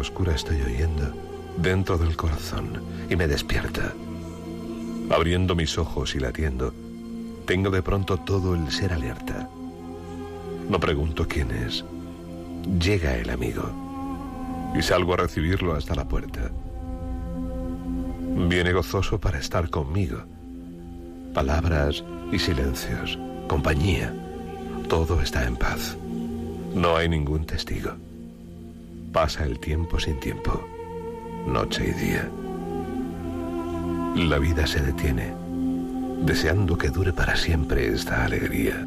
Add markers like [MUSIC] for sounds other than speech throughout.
Oscura estoy oyendo dentro del corazón y me despierta. Abriendo mis ojos y latiendo, tengo de pronto todo el ser alerta. No pregunto quién es. Llega el amigo y salgo a recibirlo hasta la puerta. Viene gozoso para estar conmigo. Palabras y silencios, compañía. Todo está en paz. No hay ningún testigo. Pasa el tiempo sin tiempo, noche y día. La vida se detiene, deseando que dure para siempre esta alegría.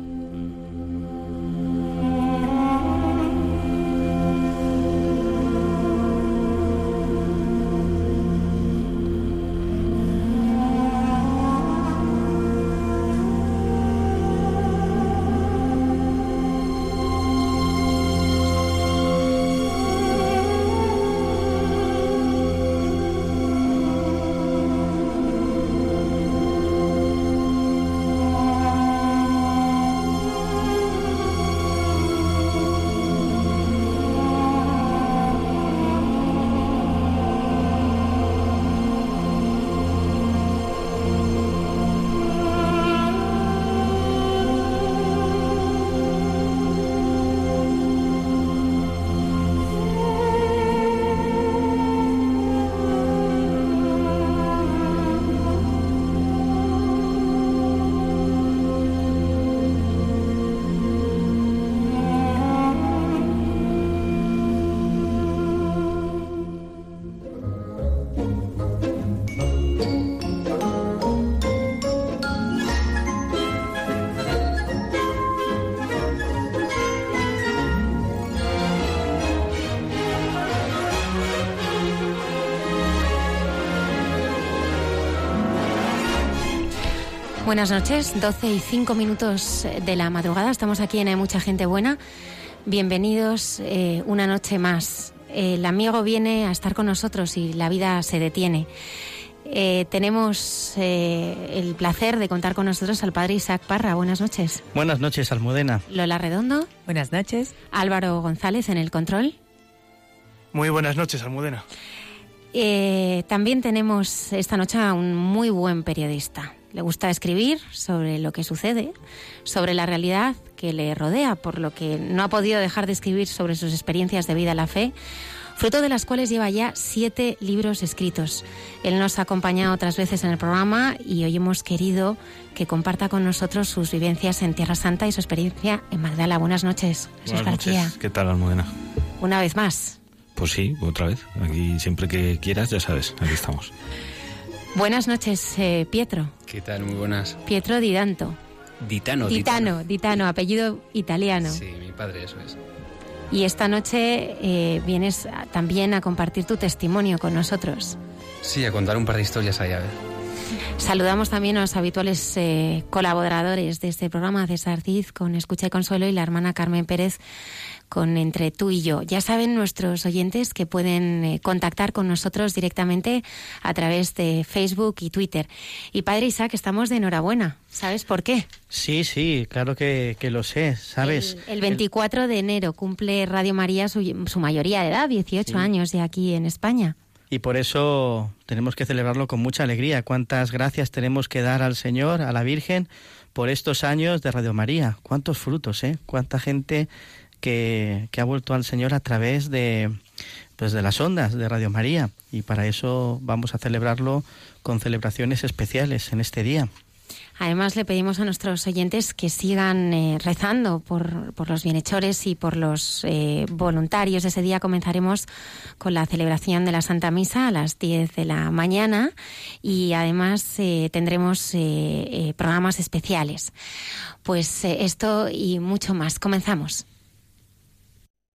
Buenas noches, 12 y 5 minutos de la madrugada. Estamos aquí en Hay Mucha Gente Buena. Bienvenidos eh, una noche más. El amigo viene a estar con nosotros y la vida se detiene. Eh, tenemos eh, el placer de contar con nosotros al padre Isaac Parra. Buenas noches. Buenas noches, Almudena. Lola Redondo. Buenas noches. Álvaro González en el control. Muy buenas noches, Almudena. Eh, también tenemos esta noche a un muy buen periodista. Le gusta escribir sobre lo que sucede, sobre la realidad que le rodea, por lo que no ha podido dejar de escribir sobre sus experiencias de vida a la fe, fruto de las cuales lleva ya siete libros escritos. Él nos ha acompañado otras veces en el programa y hoy hemos querido que comparta con nosotros sus vivencias en Tierra Santa y su experiencia en Magdala. Buenas noches, Jesús Buenas noches. ¿Qué tal, Almudena? Una vez más. Pues sí, otra vez. Aquí siempre que quieras, ya sabes, aquí estamos. Buenas noches, eh, Pietro. ¿Qué tal? Muy buenas. Pietro Di Danto. Ditano. Ditano, Ditano, apellido italiano. Sí, mi padre, eso es. Y esta noche eh, vienes a- también a compartir tu testimonio con nosotros. Sí, a contar un par de historias allá. a ver. Saludamos también a los habituales eh, colaboradores de este programa, César Cid con Escucha y Consuelo y la hermana Carmen Pérez con Entre tú y yo. Ya saben nuestros oyentes que pueden eh, contactar con nosotros directamente a través de Facebook y Twitter. Y Padre Isaac, estamos de enhorabuena. ¿Sabes por qué? Sí, sí, claro que, que lo sé, ¿sabes? El, el 24 de enero cumple Radio María su, su mayoría de edad, 18 Sí. años de aquí en España. Y por eso tenemos que celebrarlo con mucha alegría. Cuántas gracias tenemos que dar al Señor, a la Virgen, por estos años de Radio María. Cuántos frutos, ¿eh? Cuánta gente que, ha vuelto al Señor a través de, pues de las ondas de Radio María. Y para eso vamos a celebrarlo con celebraciones especiales en este día. Además, le pedimos a nuestros oyentes que sigan eh, rezando por, por los bienhechores y por los eh, voluntarios. Ese día comenzaremos con la celebración de la Santa Misa a las 10 de la mañana y además eh, tendremos eh, programas especiales. Pues esto y mucho más. Comenzamos.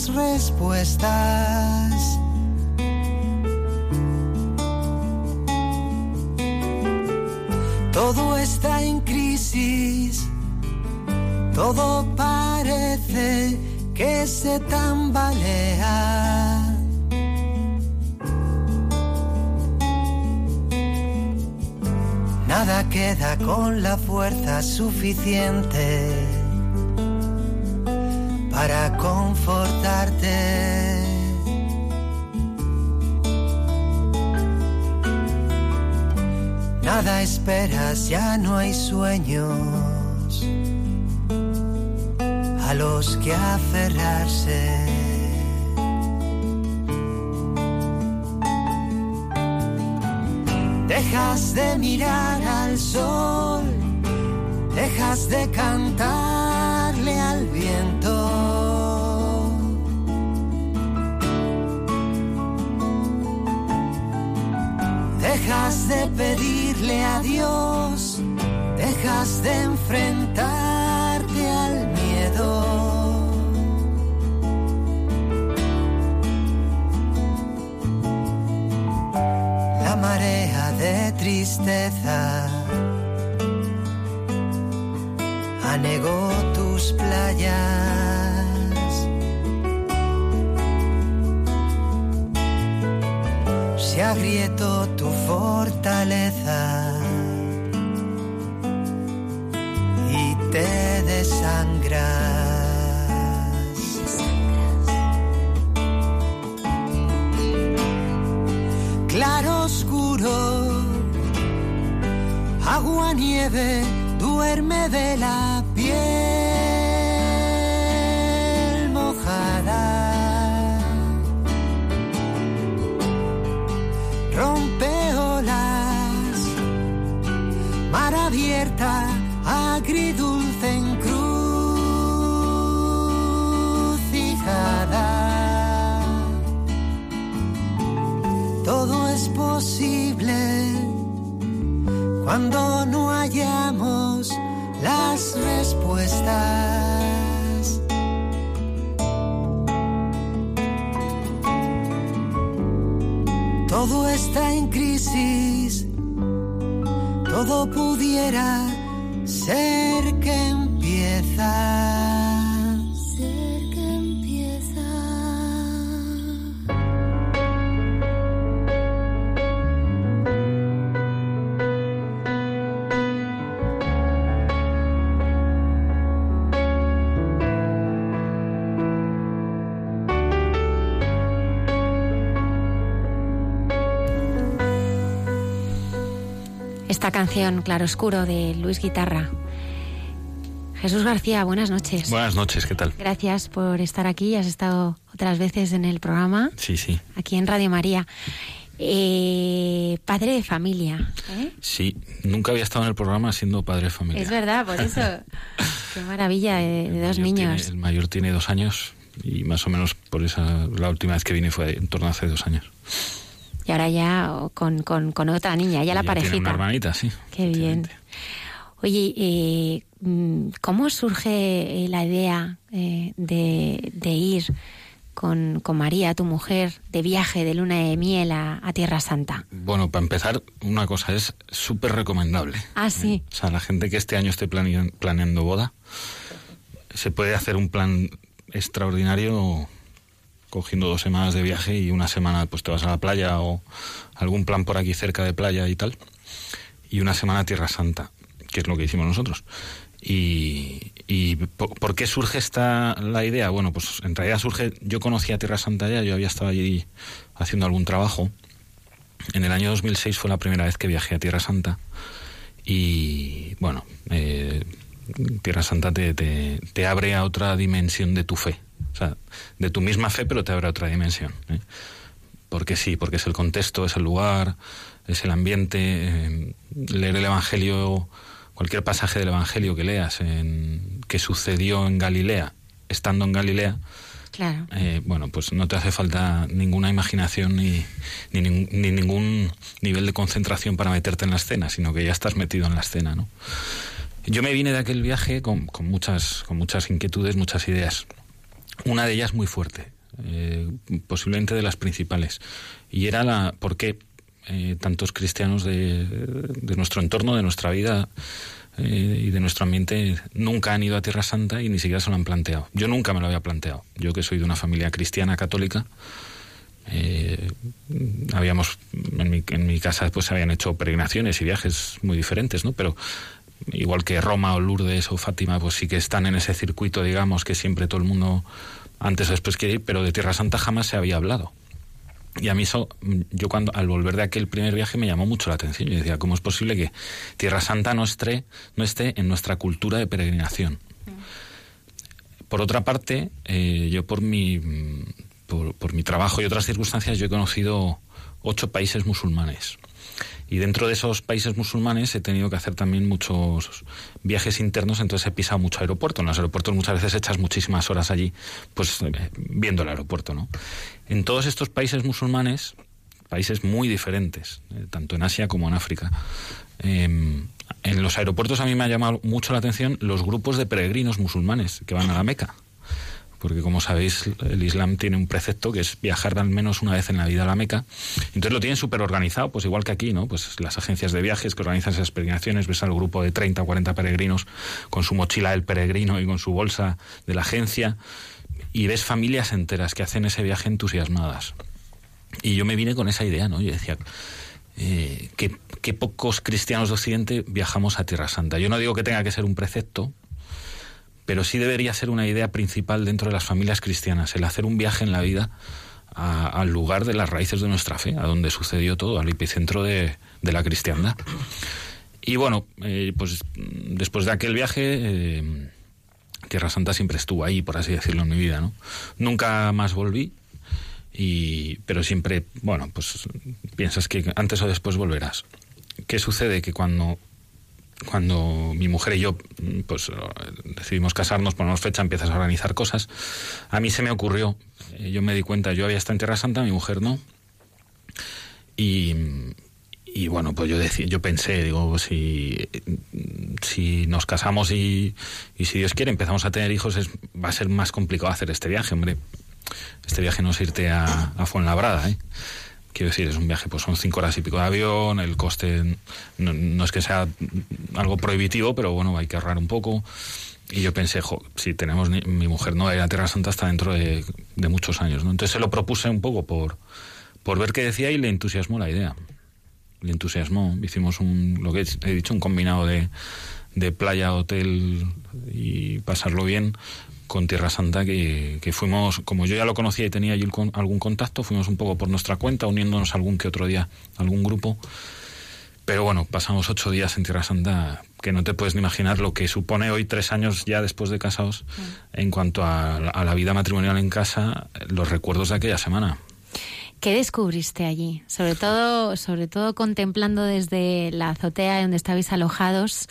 las respuestas. Todo está en crisis, todo parece que se tambalea. Nada queda con la fuerza suficiente para confortarte. Nada esperas, ya no hay sueños a los que aferrarse. Dejas de mirar al sol, dejas de cantarle Dejas de pedirle a Dios, dejas de enfrentarte al miedo. la marea de tristeza anegó tus playas. Agrieto tu fortaleza y te desangras. claro oscuro, agua nieve, duerme de la cuando no hallamos las respuestas. Todo está en crisis, todo pudiera canción, Claroscuro, de Luis Guitarra, Jesús García, buenas noches. Buenas noches, ¿qué tal? Gracias por estar aquí. Has estado otras veces en el programa, Sí, sí. aquí en Radio María. Eh, padre de familia. ¿eh? Sí, nunca había estado en el programa siendo padre de familia. Es verdad, por eso. [LAUGHS] Qué maravilla de, de dos niños. tiene- el mayor tiene dos años y más o menos por esa la última vez que vine fue en torno a hace dos años. Y ahora ya con, con- con otra niña, ya la parejita. Tiene una hermanita, sí. Qué bien. Oye, eh, mm, ¿cómo surge eh, la idea eh, de, de ir con, con María, tu mujer, de viaje de luna de miel a, a Tierra Santa? Bueno, para empezar, una cosa es súper recomendable. Ah, sí. O sea, la gente que este año esté planea- planeando boda, se puede hacer un plan extraordinario cogiendo dos semanas de viaje y una semana pues te vas a la playa o algún plan por aquí cerca de playa y tal. Y una semana a Tierra Santa, que es lo que hicimos nosotros. Y, y ¿por, qué surge esta la idea? Bueno, pues en realidad surge, yo conocía Tierra Santa ya, yo había estado allí haciendo algún trabajo. En el año 2006 fue la primera vez que viajé a Tierra Santa y bueno, eh, Tierra Santa te, te, te abre a otra dimensión de tu fe, o sea, de tu misma fe, pero te abre otra dimensión. ¿eh? Porque sí, porque es el contexto, es el lugar, es el ambiente. eh, leer el Evangelio, cualquier pasaje del Evangelio que leas en, que sucedió en Galilea, estando en Galilea, Claro. eh, bueno, pues no te hace falta ninguna imaginación ni, ni, ni ningún nivel de concentración para meterte en la escena, sino que ya estás metido en la escena, ¿no? Yo me vine de aquel viaje con, con muchas, con muchas inquietudes, muchas ideas. Una de ellas muy fuerte, eh, posiblemente de las principales, y era la por qué eh, tantos cristianos de, de nuestro entorno, de nuestra vida eh, y de nuestro ambiente nunca han ido a Tierra Santa y ni siquiera se lo han planteado. Yo nunca me lo había planteado. Yo que soy de una familia cristiana católica, habíamos en mi, en mi casa pues habían hecho peregrinaciones y viajes muy diferentes, ¿no? Pero igual que Roma o Lourdes o Fátima, pues sí que están en ese circuito, digamos, que siempre todo el mundo antes o después quiere ir, pero de Tierra Santa jamás se había hablado. Y a mí eso, yo cuando al volver de aquel primer viaje me llamó mucho la atención. Yo decía, ¿cómo es posible que Tierra Santa no esté, no esté en nuestra cultura de peregrinación? Por otra parte, eh, yo por mi, por, por mi trabajo y otras circunstancias, yo he conocido ocho países musulmanes. Y dentro de esos países musulmanes he tenido que hacer también muchos viajes internos, entonces he pisado mucho aeropuerto. En los aeropuertos muchas veces echas muchísimas horas allí, pues eh, viendo el aeropuerto, ¿no? En todos estos países musulmanes, países muy diferentes, eh, tanto en Asia como en África, eh, en los aeropuertos a mí me ha llamado mucho la atención los grupos de peregrinos musulmanes que van a la Meca. Porque como sabéis, el Islam tiene un precepto que es viajar al menos una vez en la vida a la Meca. Entonces lo tienen súper organizado, pues igual que aquí, ¿no? Pues las agencias de viajes que organizan esas peregrinaciones, ves al grupo de 30 o 40 peregrinos con su mochila del peregrino y con su bolsa de la agencia, y ves familias enteras que hacen ese viaje entusiasmadas. Y yo me vine con esa idea, ¿no? Yo decía, eh, que, pocos cristianos de Occidente viajamos a Tierra Santa. Yo no digo que tenga que ser un precepto, pero sí debería ser una idea principal dentro de las familias cristianas, el hacer un viaje en la vida al lugar de las raíces de nuestra fe, a donde sucedió todo, al epicentro de, la cristiandad. Y bueno, eh, pues después de aquel viaje, eh, Tierra Santa siempre estuvo ahí, por así decirlo, en mi vida, ¿no? Nunca más volví, y, pero siempre, bueno, pues piensas que antes o después volverás. ¿Qué sucede? Que cuando cuando mi mujer y yo pues eh, decidimos casarnos, ponemos fecha, empiezas a organizar cosas, a mí se me ocurrió, eh, yo me di cuenta, yo había estado en Tierra Santa, mi mujer no, y, y bueno, pues yo decí- yo pensé, digo, si, si nos casamos y, y si Dios quiere empezamos a tener hijos, es, va a ser más complicado hacer este viaje, hombre. Este viaje no es irte a, a Fuenlabrada, ¿eh? Quiero decir, es un viaje, pues son cinco horas y pico de avión, el coste no, es que sea algo prohibitivo, pero bueno, hay que ahorrar un poco. Y yo pensé, jo, si tenemos, ni- mi mujer no va a ir a Tierra Santa hasta dentro de, de muchos años, ¿no? Entonces se lo propuse un poco por, por ver qué decía y le entusiasmó la idea. Le entusiasmó. Hicimos un, lo que he dicho, un combinado de, de playa, hotel y pasarlo bien con Tierra Santa que, que fuimos, como yo ya lo conocía y tenía allí con- algún contacto, fuimos un poco por nuestra cuenta, uniéndonos algún que otro día, a algún grupo. Pero bueno, pasamos ocho días en Tierra Santa que no te puedes ni imaginar lo que supone hoy, tres años ya después de casados, en cuanto a, a la vida matrimonial en casa, los recuerdos de aquella semana. ¿Qué descubriste allí? Sobre todo, sobre todo contemplando desde la azotea donde estabais alojados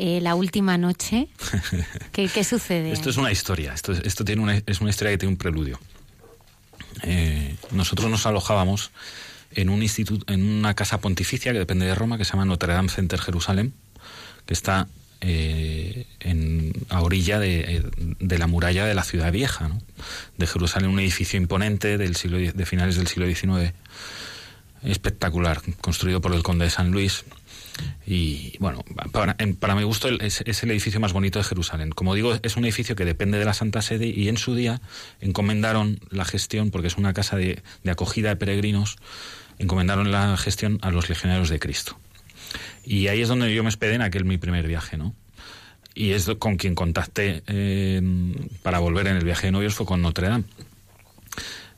eh, la última noche. [LAUGHS] ¿Qué, qué sucede? Esto es una historia. Esto, esto tiene una, es una historia que tiene un preludio. Eh, nosotros nos alojábamos en un instituto, en una casa pontificia que depende de Roma, que se llama Notre Dame Center Jerusalén, que está eh, en, a orilla de, de, la muralla de la ciudad vieja, ¿no? de Jerusalén, un edificio imponente del siglo, de finales del siglo XIX, espectacular, construido por el conde de San Luis. Y bueno, para, para mi gusto es, es, el edificio más bonito de Jerusalén. Como digo, es un edificio que depende de la Santa Sede y en su día encomendaron la gestión, porque es una casa de, de acogida de peregrinos, encomendaron la gestión a los legionarios de Cristo. Y ahí es donde yo me hospedé en aquel mi primer viaje, ¿no? Y es con quien contacté eh, para volver en el viaje de novios fue con Notre Dame.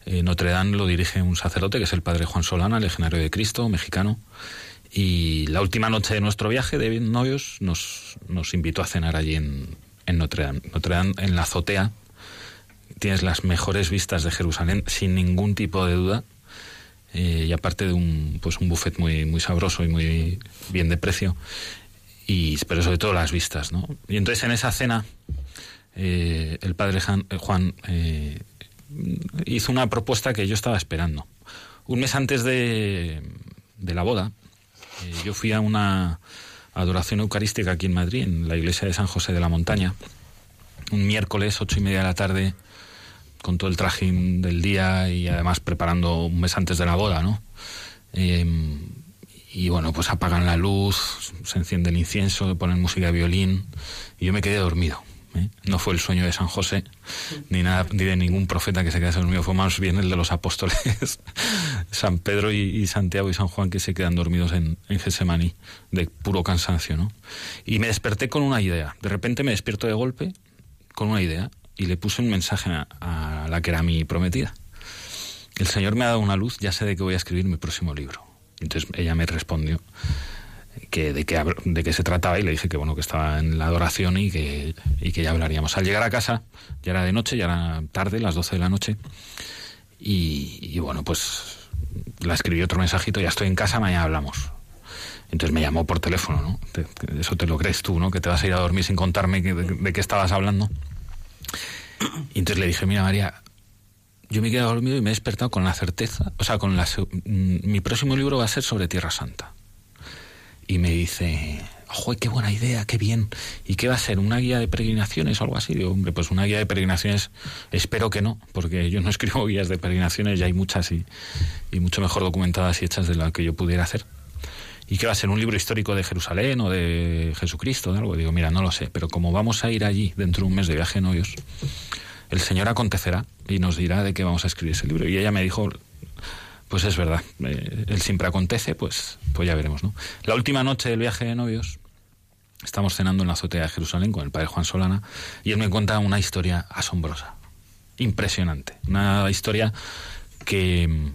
Eh, Notre Dame lo dirige un sacerdote que es el padre Juan Solana, legionario de Cristo, mexicano. Y la última noche de nuestro viaje de novios nos, nos invitó a cenar allí en, en Notre Dame. Notre Dame, en la azotea, tienes las mejores vistas de Jerusalén, sin ningún tipo de duda. Eh, y aparte de un, pues un buffet muy, muy sabroso y muy bien de precio, y, pero sobre todo las vistas. ¿no? Y entonces en esa cena eh, el padre eh, Juan hizo una propuesta que yo estaba esperando. Un mes antes de, de la boda, eh, yo fui a una adoración eucarística aquí en Madrid, en la iglesia de San José de la Montaña, un miércoles, ocho y media de la tarde, con todo el trajín del día y además preparando un mes antes de la boda, ¿no? Eh, y bueno, pues apagan la luz, se enciende el incienso, ponen música de violín y yo me quedé dormido. ¿Eh? No fue el sueño de San José, ni nada, ni de ningún profeta que se quedase dormido, fue más bien el de los apóstoles, [LAUGHS] San Pedro y, Santiago y San Juan que se quedan dormidos en, en de puro cansancio, ¿no? Y me desperté con una idea. De repente me despierto de golpe con una idea y le puse un mensaje a, a la que era mi prometida. El Señor me ha dado una luz, ya sé de qué voy a escribir mi próximo libro. Entonces ella me respondió que de qué de qué se trataba y le dije que bueno que estaba en la adoración y que, y que ya hablaríamos. Al llegar a casa, ya era de noche, ya era tarde, las 12 de la noche, y, bueno, pues la escribí otro mensajito, ya estoy en casa, mañana hablamos. Entonces me llamó por teléfono, ¿no? Eso te lo crees tú, ¿no? Que te vas a ir a dormir sin contarme que, de, de, qué estabas hablando. Y entonces le dije, mira María, yo me he quedado dormido y me he despertado con la certeza, o sea, con la, mi próximo libro va a ser sobre Tierra Santa. Y me dice, ¡joder, qué buena idea, qué bien! ¿Y qué va a ser? ¿Una guía de peregrinaciones o algo así? Digo, hombre, pues una guía de peregrinaciones, espero que no, porque yo no [LAUGHS] escribo guías de peregrinaciones, ya hay muchas y, mucho mejor documentadas y hechas de lo que yo pudiera hacer. ¿Y qué va a ser? ¿Un libro histórico de Jerusalén o de Jesucristo? De algo? Digo, mira, no lo sé, pero como vamos a ir allí dentro de un mes de viaje en novios, el Señor acontecerá y nos dirá de qué vamos a escribir ese libro. Y ella me dijo, pues es verdad, eh, él siempre acontece, pues, pues ya veremos, ¿no? La última noche del viaje de novios, estamos cenando en la azotea de Jerusalén con el padre Juan Solana, y él me cuenta una historia asombrosa, impresionante, una historia que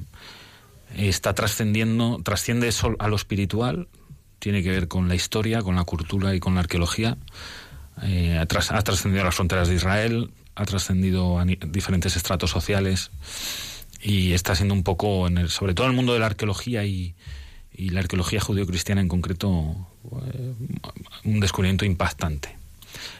está trascendiendo, trasciende a lo espiritual, tiene que ver con la historia, con la cultura y con la arqueología, eh, ha trascendido las fronteras de Israel, ha trascendido a diferentes estratos sociales y está siendo un poco, en el, sobre todo en el mundo de la arqueología y, la arqueología judío-cristiana en concreto, eh, un descubrimiento impactante.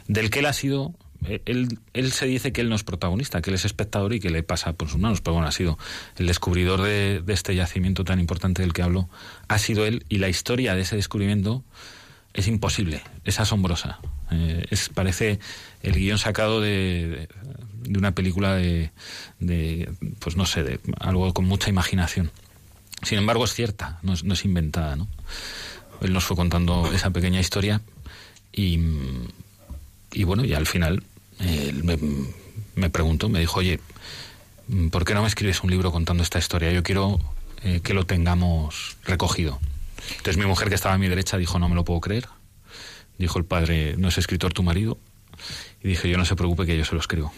Del que él ha sido, él, él se dice que él no es protagonista, que él es espectador y que le pasa por sus manos, pero bueno, ha sido el descubridor de, de este yacimiento tan importante del que hablo, ha sido él y la historia de ese descubrimiento es imposible, es asombrosa. Eh, es, parece el guion sacado de, de, una película de, de, pues no sé, de algo con mucha imaginación. Sin embargo, es cierta, no es, no es inventada, ¿no? Él nos fue contando esa pequeña historia y, y bueno, y al final él me, me preguntó, me dijo, oye, ¿por qué no me escribes un libro contando esta historia? Yo quiero eh, que lo tengamos recogido. Entonces mi mujer que estaba a mi derecha dijo, no me lo puedo creer. Dijo el padre, ¿no es escritor tu marido? Y dije, yo no se preocupe que yo se lo escribo.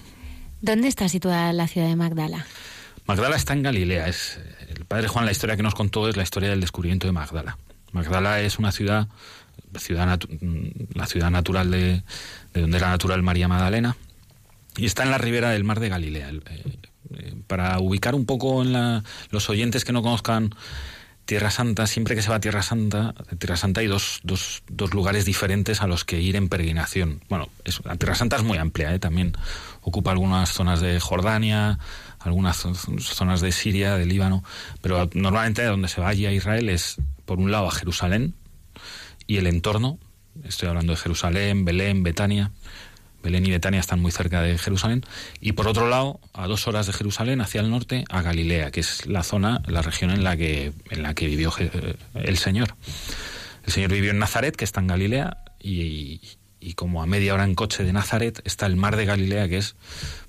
¿Dónde está situada la ciudad de Magdala? Magdala está en Galilea. Es, el padre Juan, la historia que nos contó es la historia del descubrimiento de Magdala. Magdala es una ciudad, ciudad la ciudad natural de, de donde era natural María Magdalena, y está en la ribera del mar de Galilea. Eh, eh, para ubicar un poco en la- los oyentes que no conozcan Tierra Santa, siempre que se va a Tierra Santa, Tierra Santa hay dos, dos, dos lugares diferentes a los que ir en peregrinación. Bueno, es- la Tierra Santa es muy amplia, ¿eh? también ocupa algunas zonas de Jordania, algunas zo- zonas de Siria, de Líbano, pero normalmente donde se va allí a Israel es, por un lado, a Jerusalén y el entorno. Estoy hablando de Jerusalén, Belén, Betania. Belén y Betania están muy cerca de Jerusalén. Y por otro lado, a dos horas de Jerusalén, hacia el norte, a Galilea, que es la zona, la región en la que, en la que vivió el Señor. El Señor vivió en Nazaret, que está en Galilea, y, y como a media hora en coche de Nazaret está el mar de Galilea, que es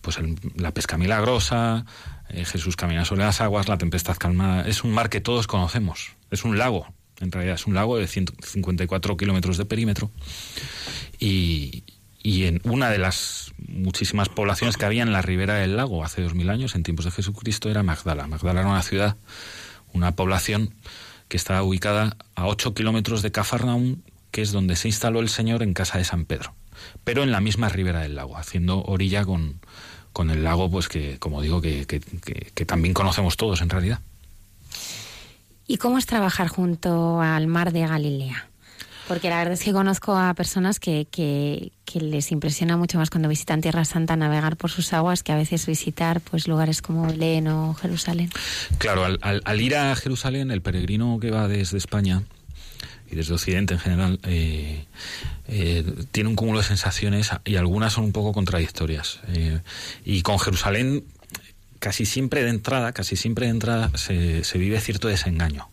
pues el- la pesca milagrosa, eh, Jesús camina sobre las aguas, la tempestad calmada. Es un mar que todos conocemos. Es un lago, en realidad es un lago de 154 kilómetros de perímetro. Y, y en una de las muchísimas poblaciones que había en la ribera del lago hace dos mil años, en tiempos de Jesucristo, era Magdala. Magdala era una ciudad, una población que estaba ubicada a 8 kilómetros de Cafarnaum, que es donde se instaló el Señor en casa de San Pedro, pero en la misma ribera del lago, haciendo orilla con, con el lago, pues que, como digo, que, que- que- que también conocemos todos en realidad. ¿Y cómo es trabajar junto al mar de Galilea? Porque la verdad es que conozco a personas que, que, que les impresiona mucho más cuando visitan Tierra Santa navegar por sus aguas que a veces visitar pues lugares como Belén o Jerusalén. Claro, al, al- al ir a Jerusalén, el peregrino que va desde España y desde Occidente en general eh, eh, tiene un cúmulo de sensaciones y algunas son un poco contradictorias. Eh, y con Jerusalén, casi siempre de entrada, casi siempre de entrada se, se vive cierto desengaño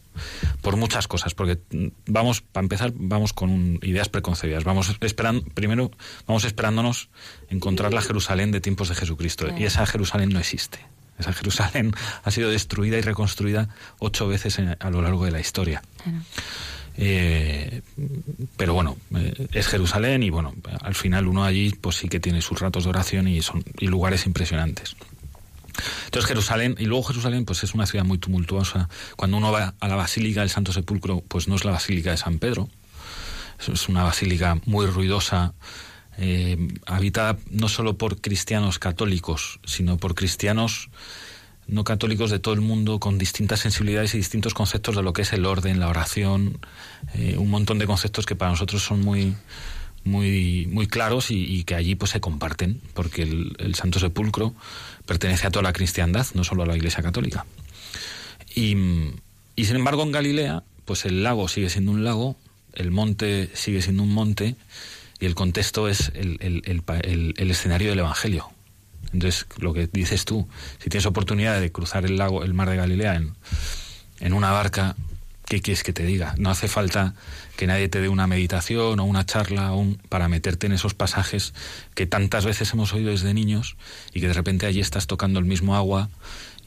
por muchas cosas, porque mm, vamos, para empezar, vamos con un- ideas preconcebidas. Vamos esperando, primero, vamos esperándonos encontrar la Jerusalén de tiempos de Jesucristo, y esa Jerusalén no existe. Esa Jerusalén [LAUGHS] ha sido destruida y reconstruida ocho veces en- a lo largo de la historia. Eh, pero bueno, eh, es Jerusalén y bueno, al final uno allí pues sí que tiene sus ratos de oración y son y lugares impresionantes. Entonces Jerusalén, y luego Jerusalén, pues es una ciudad muy tumultuosa. Cuando uno va a la Basílica del Santo Sepulcro, pues no es la Basílica de San Pedro. Es- una basílica muy ruidosa, eh, habitada no solo por cristianos católicos, sino por cristianos no católicos de todo el mundo con distintas sensibilidades y distintos conceptos de lo que es el orden, la oración, eh, un montón de conceptos que para nosotros son muy muy muy claros y, que allí pues se comparten porque el, Santo Sepulcro pertenece a toda la cristiandad, no solo a la Iglesia Católica. Y, y sin embargo en Galilea pues el lago sigue siendo un lago, el monte sigue siendo un monte y el contexto es el, el- el escenario del Evangelio. Entonces, lo que dices tú, si tienes oportunidad de cruzar el lago, el mar de Galilea en, en una barca, ¿qué quieres que te diga? No hace falta que nadie te dé una meditación o una charla o un- para meterte en esos pasajes que tantas veces hemos oído desde niños y que de repente allí estás tocando el mismo agua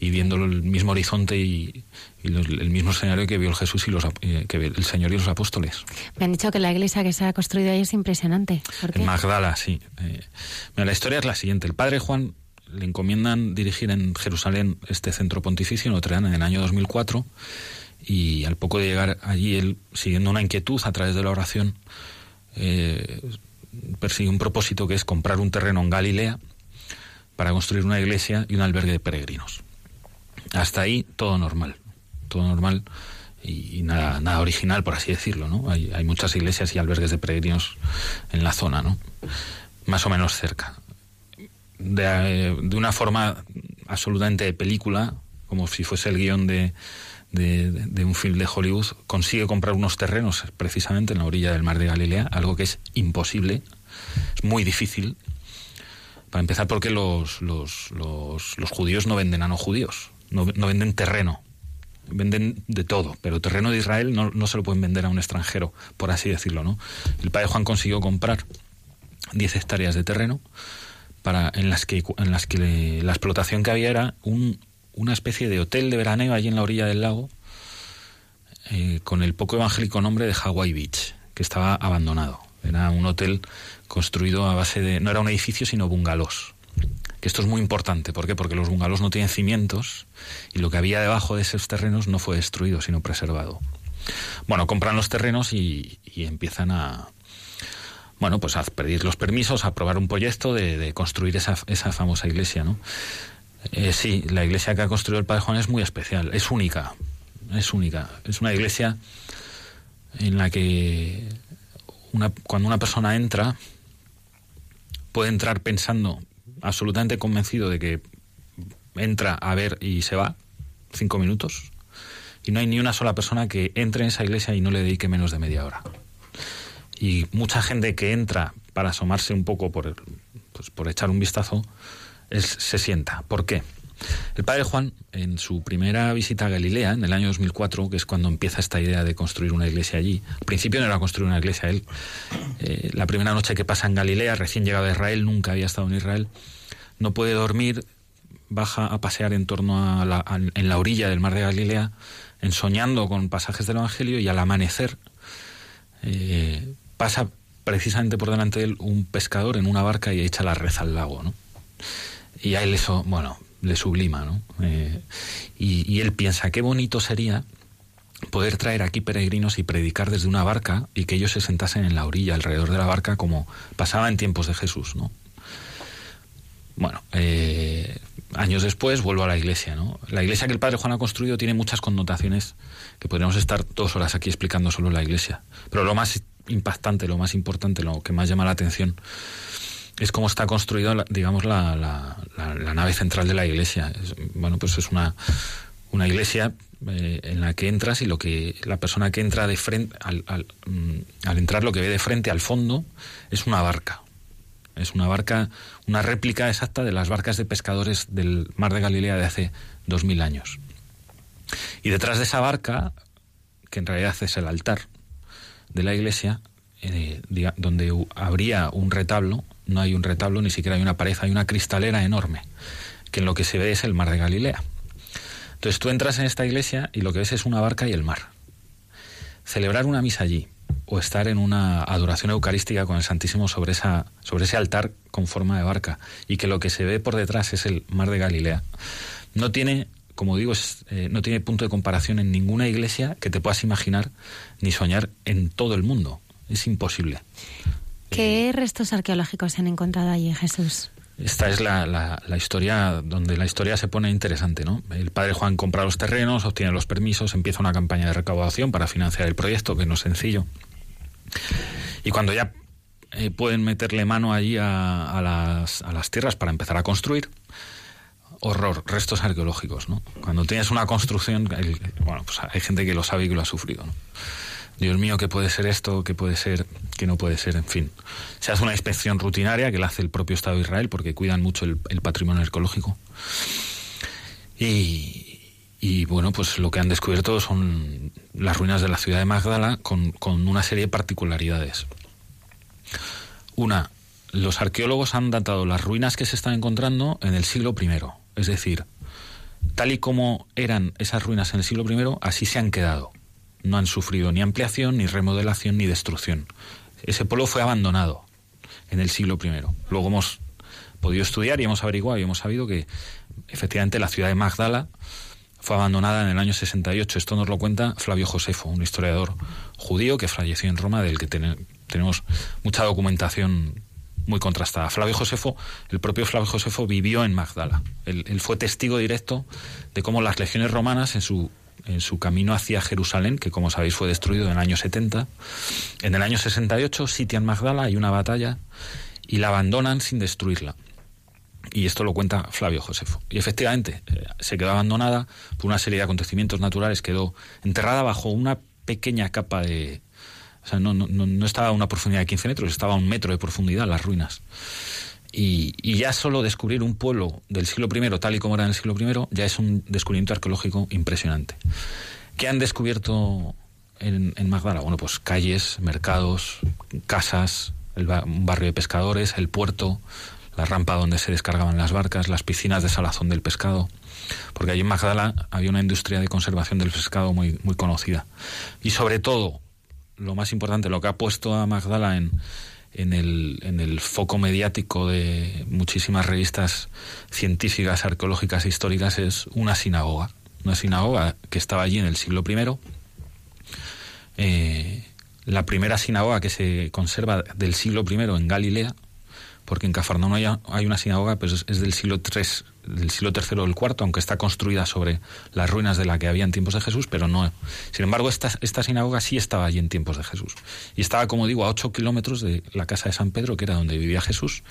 y viendo el mismo horizonte y, los- el mismo escenario que vio el Jesús y los, eh, que el Señor y los apóstoles. Me han dicho que la iglesia que se ha construido ahí es impresionante. ¿Por qué? En Magdala, sí. Eh, mira, la historia es la siguiente. El padre Juan le encomiendan dirigir en Jerusalén este centro pontificio en Notre Dame en el año 2004 y al poco de llegar allí él, siguiendo una inquietud a través de la oración, eh, persigue un propósito que es comprar un terreno en Galilea para construir una iglesia y un albergue de peregrinos. Hasta ahí todo normal, todo normal y, nada, nada original, por así decirlo, ¿no? Hay, hay muchas iglesias y albergues de peregrinos en la zona, ¿no? Más o menos cerca. De, eh, de una forma absolutamente de película, como si fuese el guion de- de un film de Hollywood, consigue comprar unos terrenos precisamente en la orilla del mar de Galilea, algo que es imposible, es muy difícil, para empezar, porque los, los, los, los judíos no venden a no judíos, no, no venden terreno, venden de todo, pero terreno de Israel no, no se lo pueden vender a un extranjero, por así decirlo, ¿no? El padre Juan consiguió comprar 10 hectáreas de terreno para, en, las que, en las que la explotación que había era un, una especie de hotel de veraneo allí en la orilla del lago, eh, con el poco evangélico nombre de Hawaii Beach, que estaba abandonado. Era un hotel construido a base de... No era un edificio, sino bungalows. Que esto es muy importante. ¿Por qué? Porque los bungalows no tienen cimientos y lo que había debajo de esos terrenos no fue destruido, sino preservado. Bueno, compran los terrenos y, y empiezan a, bueno, pues a pedir los permisos, a aprobar un proyecto de, construir esa, esa, famosa iglesia, ¿no? Eh, sí, la iglesia que ha construido el Padre Juan es muy especial, es única, es única. Es una iglesia en la que una, cuando una persona entra, puede entrar pensando, absolutamente convencido de que entra a ver y se va, cinco minutos, y no hay ni una sola persona que entre en esa iglesia y no le dedique menos de media hora y mucha gente que entra para asomarse un poco por, pues, por echar un vistazo es, se sienta. ¿Por qué? El padre Juan, en su primera visita a Galilea, en el año 2004, que es cuando empieza esta idea de construir una iglesia allí, al principio no era construir una iglesia él, eh, la primera noche que pasa en Galilea, recién llegado a Israel, nunca había estado en Israel, no puede dormir, baja a pasear en torno a la, en la orilla del mar de Galilea, ensoñando con pasajes del Evangelio y al amanecer eh, pasa precisamente por delante de él un pescador en una barca y echa la red al lago, ¿no? Y a él eso, bueno, le sublima, ¿no? Eh, y, él piensa, qué bonito sería poder traer aquí peregrinos y predicar desde una barca y que ellos se sentasen en la orilla, alrededor de la barca, como pasaba en tiempos de Jesús, ¿no? Bueno, eh, años después vuelvo a la iglesia, ¿no? La iglesia que el Padre Juan ha construido tiene muchas connotaciones que podríamos estar dos horas aquí explicando solo la iglesia. Pero lo más impactante, lo más importante, lo que más llama la atención es cómo está construida, digamos, la, la, la, nave central de la iglesia. Es, bueno, pues es una, iglesia eh, en la que entras y lo que la persona que entra de frente, al, al, mm, al entrar lo que ve de frente al fondo es una barca. Es una barca, una réplica exacta de las barcas de pescadores del mar de Galilea de hace dos mil años. Y detrás de esa barca, que en realidad es el altar, de la iglesia, eh, donde habría un retablo, no hay un retablo, ni siquiera hay una pared, hay una cristalera enorme, que en lo que se ve es el mar de Galilea. Entonces tú entras en esta iglesia y lo que ves es una barca y el mar. Celebrar una misa allí o estar en una adoración eucarística con el Santísimo sobre, esa, sobre ese altar con forma de barca y que lo que se ve por detrás es el mar de Galilea, no tiene como digo, es, eh, no tiene punto de comparación en ninguna iglesia que te puedas imaginar ni soñar en todo el mundo. Es imposible. ¿Qué restos arqueológicos se han encontrado allí, Jesús? Esta es la, historia donde la historia se pone interesante, ¿no? El padre Juan compra los terrenos, obtiene los permisos, empieza una campaña de recaudación para financiar el proyecto, que no es sencillo. Y cuando ya eh, pueden meterle mano allí a, las, tierras para empezar a construir, horror, restos arqueológicos, ¿no? Cuando tienes una construcción, bueno, pues hay gente que lo sabe y que lo ha sufrido, ¿no? Dios mío, ¿qué puede ser esto? ¿Qué puede ser? ¿Qué no puede ser? En fin. Se hace una inspección rutinaria que la hace el propio Estado de Israel porque cuidan mucho el, patrimonio arqueológico. Y, y, bueno, pues lo que han descubierto son las ruinas de la ciudad de Magdala con, con una serie de particularidades. Una, los arqueólogos han datado las ruinas que se están encontrando en el siglo I es decir, tal y como eran esas ruinas en el siglo I, así se han quedado. No han sufrido ni ampliación, ni remodelación, ni destrucción. Ese pueblo fue abandonado en el siglo I. Luego hemos podido estudiar y hemos averiguado y hemos sabido que efectivamente la ciudad de Magdala fue abandonada en el año 68. Esto nos lo cuenta Flavio Josefo, un historiador judío que falleció en Roma, del que ten tenemos mucha documentación muy contrastada. Flavio Josefo, el propio Flavio Josefo vivió en Magdala. Él, fue testigo directo de cómo las legiones romanas en su, en su camino hacia Jerusalén, que como sabéis fue destruido en el año 70, en el año 68 sitian Magdala, hay una batalla y la abandonan sin destruirla. Y esto lo cuenta Flavio Josefo. Y efectivamente, eh, se quedó abandonada por una serie de acontecimientos naturales, quedó enterrada bajo una pequeña capa de, o sea, no, no, no estaba a una profundidad de 15 metros, estaba a un metro de profundidad las ruinas. Y, ya solo descubrir un pueblo del siglo I, tal y como era en el siglo I, ya es un descubrimiento arqueológico impresionante. ¿Qué han descubierto en, en Magdala? Bueno, pues calles, mercados, casas, el, un barrio de pescadores, el puerto, la rampa donde se descargaban las barcas, las piscinas de salazón del pescado. Porque allí en Magdala había una industria de conservación del pescado muy, muy conocida. Y sobre todo, lo más importante, lo que ha puesto a Magdala en, en, el, en el foco mediático de muchísimas revistas científicas, arqueológicas e históricas es una sinagoga. Una sinagoga que estaba allí en el siglo I, eh, la primera sinagoga que se conserva del siglo I en Galilea, porque en Cafarnaum hay, hay una sinagoga, pues es del siglo III, del siglo III o el IV, aunque está construida sobre las ruinas de la que había en tiempos de Jesús, pero no. Sin embargo, esta, sinagoga sí estaba allí en tiempos de Jesús. Y estaba, como digo, a 8 kilómetros de la casa de San Pedro, que era donde vivía Jesús,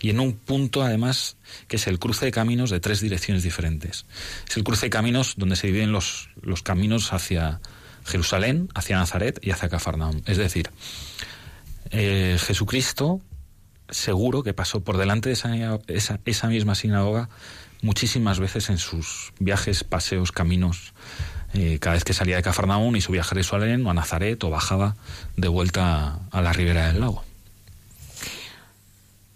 y en un punto, además, que es el cruce de caminos de tres direcciones diferentes. Es el cruce de caminos donde se dividen los, los caminos hacia Jerusalén, hacia Nazaret y hacia Cafarnaum. Es decir, eh, Jesucristo seguro que pasó por delante de esa, esa, esa, misma sinagoga muchísimas veces en sus viajes, paseos, caminos, eh, cada vez que salía de Cafarnaún y subía a Jerusalén o a Nazaret o bajaba de vuelta a la ribera del lago.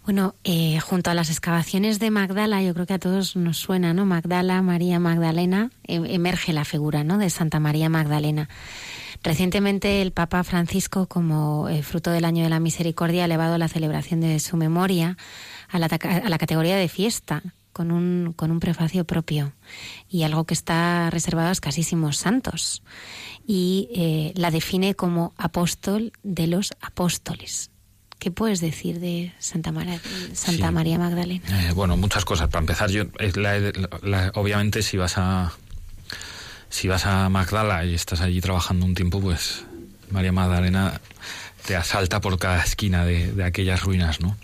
Bueno, eh, junto a las excavaciones de Magdala, yo creo que a todos nos suena, ¿no? Magdala, María Magdalena, em, emerge la figura, ¿no? De Santa María Magdalena. Recientemente el Papa Francisco, como eh, fruto del año de la misericordia, ha elevado la celebración de su memoria a la, a la categoría de fiesta, con un, con un prefacio propio y algo que está reservado a escasísimos santos. Y eh, la define como apóstol de los apóstoles. ¿Qué puedes decir de Santa, María, Santa Sí. María Magdalena? Eh, bueno, muchas cosas. Para empezar, yo la- la- obviamente si vas a si vas a Magdala y estás allí trabajando un tiempo, pues María Magdalena te asalta por cada esquina de, aquellas ruinas, ¿no?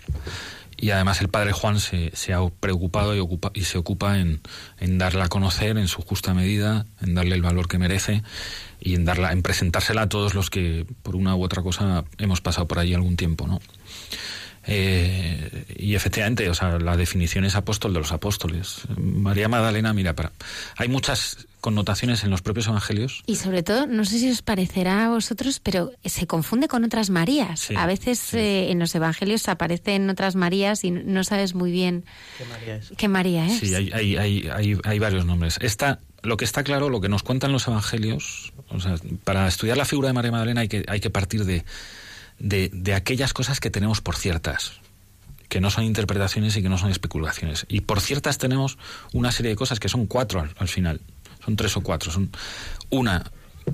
Y además el padre Juan se, ha preocupado y, se ocupa en, en darla a conocer en su justa medida, en darle el valor que merece y en darla, en presentársela a todos los que por una u otra cosa hemos pasado por allí algún tiempo, ¿no? Eh, y efectivamente, o sea, la definición es apóstol de los apóstoles. María Magdalena, mira, para, hay muchas connotaciones en los propios evangelios. Y sobre todo, no sé si os parecerá a vosotros, pero se confunde con otras Marías. Sí, a veces eh, en los evangelios aparecen otras Marías y no sabes muy bien ¿Qué María es? qué María es. Sí, hay, hay, hay, hay, hay varios nombres. Esta, lo que está claro, lo que nos cuentan los evangelios, o sea, para estudiar la figura de María Magdalena hay que, hay que partir de, de, de aquellas cosas que tenemos por ciertas, que no son interpretaciones y que no son especulaciones. Y por ciertas tenemos una serie de cosas que son cuatro al, al final, son tres o cuatro. Son una,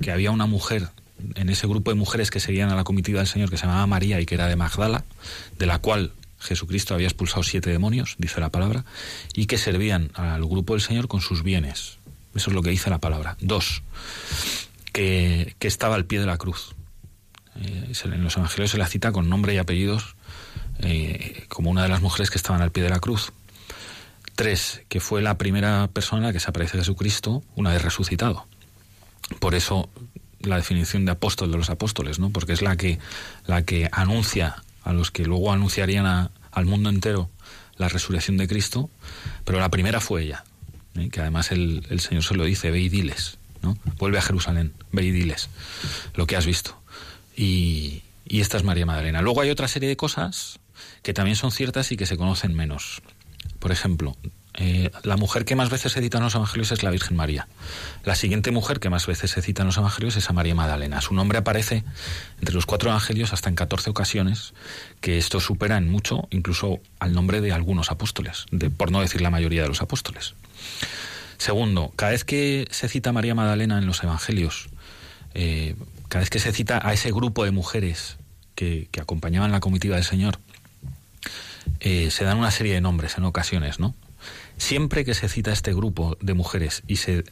que había una mujer en ese grupo de mujeres que seguían a la comitiva del Señor que se llamaba María y que era de Magdala, de la cual Jesucristo había expulsado siete demonios, dice la palabra, y que servían al grupo del Señor con sus bienes. Eso es lo que dice la palabra. Dos, que, que estaba al pie de la cruz. Eh, en los evangelios se la cita con nombre y apellidos eh, como una de las mujeres que estaban al pie de la cruz. Tres, que fue la primera persona a que se aparece Jesucristo una vez resucitado. Por eso la definición de apóstol de los apóstoles, ¿no? Porque es la que, la que anuncia a los que luego anunciarían a- al mundo entero la resurrección de Cristo, pero la primera fue ella, ¿eh? que además el, el Señor se lo dice, ve y diles, ¿no? Vuelve a Jerusalén, ve y diles lo que has visto. Y, y esta es María Magdalena. Luego hay otra serie de cosas que también son ciertas y que se conocen menos. Por ejemplo, eh, la mujer que más veces se cita en los evangelios es la Virgen María. La siguiente mujer que más veces se cita en los evangelios es a María Magdalena. Su nombre aparece entre los cuatro evangelios hasta en 14 ocasiones, que esto supera en mucho incluso al nombre de algunos apóstoles, de, por no decir la mayoría de los apóstoles. Segundo, cada vez que se cita a María Magdalena en los evangelios, eh, cada vez que se cita a ese grupo de mujeres que, que acompañaban la comitiva del Señor, eh, se dan una serie de nombres en ocasiones, ¿no? Siempre que se cita este grupo de mujeres y se,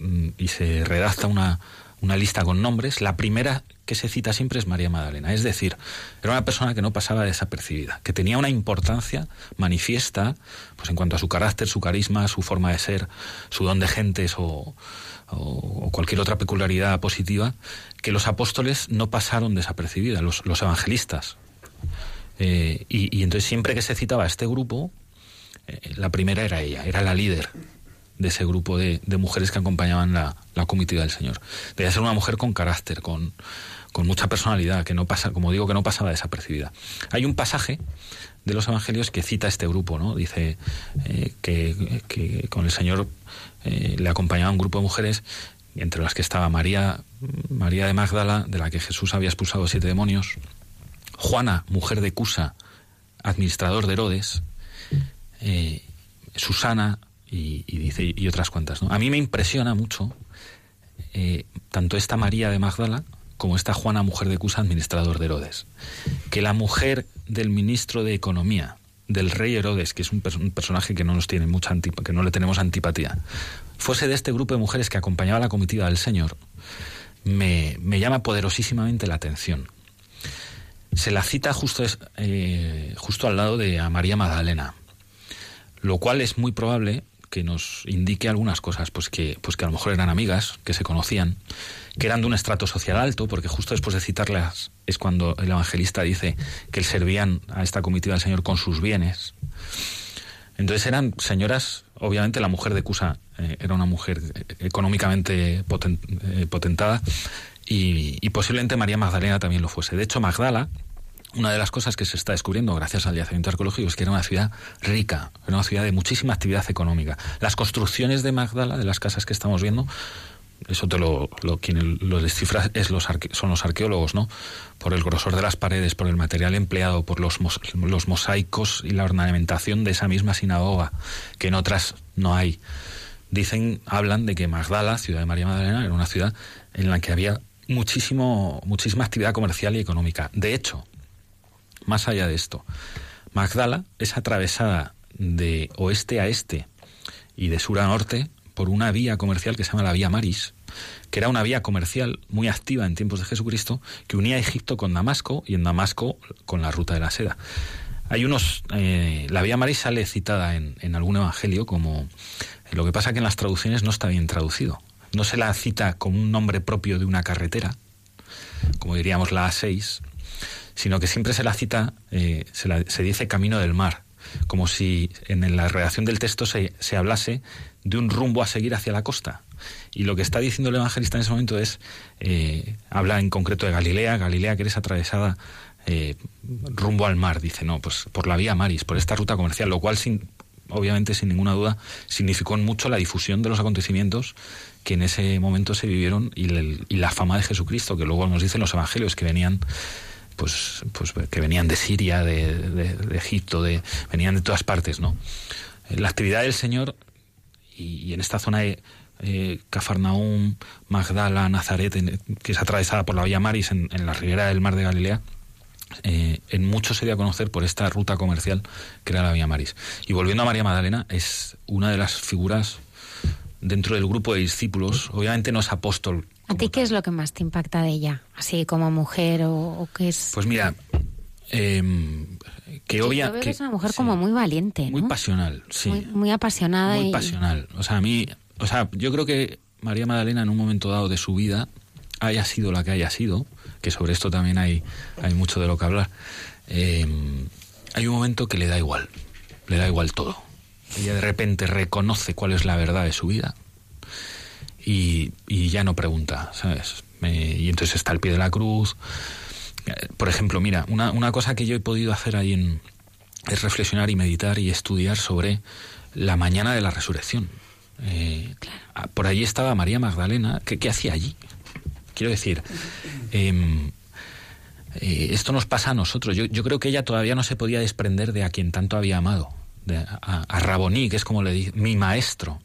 mm, y se redacta una, una lista con nombres, la primera que se cita siempre es María Magdalena. Es decir, era una persona que no pasaba desapercibida, que tenía una importancia manifiesta pues en cuanto a su carácter, su carisma, su forma de ser, su don de gentes o, o- o cualquier otra peculiaridad positiva, que los apóstoles no pasaron desapercibida, los, los evangelistas. Eh, y, entonces siempre que se citaba a este grupo, eh, la primera era ella, era la líder de ese grupo de, de mujeres que acompañaban la, comitiva del Señor. Debía ser una mujer con carácter, con, mucha personalidad, que no pasa, como digo, que no pasaba desapercibida. Hay un pasaje de los evangelios que cita este grupo, ¿no? Dice eh, que, con el Señor le acompañaba un grupo de mujeres, entre las que estaba María, María de Magdala, de la que Jesús había expulsado siete demonios, Juana, mujer de Cusa, administrador de Herodes, eh, Susana y, y dice y otras cuantas. ¿no? A mí me impresiona mucho eh, tanto esta María de Magdala como esta Juana, mujer de Cusa, administrador de Herodes. Que la mujer del ministro de Economía, del rey Herodes, que es un, personaje que no nos tiene mucha que no le tenemos antipatía, fuese de este grupo de mujeres que acompañaba a la comitiva del Señor, me, me llama poderosísimamente la atención. Se la cita justo, eh, justo al lado de a María Magdalena, lo cual es muy probable que nos indique algunas cosas, pues que, pues que a lo mejor eran amigas, que se conocían, que eran de un estrato social alto, porque justo después de citarlas es cuando el evangelista dice que servían a esta comitiva del Señor con sus bienes. Entonces eran señoras, obviamente la mujer de Cusa eh, era una mujer eh, económicamente potentada y, y, posiblemente María Magdalena también lo fuese. De hecho, Magdala, una de las cosas que se está descubriendo gracias al yacimiento arqueológico es que era una ciudad rica, era una ciudad de muchísima actividad económica. Las construcciones de Magdala, de las casas que estamos viendo, eso te lo, lo quien lo descifra es los son los arqueólogos, ¿no? Por el grosor de las paredes, por el material empleado, por los, los mosaicos y la ornamentación de esa misma sinagoga, que en otras no hay. Dicen, hablan de que Magdala, ciudad de María Magdalena, era una ciudad en la que había muchísimo, muchísima actividad comercial y económica. De hecho, más allá de esto, Magdala es atravesada de oeste a este y de sur a norte por una vía comercial que se llama la Vía Maris, que era una vía comercial muy activa en tiempos de Jesucristo, que unía Egipto con Damasco y en Damasco con la ruta de la seda. Hay unos. Eh, la Vía Maris sale citada en, en algún evangelio como. Lo que pasa que en las traducciones no está bien traducido. No se la cita como un nombre propio de una carretera, como diríamos la A6, sino que siempre se la cita, eh, se, dice camino del mar, como si en la redacción del texto se, se hablase de un rumbo a seguir hacia la costa. Y lo que está diciendo el evangelista en ese momento es, eh, habla en concreto de Galilea, Galilea que eres atravesada eh, rumbo al mar, dice, no, pues por la vía Maris, por esta ruta comercial, lo cual sin, obviamente sin ninguna duda significó mucho la difusión de los acontecimientos que en ese momento se vivieron y, y la fama de Jesucristo, que luego nos dicen los evangelios que venían pues, pues que venían de Siria, de, de, Egipto, de, venían de todas partes, ¿no? La actividad del Señor y, en esta zona de eh, Cafarnaum, Magdala, Nazaret, que es atravesada por la Vía Maris en, en la ribera del mar de Galilea, eh, en mucho se dio a conocer por esta ruta comercial que era la Vía Maris. Y volviendo a María Magdalena, es una de las figuras dentro del grupo de discípulos, obviamente no es apóstol. ¿A ti qué es lo que más te impacta de ella? Así como mujer o, o qué es... Pues mira, eh, que obvia que, que es una mujer sí, como muy valiente, ¿no? muy pasional, sí, muy, muy apasionada muy y pasional. O sea, a mí, o sea, yo creo que María Magdalena en un momento dado de su vida haya sido la que haya sido, que sobre esto también hay hay mucho de lo que hablar. Eh, hay un momento que le da igual, le da igual todo. Ella de repente reconoce cuál es la verdad de su vida y, y ya no pregunta, ¿sabes? Me, y entonces está al pie de la cruz. Por ejemplo, mira, una, una cosa que yo he podido hacer ahí en, es reflexionar y meditar y estudiar sobre la mañana de la resurrección. Eh, claro. Por allí estaba María Magdalena. ¿Qué, qué hacía allí? Quiero decir, eh, eh, esto nos pasa a nosotros. Yo, yo, creo que ella todavía no se podía desprender de a quien tanto había amado, a, Raboní, que es como le dice, mi maestro.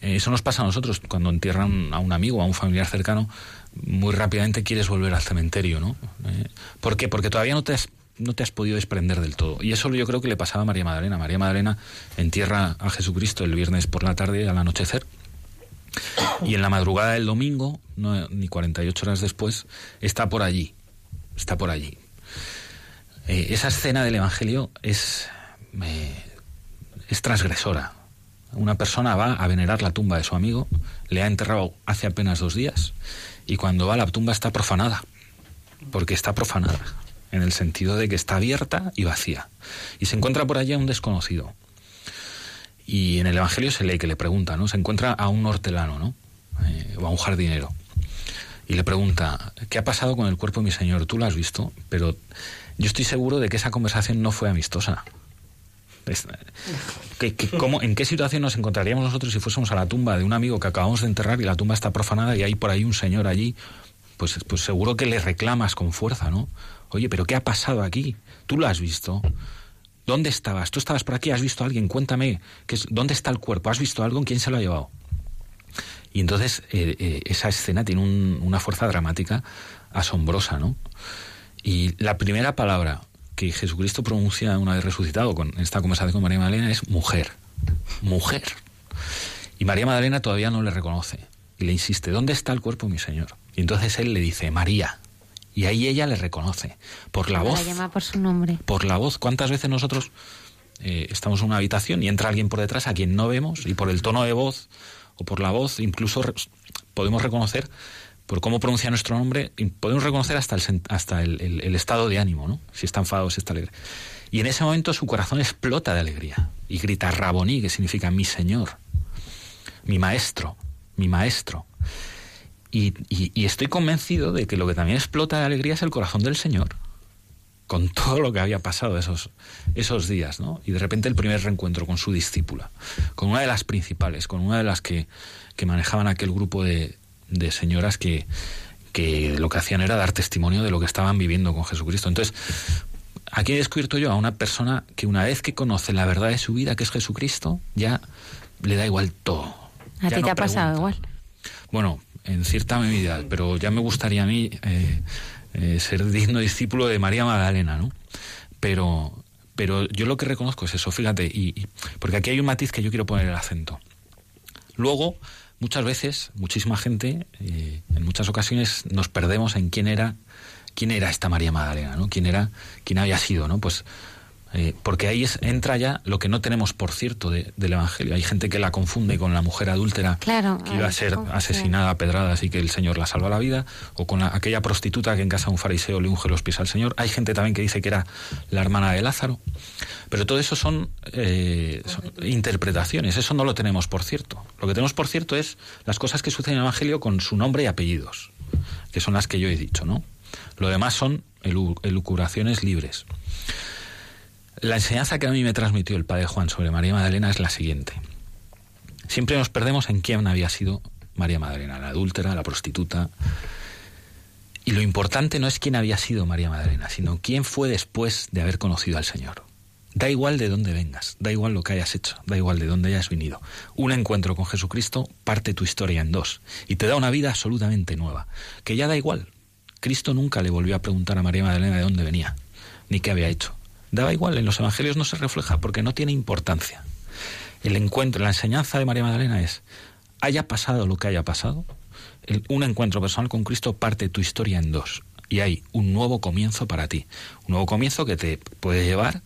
Eh, eso nos pasa a nosotros cuando entierran a un amigo, a un familiar cercano, muy rápidamente quieres volver al cementerio, ¿no? Eh, ¿Por qué? Porque todavía no te has no te has podido desprender del todo. Y eso yo creo que le pasaba a María Magdalena. María Magdalena entierra a Jesucristo el viernes por la tarde al anochecer. Y en la madrugada del domingo, no, ni 48 horas después, está por allí. Está por allí. Eh, esa escena del Evangelio es, es transgresora. Una persona va a venerar la tumba de su amigo, le ha enterrado hace apenas dos días, y cuando va la tumba está profanada. Porque está profanada en el sentido de que está abierta y vacía. Y se encuentra por allá un desconocido. Y en el Evangelio se lee que le pregunta, ¿no? Se encuentra a un hortelano, ¿no? Eh, o a un jardinero. Y le pregunta, ¿qué ha pasado con el cuerpo de mi señor? Tú lo has visto, pero yo estoy seguro de que esa conversación no fue amistosa. ¿Qué, qué, cómo, ¿En qué situación nos encontraríamos nosotros si fuésemos a la tumba de un amigo que acabamos de enterrar y la tumba está profanada y hay por ahí un señor allí? Pues, pues seguro que le reclamas con fuerza, ¿no? Oye, pero ¿qué ha pasado aquí? ¿Tú lo has visto? ¿Dónde estabas? ¿Tú estabas por aquí? ¿Has visto a alguien? Cuéntame, ¿qué es, ¿dónde está el cuerpo? ¿Has visto algo? ¿Quién se lo ha llevado? Y entonces eh, eh, esa escena tiene un- una fuerza dramática asombrosa, ¿no? Y la primera palabra que Jesucristo pronuncia una vez resucitado con esta conversación con María Magdalena es mujer. Mujer. Y María Magdalena todavía no le reconoce. Y le insiste, ¿dónde está el cuerpo de mi Señor? Y entonces él le dice, María. Y ahí ella le reconoce. Por la La voz. llama por su nombre. Por la voz. ¿Cuántas veces nosotros eh, estamos en una habitación y entra alguien por detrás a quien no vemos y por el tono de voz o por la voz incluso re- podemos reconocer por cómo pronuncia nuestro nombre, podemos reconocer hasta el, hasta el, estado de ánimo, ¿no? Si está enfadado, si está alegre. Y en ese momento su corazón explota de alegría y grita Raboní, que significa mi Señor, mi Maestro, mi Maestro. Y, y- y estoy convencido de que lo que también explota de alegría es el corazón del Señor, con todo lo que había pasado esos, esos días, ¿no? Y de repente el primer reencuentro con su discípula, con una de las principales, con una de las que, que manejaban aquel grupo de, de señoras que, que lo que hacían era dar testimonio de lo que estaban viviendo con Jesucristo. Entonces, aquí he descubierto yo a una persona que una vez que conoce la verdad de su vida, que es Jesucristo, ya le da igual todo. A ti no te ha pasado igual. Bueno, en cierta medida, pero ya me gustaría a mí eh, eh, ser digno discípulo de María Magdalena, ¿no? Pero, pero yo lo que reconozco es eso, fíjate, y, y- porque aquí hay un matiz que yo quiero poner el acento. Luego, muchas veces, muchísima gente, eh, en muchas ocasiones nos perdemos en quién era, quién era esta María Magdalena, ¿no? Quién era, quién había sido, ¿no? Pues eh, porque ahí es- entra ya lo que no tenemos por cierto de- del Evangelio. Hay gente que la confunde con la mujer adúltera Claro, que iba a ser asesinada a pedradas y que el Señor la salva la vida, o con la- aquella prostituta que en casa de un fariseo le unge los pies al Señor. Hay gente también que dice que era la hermana de Lázaro. Pero todo eso son, eh, son interpretaciones, eso no lo tenemos por cierto. Lo que tenemos por cierto es las cosas que suceden en el Evangelio con su nombre y apellidos, que son las que yo he dicho, ¿no? Lo demás son elu- elucubraciones libres. La enseñanza que a mí me transmitió el padre Juan sobre María Magdalena es la siguiente. Siempre nos perdemos en quién había sido María Magdalena, la adúltera, la prostituta. Y lo importante no es quién había sido María Magdalena, sino quién fue después de haber conocido al Señor. Da igual de dónde vengas, da igual lo que hayas hecho, da igual de dónde hayas venido. Un encuentro con Jesucristo parte tu historia en dos y te da una vida absolutamente nueva, que ya da igual. Cristo nunca le volvió a preguntar a María Magdalena de dónde venía, ni qué había hecho. Daba igual, en los evangelios no se refleja porque no tiene importancia. El encuentro, la enseñanza de María Magdalena es, haya pasado lo que haya pasado, el- un encuentro personal con Cristo parte tu historia en dos y hay un nuevo comienzo para ti. Un nuevo comienzo que te puede llevar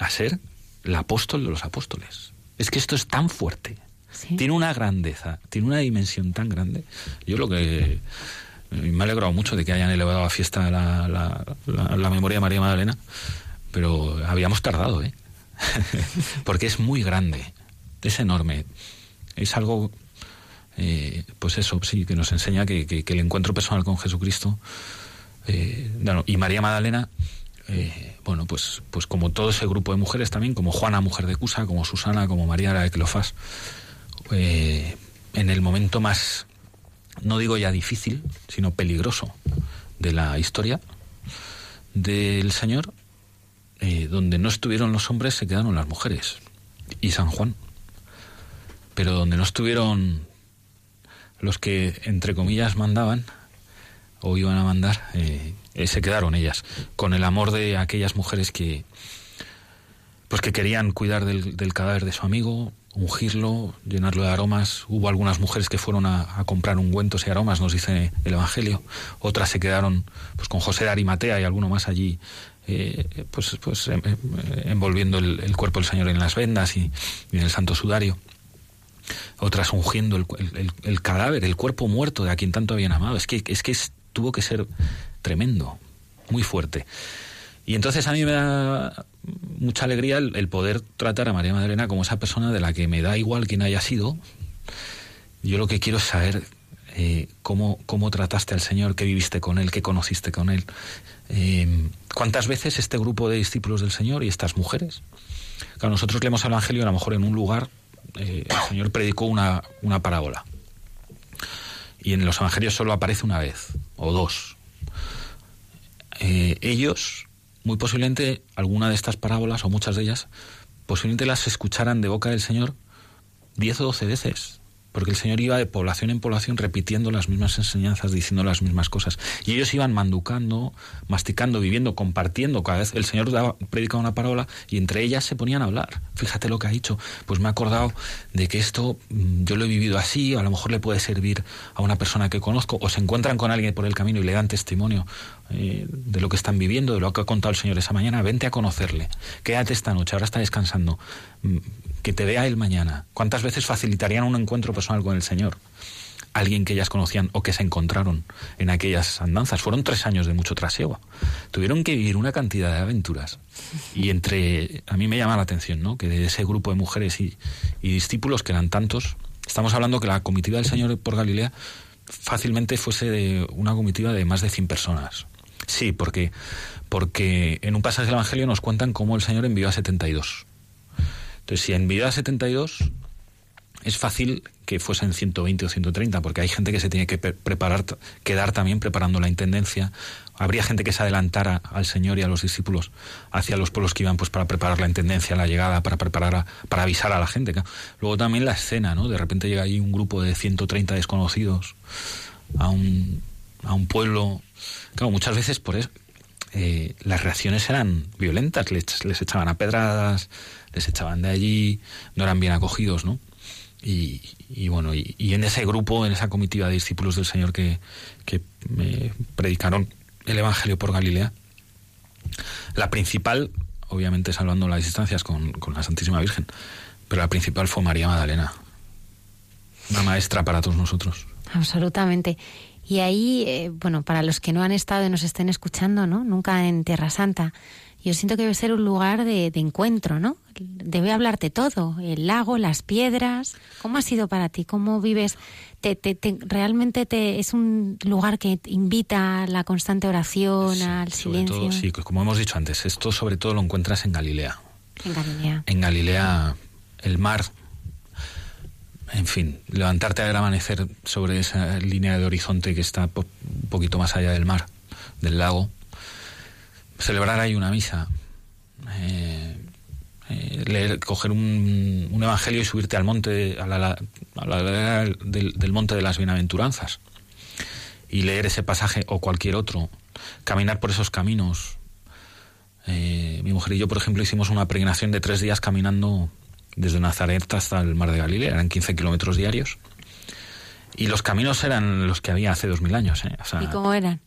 a ser el apóstol de los apóstoles. Es que esto es tan fuerte. Sí. Tiene una grandeza, tiene una dimensión tan grande. Yo lo que me ha alegrado mucho de que hayan elevado a fiesta la, la- la- la memoria de María Magdalena, pero habíamos tardado, ¿eh? [LAUGHS] Porque es muy grande, es enorme. Es algo, eh, pues eso, sí, que nos enseña que, que- el encuentro personal con Jesucristo eh, y María Magdalena, eh, bueno, pues, pues como todo ese grupo de mujeres también, como Juana, mujer de Cusa, como Susana, como María de Cleofás, en el momento más, no digo ya difícil, sino peligroso de la historia del Señor, eh, donde no estuvieron los hombres se quedaron las mujeres y San Juan. Pero donde no estuvieron los que, entre comillas, mandaban o iban a mandar, eh, eh, se quedaron ellas, con el amor de aquellas mujeres que, pues que querían cuidar del, del cadáver de su amigo, ungirlo, llenarlo de aromas. Hubo algunas mujeres que fueron a, comprar ungüentos y aromas, nos dice el Evangelio. Otras se quedaron pues con José de Arimatea y alguno más allí, eh, pues, pues em- em- envolviendo el, cuerpo del Señor en las vendas y, en el santo sudario. Otras ungiendo el, el- cadáver, el cuerpo muerto de a quien tanto habían amado. Es que, es que tuvo que ser tremendo, muy fuerte. Y entonces a mí me da mucha alegría el, poder tratar a María Magdalena como esa persona de la que me da igual quién haya sido. Yo lo que quiero es saber eh, cómo, cómo trataste al Señor, qué viviste con Él, qué conociste con Él. Eh, ¿Cuántas veces este grupo de discípulos del Señor y estas mujeres? Claro, nosotros leemos el Evangelio a lo mejor en un lugar eh, el Señor predicó una, una parábola. Y en los Evangelios solo aparece una vez o dos. Eh, ellos, muy posiblemente, alguna de estas parábolas o muchas de ellas, posiblemente las escucharan de boca del Señor diez o doce veces. Porque el Señor iba de población en población repitiendo las mismas enseñanzas, diciendo las mismas cosas. Y ellos iban manducando, masticando, viviendo, compartiendo. Cada vez el Señor daba, predicaba una parábola y entre ellas se ponían a hablar. Fíjate lo que ha dicho. Pues me he acordado de que esto mm, yo lo he vivido así, a lo mejor le puede servir a una persona que conozco, o se encuentran con alguien por el camino y le dan testimonio eh, de lo que están viviendo, de lo que ha contado el Señor esa mañana. Vente a conocerle. Quédate esta noche, ahora está descansando. Que te vea él mañana. ¿Cuántas veces facilitarían un encuentro personal con el Señor? Alguien que ellas conocían o que se encontraron en aquellas andanzas. Fueron tres años de mucho trasiego. Tuvieron que vivir una cantidad de aventuras. Y entre, a mí me llama la atención, ¿no? Que de ese grupo de mujeres y, y discípulos, que eran tantos, estamos hablando que la comitiva del Señor por Galilea fácilmente fuese de una comitiva de más de 100 personas. Sí, porque, porque en un pasaje del Evangelio nos cuentan cómo el Señor envió a 72. Entonces, si envió a 72, es fácil que fuesen 120 o 130, porque hay gente que se tiene que preparar, quedar también preparando la intendencia. Habría gente que se adelantara al Señor y a los discípulos hacia los pueblos que iban pues para preparar la intendencia, la llegada, para preparar, para avisar a la gente. Luego también la escena, ¿no? De repente llega ahí un grupo de 130 desconocidos a un, a un pueblo. Claro, muchas veces por eso eh, las reacciones eran violentas, les, les echaban a pedradas, les echaban de allí, no eran bien acogidos, ¿no? Y, bueno, y, en ese grupo, en esa comitiva de discípulos del Señor que, que me predicaron el Evangelio por Galilea, la principal, obviamente salvando las distancias con, con la Santísima Virgen, pero la principal fue María Magdalena, una maestra para todos nosotros. Absolutamente. Y ahí, eh, bueno, para los que no han estado y nos estén escuchando, ¿no? Nunca en Tierra Santa, yo siento que debe ser un lugar de, encuentro, ¿no? Debe hablarte todo, el lago, las piedras. ¿Cómo ha sido para ti? ¿Cómo vives? ¿Te, realmente te, es un lugar que invita a la constante oración, al silencio? sí, como hemos dicho antes, esto sobre todo lo encuentras en Galilea. En Galilea. En Galilea, el mar en fin, levantarte al amanecer sobre esa línea de horizonte que está un poquito más allá del mar, del lago, celebrar ahí una misa, eh, eh, leer, coger un, evangelio y subirte al monte, a la, del, monte de las bienaventuranzas. Y leer ese pasaje o cualquier otro, caminar por esos caminos. Eh, mi mujer y yo, por ejemplo, hicimos una peregrinación de tres días caminando desde Nazaret hasta el mar de Galilea, eran 15 kilómetros diarios. Y los caminos eran los que había hace dos mil años. ¿eh? ¿Y cómo eran?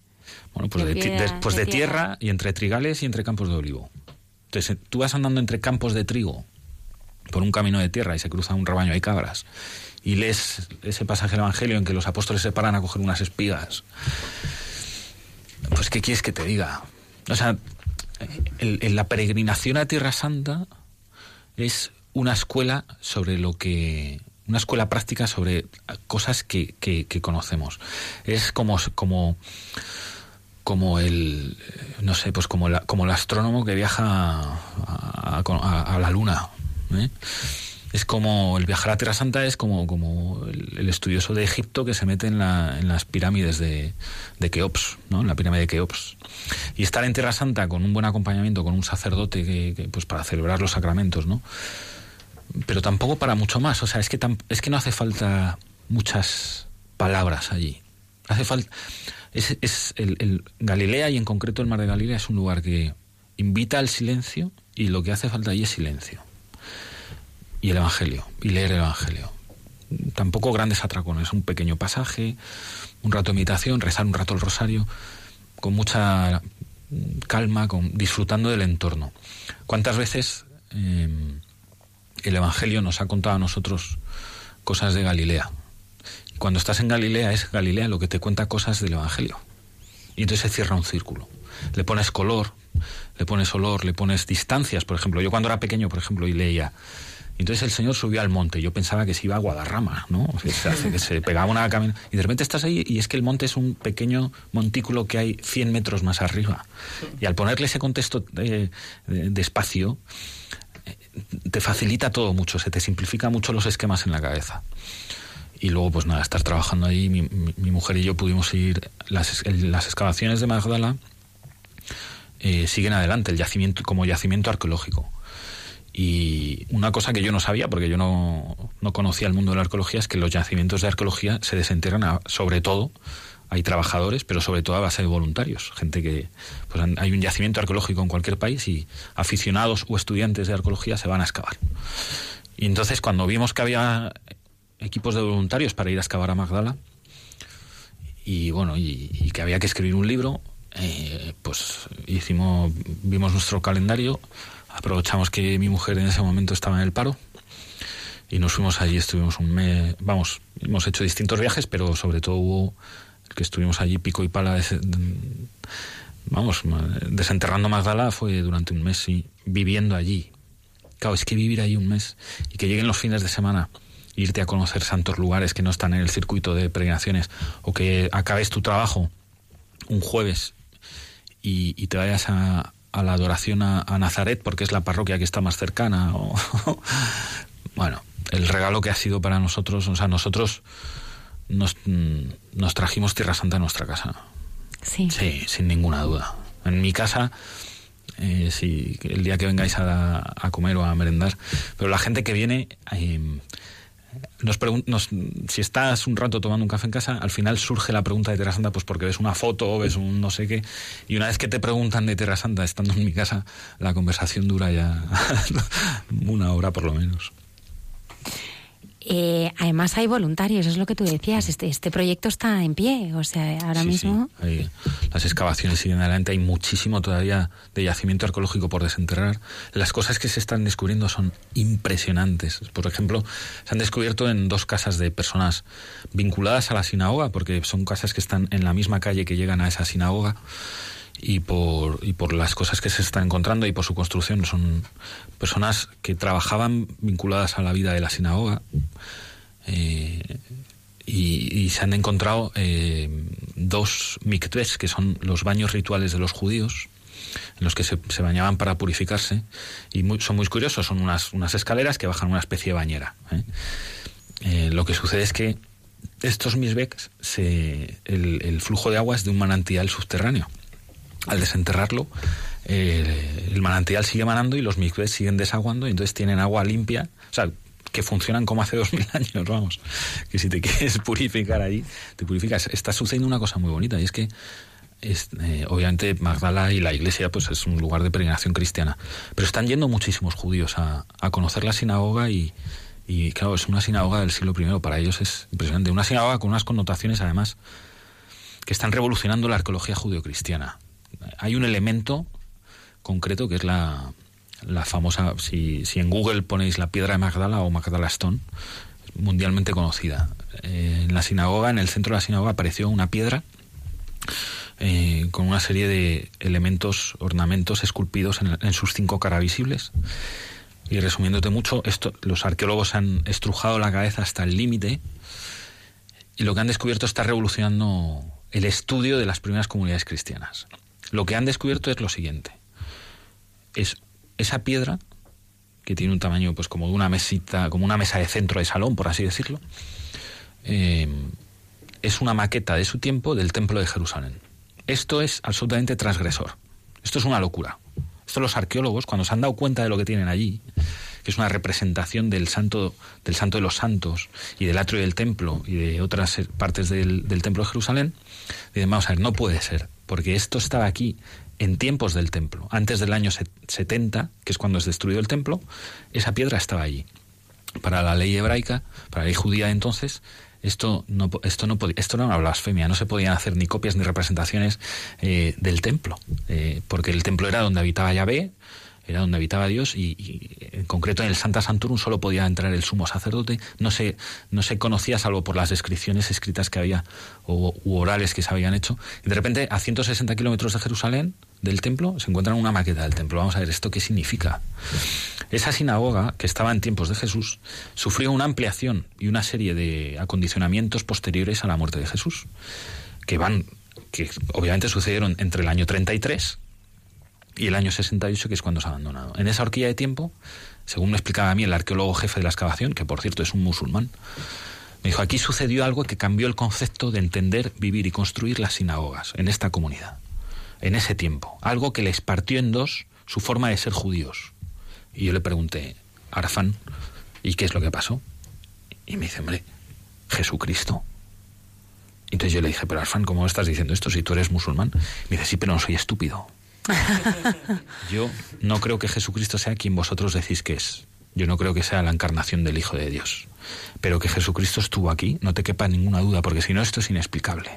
Bueno, pues de, pues de, tierra y entre trigales y entre campos de olivo. Entonces, tú vas andando entre campos de trigo por un camino de tierra y se cruza un rebaño de cabras y lees ese pasaje del Evangelio en que los apóstoles se paran a coger unas espigas. Pues, ¿qué quieres que te diga? O sea, la peregrinación a Tierra Santa es una escuela sobre lo que una escuela práctica sobre cosas que, que, conocemos. Es como, como, como el, no sé, pues como, como el astrónomo que viaja a, la luna. ¿eh? Es como el viajar a Tierra Santa es como, como el, estudioso de Egipto que se mete en, la, en las pirámides de, de, Keops, ¿no? en la pirámide de Keops. Y estar en Tierra Santa con un buen acompañamiento, con un sacerdote que, pues para celebrar los sacramentos, ¿no? Pero tampoco para mucho más. O sea, es que, es que no hace falta muchas palabras allí. Hace falta. Es, el, Galilea y en concreto el mar de Galilea es un lugar que invita al silencio y lo que hace falta allí es silencio. Y el Evangelio, y leer el Evangelio. Tampoco grandes atracones, un pequeño pasaje, un rato de meditación, rezar un rato el rosario, con mucha calma, con, disfrutando del entorno. ¿Cuántas veces em, el Evangelio nos ha contado a nosotros cosas de Galilea. Cuando estás en Galilea es Galilea lo que te cuenta cosas del Evangelio. Y entonces se cierra un círculo. Le pones color, le pones olor, le pones distancias, por ejemplo. Yo cuando era pequeño, por ejemplo, y leía, entonces el Señor subió al monte. Yo pensaba que se iba a Guadarrama, ¿no? que se pegaba una camina. Y de repente estás ahí y es que el monte es un pequeño montículo que hay 100 metros más arriba. Y al ponerle ese contexto de espacio, te facilita todo mucho, se te simplifica mucho los esquemas en la cabeza. Y luego, pues nada, estar trabajando ahí, mi, mujer y yo pudimos ir, las, excavaciones de Magdala eh, siguen adelante, el yacimiento como yacimiento arqueológico. Y una cosa que yo no sabía, porque yo no, no conocía el mundo de la arqueología, es que los yacimientos de arqueología se desentierran sobre todo, hay trabajadores, pero sobre todo a base de voluntarios. Gente que, pues hay un yacimiento arqueológico en cualquier país y aficionados o estudiantes de arqueología se van a excavar. Y entonces cuando vimos que había equipos de voluntarios para ir a excavar a Magdala, y bueno, y, que había que escribir un libro, eh, pues hicimos, vimos nuestro calendario, aprovechamos que mi mujer en ese momento estaba en el paro y nos fuimos allí, estuvimos un mes, vamos, hemos hecho distintos viajes, pero sobre todo hubo que estuvimos allí pico y pala, vamos, desenterrando Magdala fue durante un mes y viviendo allí. Claro, es que vivir ahí un mes y que lleguen los fines de semana, irte a conocer santos lugares que no están en el circuito de peregrinaciones o que acabes tu trabajo un jueves y, te vayas a, a la adoración a, a Nazaret porque es la parroquia que está más cercana. O, [LAUGHS] bueno, el regalo que ha sido para nosotros, o sea, nosotros nos, mm, nos trajimos Tierra Santa a nuestra casa. Sí. Sí, sin ninguna duda. En mi casa, eh, sí, el día que vengáis a, a comer o a merendar, pero la gente que viene, eh, nos nos- si estás un rato tomando un café en casa, al final surge la pregunta de Tierra Santa, pues porque ves una foto o ves un no sé qué, y una vez que te preguntan de Tierra Santa, estando en mi casa, la conversación dura ya [LAUGHS] una hora por lo menos. Eh, además hay voluntarios, es lo que tú decías, este, este proyecto está en pie, o sea, ahora Sí, mismo... sí, hay- las excavaciones siguen adelante, hay muchísimo todavía de yacimiento arqueológico por desenterrar. Las cosas que se están descubriendo son impresionantes. Por ejemplo, se han descubierto en dos casas de personas vinculadas a la sinagoga, porque son casas que están en la misma calle que llegan a esa sinagoga. Y por, y por las cosas que se están encontrando y por su construcción son personas que trabajaban vinculadas a la vida de la sinagoga eh, y, se han encontrado eh, dos mikvés, que son los baños rituales de los judíos, en los que se, se bañaban para purificarse, y son muy curiosos, son unas, unas escaleras que bajan una especie de bañera. ¿eh? Lo que sucede es que estos misbecs, se, el, el flujo de agua es de un manantial subterráneo. Al desenterrarlo, eh, el manantial sigue manando y los mikvés siguen desaguando y entonces tienen agua limpia, o sea, que funcionan como hace dos mil [LAUGHS] años, vamos. Que si te [LAUGHS] quieres purificar ahí, te purificas. Está sucediendo una cosa muy bonita y es que eh, obviamente Magdala y la iglesia pues es un lugar de peregrinación cristiana, pero están yendo muchísimos judíos a, a conocer la sinagoga y, y claro, es una sinagoga del siglo I, para ellos es impresionante. Una sinagoga con unas connotaciones además que están revolucionando la arqueología judeocristiana. Hay un elemento concreto que es la, la famosa, si, en Google ponéis la piedra de Magdala o Magdala Stone, mundialmente conocida. Eh, en la sinagoga, en el centro de la sinagoga apareció una piedra eh, con una serie de elementos, ornamentos esculpidos en, en sus cinco caras visibles. Y resumiéndote mucho, esto, los arqueólogos han estrujado la cabeza hasta el límite y lo que han descubierto está revolucionando el estudio de las primeras comunidades cristianas. Lo que han descubierto es lo siguiente. Es esa piedra, que tiene un tamaño pues como de una mesita, como una mesa de centro de salón, por así decirlo, eh, es una maqueta de su tiempo del Templo de Jerusalén. Esto es absolutamente transgresor. Esto es una locura. Esto los arqueólogos, cuando se han dado cuenta de lo que tienen allí, es una representación del santo, del santo de los santos y del atrio del templo y de otras partes del, del templo de Jerusalén, dicen, vamos a ver, no puede ser, porque esto estaba aquí en tiempos del templo, antes del año 70, que es cuando es destruido el templo, esa piedra estaba allí. Para la ley hebraica, para la ley judía de entonces, esto no, esto no, podía, esto era una blasfemia, no se podían hacer ni copias ni representaciones eh, del templo, eh, porque el templo era donde habitaba Yahvé, era donde habitaba Dios y, en concreto en el Santa Santurum solo podía entrar el sumo sacerdote, no se, no se conocía salvo por las descripciones escritas que había o u orales que se habían hecho. Y de repente a 160 kilómetros de Jerusalén, del templo, se encuentran una maqueta del templo. Vamos a ver, ¿esto qué significa? Esa sinagoga, que estaba en tiempos de Jesús, sufrió una ampliación y una serie de acondicionamientos posteriores a la muerte de Jesús, que van, que obviamente sucedieron entre el año 33 y el año 68, que es cuando se ha abandonado. En esa horquilla de tiempo, según me explicaba a mí el arqueólogo jefe de la excavación, que por cierto es un musulmán, me dijo, aquí sucedió algo que cambió el concepto de entender, vivir y construir las sinagogas en esta comunidad, en ese tiempo. Algo que les partió en dos su forma de ser judíos. Y yo le pregunté, Arfan, ¿y qué es lo que pasó? Y me dice, hombre, Jesucristo. Entonces yo le dije, pero Arfan, ¿cómo estás diciendo esto si tú eres musulmán? Me dice, sí, pero no soy estúpido. [LAUGHS] yo no creo que Jesucristo sea quien vosotros decís que es. Yo no creo que sea la encarnación del Hijo de Dios. Pero que Jesucristo estuvo aquí, no te quepa ninguna duda, porque si no esto es inexplicable.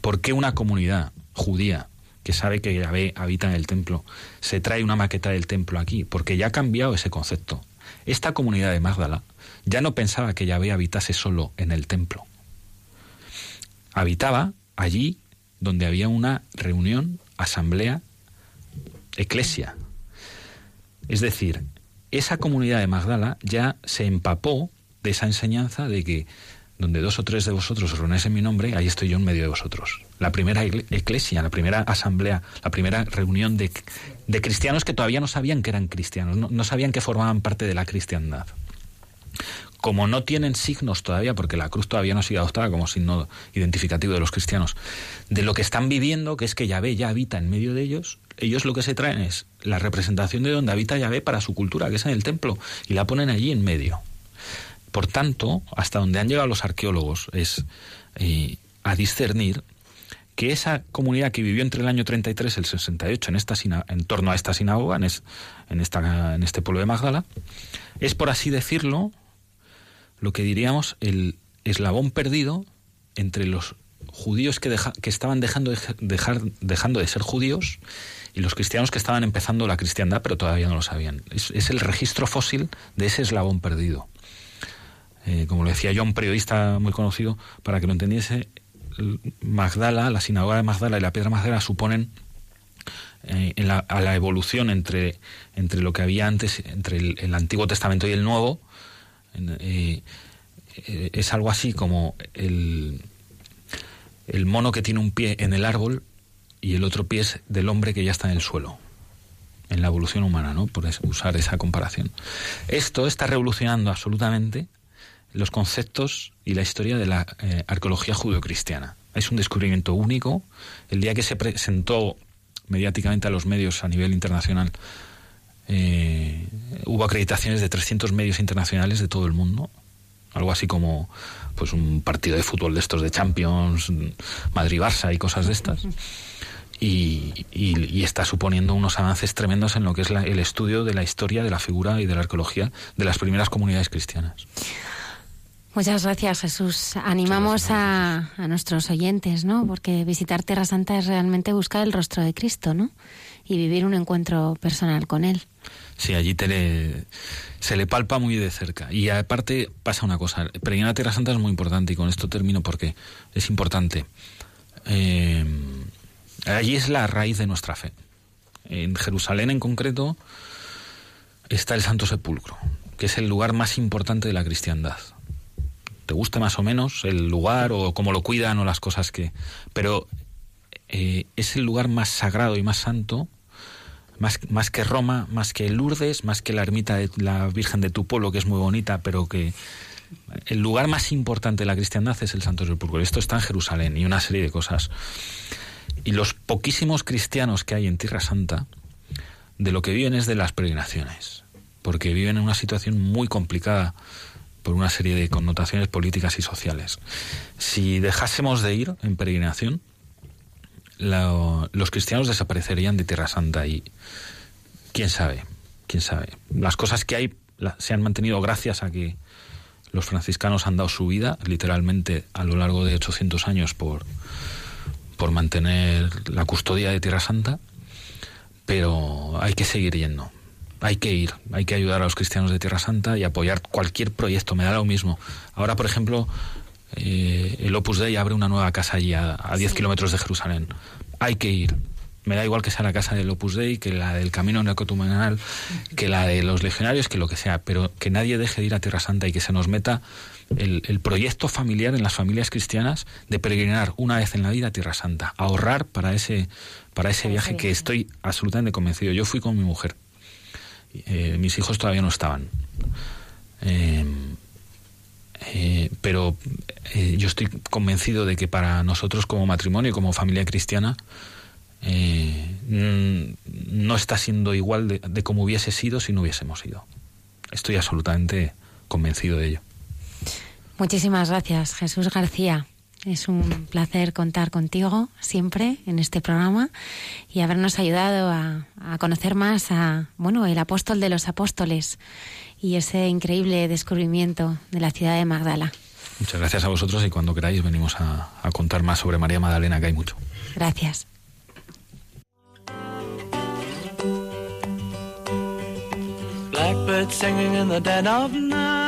¿Por qué una comunidad judía que sabe que Yahvé habita en el templo se trae una maqueta del templo aquí? Porque ya ha cambiado ese concepto. Esta comunidad de Magdala ya no pensaba que Yahvé habitase solo en el templo. Habitaba allí donde había una reunión, asamblea, eclesia. Es decir, esa comunidad de Magdala ya se empapó de esa enseñanza de que donde dos o tres de vosotros os reunéis en mi nombre, ahí estoy yo en medio de vosotros. La primera eclesia, la primera asamblea, la primera reunión de, de cristianos que todavía no sabían que eran cristianos, no, no sabían que formaban parte de la cristiandad como no tienen signos todavía, porque la cruz todavía no ha sido adoptada como signo identificativo de los cristianos, de lo que están viviendo, que es que Yahvé ya habita en medio de ellos, ellos lo que se traen es la representación de donde habita Yahvé para su cultura, que es en el templo, y la ponen allí en medio. Por tanto, hasta donde han llegado los arqueólogos es eh, a discernir que esa comunidad que vivió entre el año 33 y el 68 en, esta en torno a esta sinagoga, en, esta, en este pueblo de Magdala, es, por así decirlo, lo que diríamos el eslabón perdido entre los judíos que, que estaban dejando de, dejar, dejando de ser judíos y los cristianos que estaban empezando la cristiandad pero todavía no lo sabían. Es, el registro fósil de ese eslabón perdido. Eh, como lo decía yo, un periodista muy conocido, para que lo entendiese, Magdala, la sinagoga de Magdala y la piedra Magdala suponen eh, a la evolución entre, entre lo que había antes, entre el Antiguo Testamento y el Nuevo, eh, es algo así como el, el mono que tiene un pie en el árbol y el otro pie es del hombre que ya está en el suelo en la evolución humana, ¿no? Por usar esa comparación. Esto está revolucionando absolutamente los conceptos y la historia de la eh, arqueología judeocristiana. Es un descubrimiento único. El día que se presentó mediáticamente a los medios a nivel internacional eh, hubo acreditaciones de 300 medios internacionales de todo el mundo, algo así como pues un partido de fútbol de estos de Champions, Madrid-Barça y cosas de estas. Y, está suponiendo unos avances tremendos en lo que es el estudio de la historia, de la figura y de la arqueología de las primeras comunidades cristianas. Muchas gracias, Jesús. Animamos a, a, nuestros oyentes, ¿no? Porque visitar Tierra Santa es realmente buscar el rostro de Cristo, ¿no? Y vivir un encuentro personal con Él. Sí, allí se le palpa muy de cerca. Y aparte pasa una cosa, peregrinar a Tierra Santa es muy importante y con esto termino porque es importante. Eh, allí es la raíz de nuestra fe. En Jerusalén en concreto está el Santo Sepulcro, que es el lugar más importante de la cristiandad. Te guste más o menos el lugar o cómo lo cuidan o las cosas que... Pero eh, es el lugar más sagrado y más santo más, más que Roma, más que Lourdes, más que la ermita de la Virgen de Tupolo, que es muy bonita, pero que el lugar más importante de la cristiandad es el Santo Sepulcro. Esto está en Jerusalén y una serie de cosas. Y los poquísimos cristianos que hay en Tierra Santa, de lo que viven es de las peregrinaciones, porque viven en una situación muy complicada por una serie de connotaciones políticas y sociales. Si dejásemos de ir en peregrinación, los cristianos desaparecerían de Tierra Santa y quién sabe, quién sabe. Las cosas que hay se han mantenido gracias a que los franciscanos han dado su vida literalmente a lo largo de 800 años por, por mantener la custodia de Tierra Santa, pero hay que seguir yendo. Hay que ir, hay que ayudar a los cristianos de Tierra Santa y apoyar cualquier proyecto, me da lo mismo. Ahora, por ejemplo, eh, el Opus Dei abre una nueva casa allí a, 10 kilómetros de Jerusalén. Hay que ir. Me da igual que sea la casa del Opus Dei, que la del Camino Neocotumenal, que la de los legionarios, que lo que sea, pero que nadie deje de ir a Tierra Santa y que se nos meta el, el, proyecto familiar en las familias cristianas de peregrinar una vez en la vida a Tierra Santa, ahorrar para ese, para ese viaje que estoy absolutamente convencido. Yo fui con mi mujer, eh, mis hijos todavía no estaban. Eh, eh, pero eh, yo estoy convencido de que para nosotros como matrimonio y como familia cristiana eh, no está siendo igual de, de como hubiese sido si no hubiésemos ido. Estoy absolutamente convencido de ello. Muchísimas gracias, Jesús García. Es un placer contar contigo siempre en este programa y habernos ayudado a, a, conocer más a, bueno, el apóstol de los apóstoles y ese increíble descubrimiento de la ciudad de Magdala. Muchas gracias a vosotros y cuando queráis venimos a, a contar más sobre María Magdalena, que hay mucho. Gracias. Blackbird singing in the dead of night.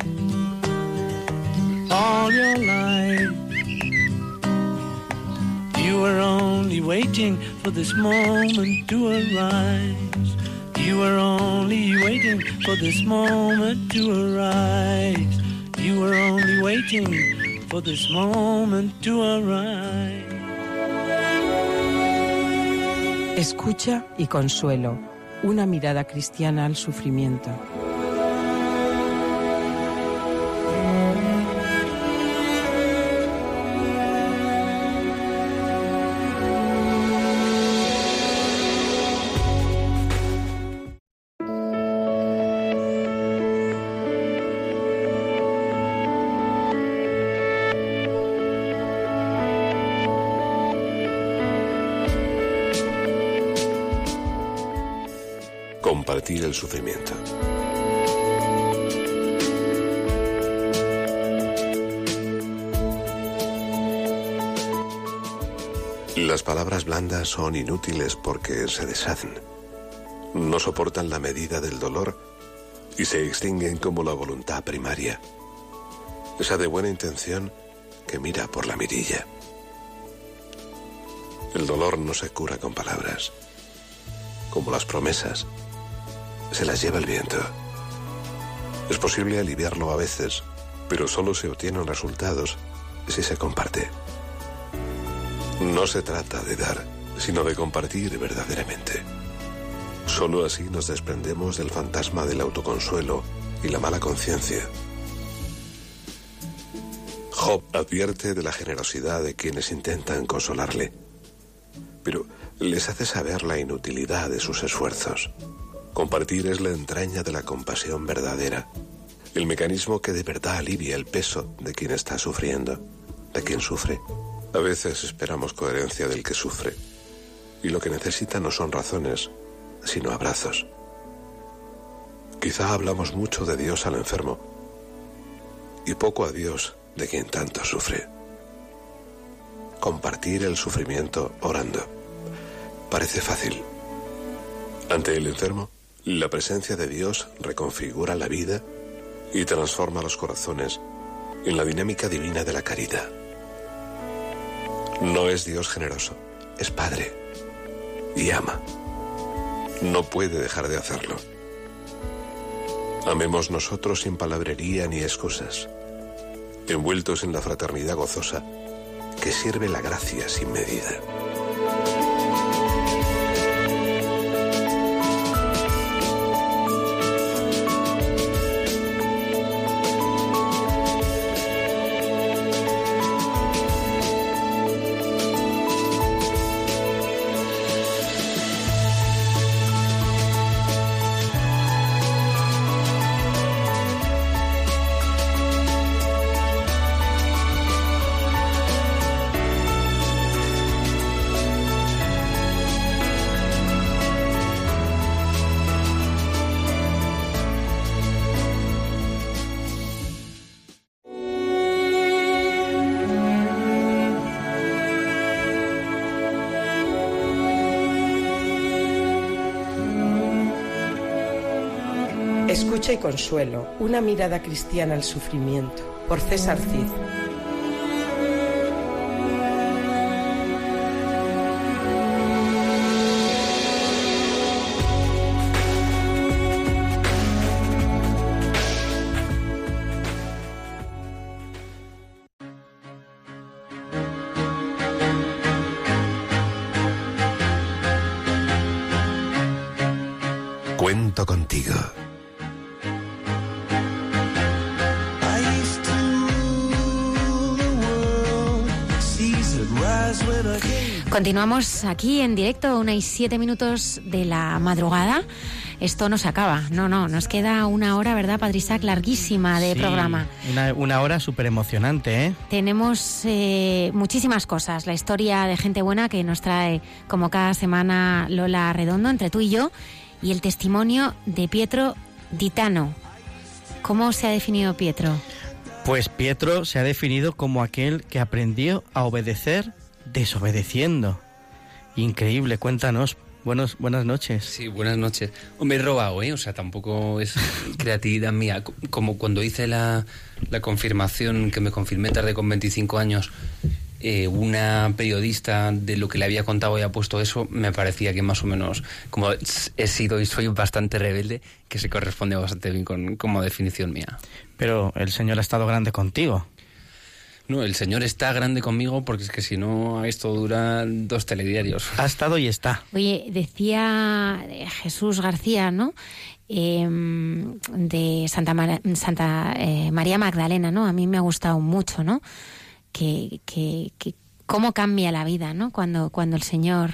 all your life. You were only waiting for this moment to arise. You were only waiting for this moment to arise. You were only waiting for this moment to arise. Escucha y consuelo. Una mirada cristiana al sufrimiento. Sufrimiento. Las palabras blandas son inútiles porque se deshacen. No soportan la medida del dolor y se extinguen como la voluntad primaria. Esa de buena intención que mira por la mirilla. El dolor no se cura con palabras. Como las promesas, se las lleva el viento. Es posible aliviarlo a veces, pero solo se obtienen resultados si se comparte. No se trata de dar, sino de compartir verdaderamente. Solo así nos desprendemos del fantasma del autoconsuelo y la mala conciencia. Job advierte de la generosidad de quienes intentan consolarle, pero les hace saber la inutilidad de sus esfuerzos. Compartir es la entraña de la compasión verdadera, el mecanismo que de verdad alivia el peso de quien está sufriendo, de quien sufre. A veces esperamos coherencia del que sufre, y lo que necesita no son razones, sino abrazos. Quizá hablamos mucho de Dios al enfermo, y poco a Dios de quien tanto sufre. Compartir el sufrimiento orando. Parece fácil. Ante el enfermo, la presencia de Dios reconfigura la vida y transforma los corazones en la dinámica divina de la caridad. No es Dios generoso, es Padre y ama. No puede dejar de hacerlo. Amemos nosotros sin palabrería ni excusas, envueltos en la fraternidad gozosa que sirve la gracia sin medida. Escucha y consuelo, una mirada cristiana al sufrimiento, por César Cid. Continuamos aquí en directo, una y siete minutos de la madrugada. Esto no se acaba, no, no, nos queda una hora, ¿verdad, Padrisac? Larguísima de Sí, programa. Una, una hora súper emocionante, ¿eh? Tenemos eh, muchísimas cosas. La historia de gente buena que nos trae, como cada semana, Lola Redondo, entre tú y yo, y el testimonio de Pietro Ditano. ¿Cómo se ha definido Pietro? Pues Pietro se ha definido como aquel que aprendió a obedecer desobedeciendo. Increíble, cuéntanos. Buenos, buenas noches. Sí, buenas noches. Me he robado, ¿eh? O sea, tampoco es [LAUGHS] creatividad mía. Co- Como cuando hice la, la confirmación, que me confirmé tarde con 25 años, eh, una periodista de lo que le había contado había puesto eso, me parecía que más o menos, como he sido y soy bastante rebelde, que se corresponde bastante bien con, como definición mía. Pero el Señor ha estado grande contigo. No, el señor está grande conmigo porque es que si no, esto dura dos telediarios. Ha estado y está. Oye, decía eh, Jesús García, ¿no? Em, de Santa, Mar- Santa eh, María Magdalena, ¿no? A mí me ha gustado mucho, ¿no? Que, que, que cómo cambia la vida, ¿no? Cuando, cuando el Señor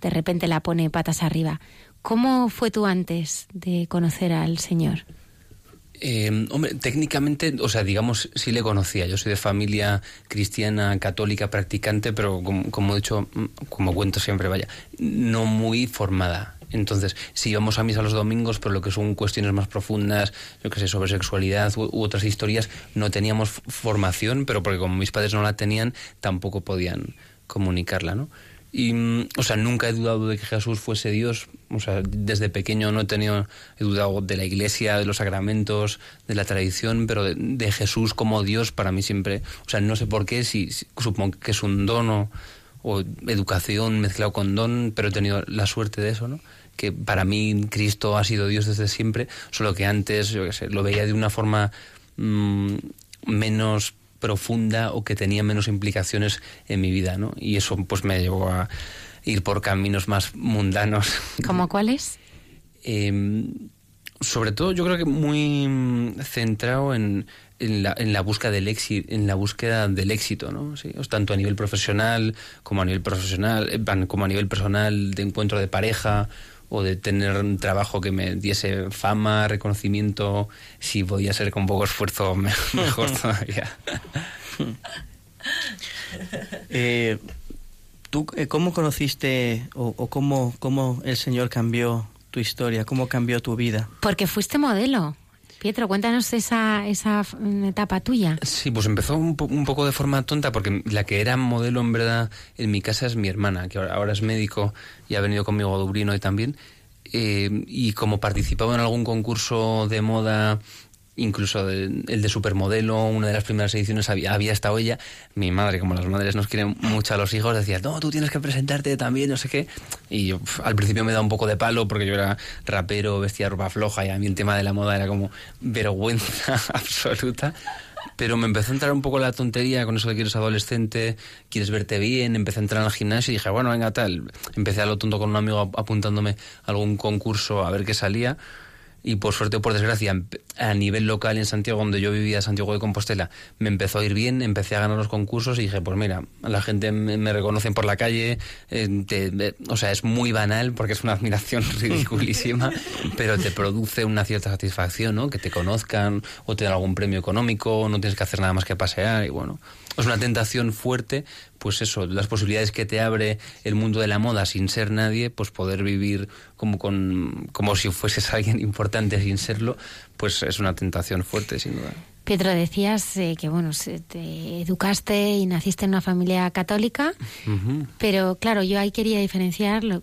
de repente la pone patas arriba. ¿Cómo fue tú antes de conocer al Señor? Eh, hombre, técnicamente, o sea, digamos, sí le conocía. Yo soy de familia cristiana, católica, practicante, pero como, he dicho, mm, como cuento siempre, vaya, no muy formada. Entonces, si íbamos a misa los domingos, pero lo que son cuestiones más profundas, yo que sé, sobre sexualidad u, otras historias, no teníamos formación, pero porque como mis padres no la tenían, tampoco podían comunicarla, ¿no? Y, mm, o sea, nunca he dudado de que Jesús fuese Dios. O sea, desde pequeño no he tenido, he dudado de la iglesia, de los sacramentos, de la tradición, pero de, Jesús como Dios para mí siempre, o sea, no sé por qué, si, supongo que es un don o, o educación mezclado con don, pero he tenido la suerte de eso, ¿no? Que para mí Cristo ha sido Dios desde siempre, solo que antes, yo qué sé, lo veía de una forma mm, menos profunda o que tenía menos implicaciones en mi vida, ¿no? Y eso pues me llevó a ir por caminos más mundanos. ¿Cómo cuáles? Eh, sobre todo yo creo que muy mm, centrado en, en, la, en la búsqueda del éxito, en la búsqueda del éxito, ¿no? Sí, o sea, tanto a nivel profesional como a nivel profesional, eh, como a nivel personal de encuentro de pareja o de tener un trabajo que me diese fama, reconocimiento, si podía ser con poco esfuerzo me- [LAUGHS] mejor todavía. Eh, ¿Tú eh, cómo conociste o, o cómo, cómo el Señor cambió tu historia? ¿Cómo cambió tu vida? Porque fuiste modelo. Pietro, cuéntanos esa, esa mm, etapa tuya. Sí, pues empezó un, po- un poco de forma tonta porque la que era modelo en verdad en mi casa es mi hermana, que ahora, ahora es médico y ha venido conmigo a Dublín hoy también. Eh, y como participaba en algún concurso de moda incluso el de Supermodelo, una de las primeras ediciones había, había estado ella. Mi madre, como las madres nos quieren mucho a los hijos, decía, no, tú tienes que presentarte también, no sé qué. Y yo al principio me da un poco de palo porque yo era rapero, vestía ropa floja y a mí el tema de la moda era como vergüenza [LAUGHS] absoluta. Pero me empezó a entrar un poco la tontería con eso de que eres adolescente, quieres verte bien, empecé a entrar al gimnasio y dije, bueno, venga, tal. Empecé a lo tonto con un amigo apuntándome a algún concurso a ver qué salía y por suerte o por desgracia a nivel local en Santiago donde yo vivía Santiago de Compostela me empezó a ir bien empecé a ganar los concursos y dije pues mira la gente me, reconocen por la calle eh, o sea es muy banal porque es una admiración [LAUGHS] ridiculísima pero te produce una cierta satisfacción ¿no? que te conozcan o te dan algún premio económico no tienes que hacer nada más que pasear y bueno es una tentación fuerte, pues eso, las posibilidades que te abre el mundo de la moda sin ser nadie, pues poder vivir como con como si fueses alguien importante sin serlo, pues es una tentación fuerte, sin duda. Pedro, decías eh, que bueno, te educaste y naciste en una familia católica, pero claro, yo ahí quería diferenciar lo,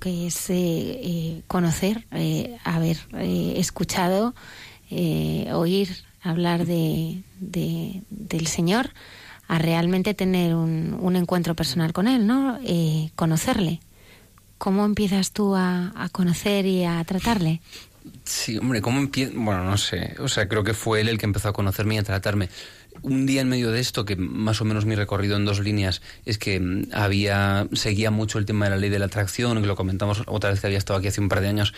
que es eh, eh, conocer, haber escuchado, oír hablar de, del Señor a realmente tener un, encuentro personal con Él, ¿no? Eh, conocerle. ¿Cómo empiezas tú a, a, conocer y a tratarle? Sí, hombre, ¿cómo empieza? Bueno, no sé. O sea, creo que fue él el que empezó a conocerme y a tratarme un día en medio de esto, que más o menos mi recorrido en dos líneas es que mm, había seguía mucho el tema de la ley de la atracción, que lo comentamos otra vez que había estado aquí hace un par de años,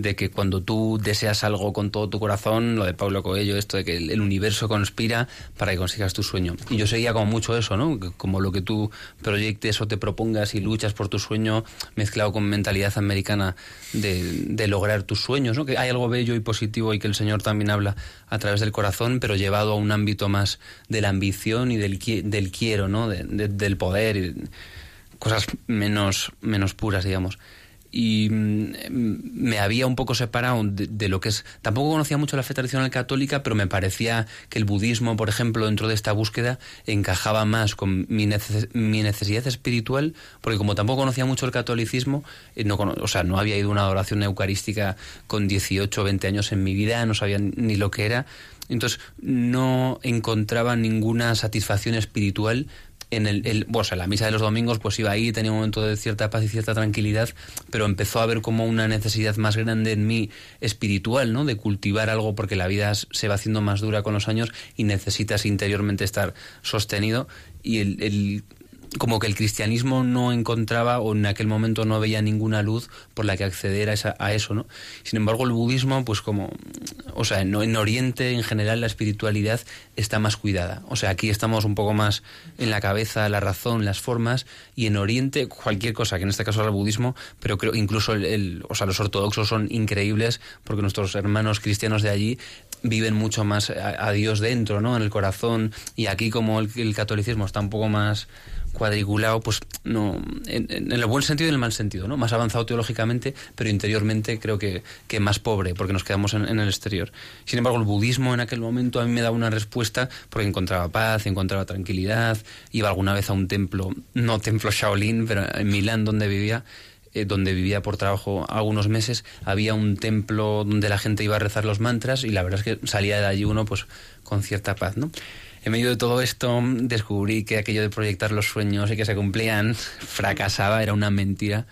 de que cuando tú deseas algo con todo tu corazón, lo de Pablo Coelho, esto de que el universo conspira para que consigas tu sueño. Y yo seguía como mucho eso, ¿no? Como lo que tú proyectes o te propongas y luchas por tu sueño, mezclado con mentalidad americana de, de lograr tus sueños, ¿no? Que hay algo bello y positivo y que el Señor también habla a través del corazón, pero llevado a un ámbito más de la ambición y del, del quiero, ¿no? del poder y cosas menos, menos puras, digamos y mm, me había un poco separado de, lo que es... Tampoco conocía mucho la fe tradicional católica, pero me parecía que el budismo, por ejemplo, dentro de esta búsqueda, encajaba más con mi, mi necesidad espiritual, porque como tampoco conocía mucho el catolicismo, eh, no, o sea, no había ido a una adoración eucarística con 18 o 20 años en mi vida, no sabía ni lo que era, entonces no encontraba ninguna satisfacción espiritual en el, el bueno, la misa de los domingos pues iba ahí, tenía un momento de cierta paz y cierta tranquilidad, pero empezó a haber como una necesidad más grande en mí espiritual, ¿no? De cultivar algo porque la vida se va haciendo más dura con los años y necesitas interiormente estar sostenido y el como que el cristianismo no encontraba o en aquel momento no veía ninguna luz por la que acceder a, esa, a eso, ¿no? Sin embargo, el budismo, pues como, o sea, en, en, Oriente en general la espiritualidad está más cuidada. O sea, aquí estamos un poco más en la cabeza, la razón, las formas, y en Oriente cualquier cosa, que en este caso era el budismo, pero creo incluso el, o sea, los ortodoxos son increíbles porque nuestros hermanos cristianos de allí viven mucho más a, Dios dentro, ¿no? En el corazón, y aquí como el catolicismo está un poco más cuadriculado, pues no, en, el buen sentido y en el mal sentido, ¿no? Más avanzado teológicamente, pero interiormente creo que, que más pobre, porque nos quedamos en, el exterior. Sin embargo, el budismo en aquel momento a mí me daba una respuesta porque encontraba paz, encontraba tranquilidad, iba alguna vez a un templo, no templo Shaolin, pero en Milán donde vivía, eh, donde vivía por trabajo algunos meses, había un templo donde la gente iba a rezar los mantras y la verdad es que salía de allí uno pues con cierta paz, ¿no? En medio de todo esto descubrí que aquello de proyectar los sueños y que se cumplían [LAUGHS] fracasaba, era una mentira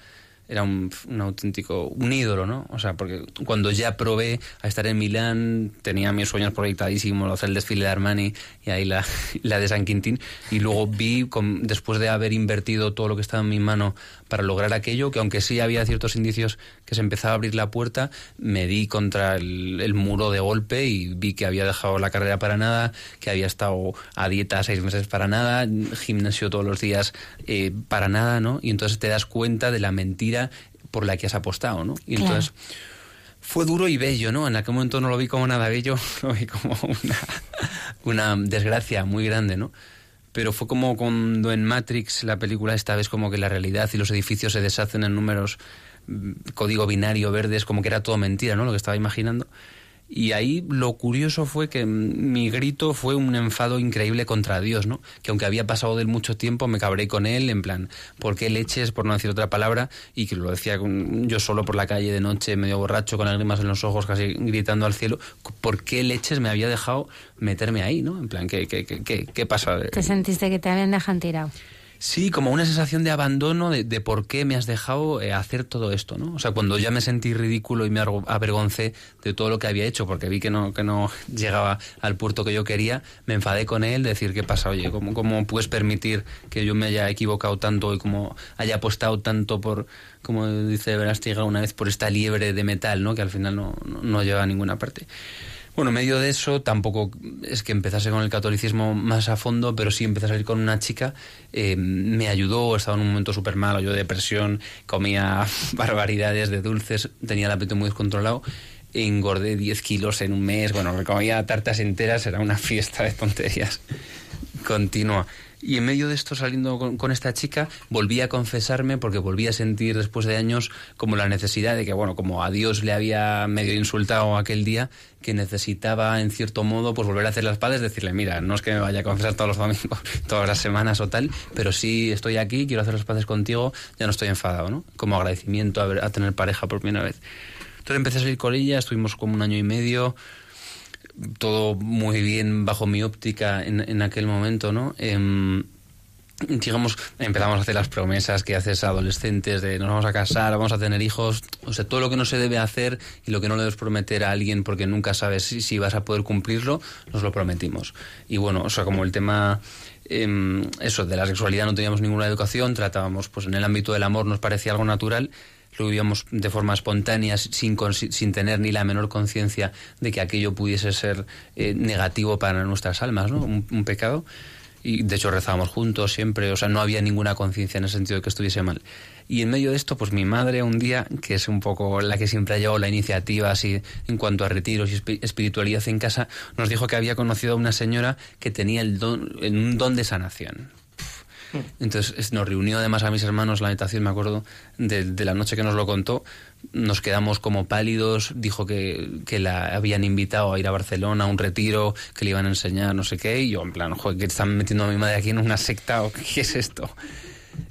era un, auténtico, un ídolo, ¿no? O sea, porque cuando ya probé a estar en Milán, tenía mis sueños proyectadísimos, hacer el desfile de Armani y ahí la, [LAUGHS] la de San Quintín, y luego vi, después de haber invertido todo lo que estaba en mi mano para lograr aquello, que aunque sí había ciertos indicios que se empezaba a abrir la puerta, me di contra el, muro de golpe y vi que había dejado la carrera para nada, que había estado a dieta seis meses para nada, gimnasio todos los días eh, para nada, ¿no? Y entonces te das cuenta de la mentira por la que has apostado, ¿no? Y entonces fue duro y bello, ¿no? En aquel momento no lo vi como nada bello, [LAUGHS] lo vi como una, una desgracia muy grande, ¿no? Pero fue como cuando en Matrix la película esta vez como que la realidad y los edificios se deshacen en números mm, código binario verdes como que era todo mentira no lo que estaba imaginando Y ahí lo curioso fue que mi grito fue un enfado increíble contra Dios, ¿no? Que aunque había pasado de él mucho tiempo, me cabré con él, en plan, ¿por qué leches, por no decir otra palabra? Y que lo decía yo solo por la calle de noche, medio borracho, con lágrimas en los ojos, casi gritando al cielo, ¿por qué leches me había dejado meterme ahí, ¿no? En plan, ¿qué, qué, qué, qué pasa? ¿Te sentiste que te habían dejado tirado? Sí, como una sensación de abandono de, de por qué me has dejado eh, hacer todo esto, ¿no? O sea, cuando ya me sentí ridículo y me avergoncé de todo lo que había hecho, porque vi que no, que no [LAUGHS] llegaba al puerto que yo quería, me enfadé con él, de decir, ¿qué pasa? Oye, ¿cómo, ¿cómo puedes permitir que yo me haya equivocado tanto y como haya apostado tanto por, como dice Verastiga una vez, por esta liebre de metal, ¿no? Que al final no, no, no lleva a ninguna parte. Bueno, en medio de eso tampoco es que empezase con el catolicismo más a fondo, pero sí empecé a salir con una chica, eh, me ayudó, estaba en un momento súper malo, yo de depresión, comía [LAUGHS] barbaridades de dulces, tenía el apetito muy descontrolado, engordé 10 kilos en un mes, bueno, comía tartas enteras, era una fiesta de tonterías continua. Y en medio de esto, saliendo con, esta chica, volví a confesarme porque volví a sentir después de años como la necesidad de que, bueno, como a Dios le había medio insultado aquel día, que necesitaba en cierto modo pues volver a hacer las paces, decirle, mira, no es que me vaya a confesar todos los domingos, [LAUGHS] todas las semanas o tal, pero sí estoy aquí, quiero hacer las paces contigo, ya no estoy enfadado, ¿no? Como agradecimiento a, ver- a tener pareja por primera vez. Entonces empecé a salir con ella, estuvimos como un año y medio, todo muy bien bajo mi óptica en, en aquel momento, ¿no? Em, digamos, empezamos a hacer las promesas que haces a adolescentes de nos vamos a casar, vamos a tener hijos, o sea, todo lo que no se debe hacer y lo que no le debes prometer a alguien porque nunca sabes si, si vas a poder cumplirlo, nos lo prometimos. Y bueno, o sea, como el tema em, eso de la sexualidad no teníamos ninguna educación, tratábamos pues en el ámbito del amor nos parecía algo natural, lo vivíamos de forma espontánea, sin, sin tener ni la menor conciencia de que aquello pudiese ser eh, negativo para nuestras almas, ¿no? Un, un pecado. Y de hecho rezábamos juntos siempre, o sea, no había ninguna conciencia en el sentido de que estuviese mal. Y en medio de esto, pues mi madre un día, que es un poco la que siempre ha llevado la iniciativa así en cuanto a retiros y espi- espiritualidad en casa, nos dijo que había conocido a una señora que tenía el don, un don de sanación. Entonces es- nos reunió además a mis hermanos la habitación, me acuerdo, de, de la noche que nos lo contó. Nos quedamos como pálidos, dijo que, que la habían invitado a ir a Barcelona a un retiro, que le iban a enseñar no sé qué, y yo en plan, joder, que están metiendo a mi madre aquí en una secta o qué es esto.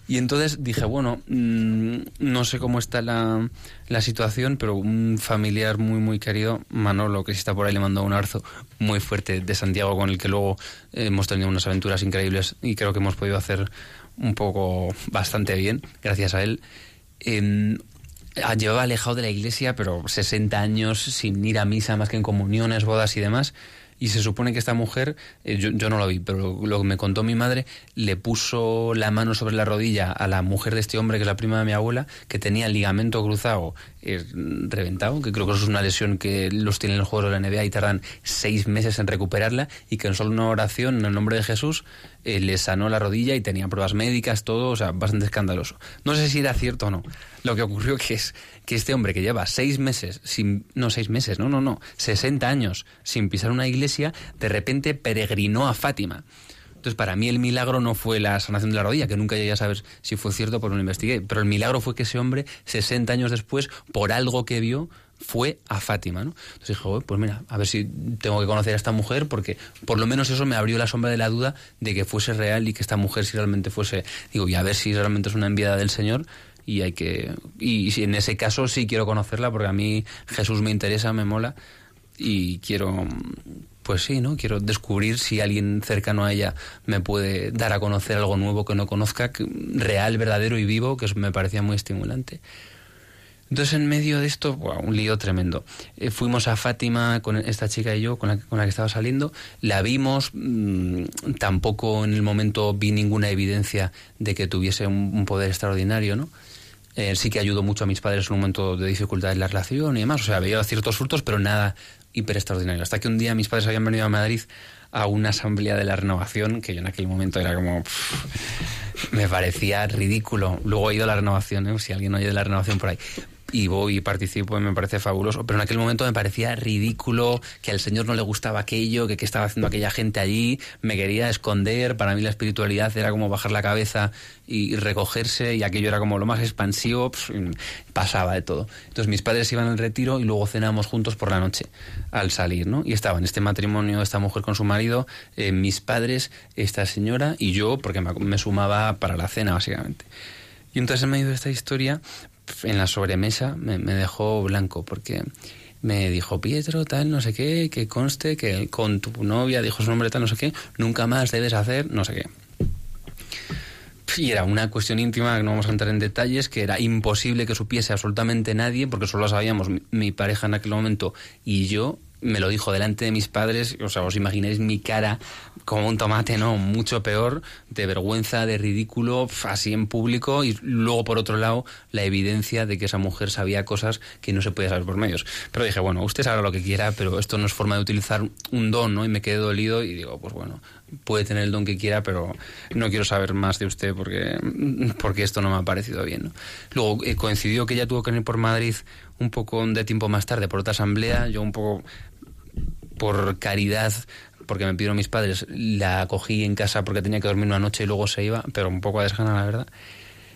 Y entonces dije, bueno, mm, no sé cómo está la, la situación, pero un familiar muy, muy querido, Manolo, que si está por ahí, le mandó un abrazo muy fuerte de Santiago, con el que luego eh, hemos tenido unas aventuras increíbles y creo que hemos podido hacer un poco bastante bien, gracias a él. Ah, llevaba alejado de la iglesia, pero 60 años sin ir a misa más que en comuniones, bodas y demás. Y se supone que esta mujer, eh, yo, yo no lo vi, pero lo que me contó mi madre, le puso la mano sobre la rodilla a la mujer de este hombre, que es la prima de mi abuela, que tenía ligamento cruzado eh, reventado, que creo que eso es una lesión que los tienen los juegos de la NBA y tardan seis meses en recuperarla, y que en solo una oración, en el nombre de Jesús, eh, le sanó la rodilla y tenía pruebas médicas, todo, o sea, bastante escandaloso. No sé si era cierto o no. Lo que ocurrió que es que este hombre que lleva seis meses, sin, no seis meses, no, no, no, 60 años sin pisar una iglesia, de repente peregrinó a Fátima. Entonces, para mí el milagro no fue la sanación de la rodilla, que nunca llegué a saber si fue cierto, porque no lo investigué, pero el milagro fue que ese hombre, 60 años después, por algo que vio, fue a Fátima, ¿no? Entonces dije, "Joder, pues mira, a ver si tengo que conocer a esta mujer, porque por lo menos eso me abrió la sombra de la duda de que fuese real y que esta mujer si realmente fuese, digo, y a ver si realmente es una enviada del Señor y hay que y, si en ese caso sí quiero conocerla porque a mí Jesús me interesa, me mola y quiero pues sí, ¿no? Quiero descubrir si alguien cercano a ella me puede dar a conocer algo nuevo que no conozca, real, verdadero y vivo, que me parecía muy estimulante. Entonces, en medio de esto, un lío tremendo. Eh, fuimos a Fátima con esta chica y yo, con la, con la que estaba saliendo, la vimos, mm, tampoco en el momento vi ninguna evidencia de que tuviese un, un poder extraordinario, ¿no? Eh, sí que ayudó mucho a mis padres en un momento de dificultad en la relación y demás, o sea, veía ciertos frutos, pero nada hiper extraordinario. Hasta que un día mis padres habían venido a Madrid a una asamblea de la renovación, que yo en aquel momento era como... me parecía ridículo. Luego he ido a la renovación, ¿eh? si alguien oye de la renovación por ahí. Y voy y participo y me parece fabuloso. Pero en aquel momento me parecía ridículo que al Señor no le gustaba aquello, que qué estaba haciendo aquella gente allí, me quería esconder. Para mí la espiritualidad era como bajar la cabeza y recogerse y aquello era como lo más expansivo, pasaba de todo. Entonces mis padres iban al retiro y luego cenábamos juntos por la noche al salir, ¿no? Y estaban este matrimonio, esta mujer con su marido, eh, mis padres, esta señora y yo, porque me, me sumaba para la cena básicamente. Y entonces en medio de esta historia, en la sobremesa, me, dejó blanco porque me dijo Pietro, tal, no sé qué, que conste que con tu novia, dijo su nombre, tal, no sé qué, nunca más debes hacer, no sé qué. Y era una cuestión íntima, que no vamos a entrar en detalles, que era imposible que supiese absolutamente nadie, porque solo sabíamos mi pareja en aquel momento y yo, me lo dijo delante de mis padres, o sea, os imagináis mi cara como un tomate, no, mucho peor, de vergüenza, de ridículo, así en público, y luego por otro lado la evidencia de que esa mujer sabía cosas que no se podía saber por medios. Pero dije, bueno, usted sabrá lo que quiera, pero esto no es forma de utilizar un don, ¿no? Y me quedé dolido y digo, pues bueno, puede tener el don que quiera, pero no quiero saber más de usted porque, porque esto no me ha parecido bien. ¿no? Luego eh, coincidió que ella tuvo que venir por Madrid un poco de tiempo más tarde por otra asamblea, yo un poco por caridad porque me pidieron mis padres, la acogí en casa porque tenía que dormir una noche y luego se iba, pero un poco a desgana, la verdad.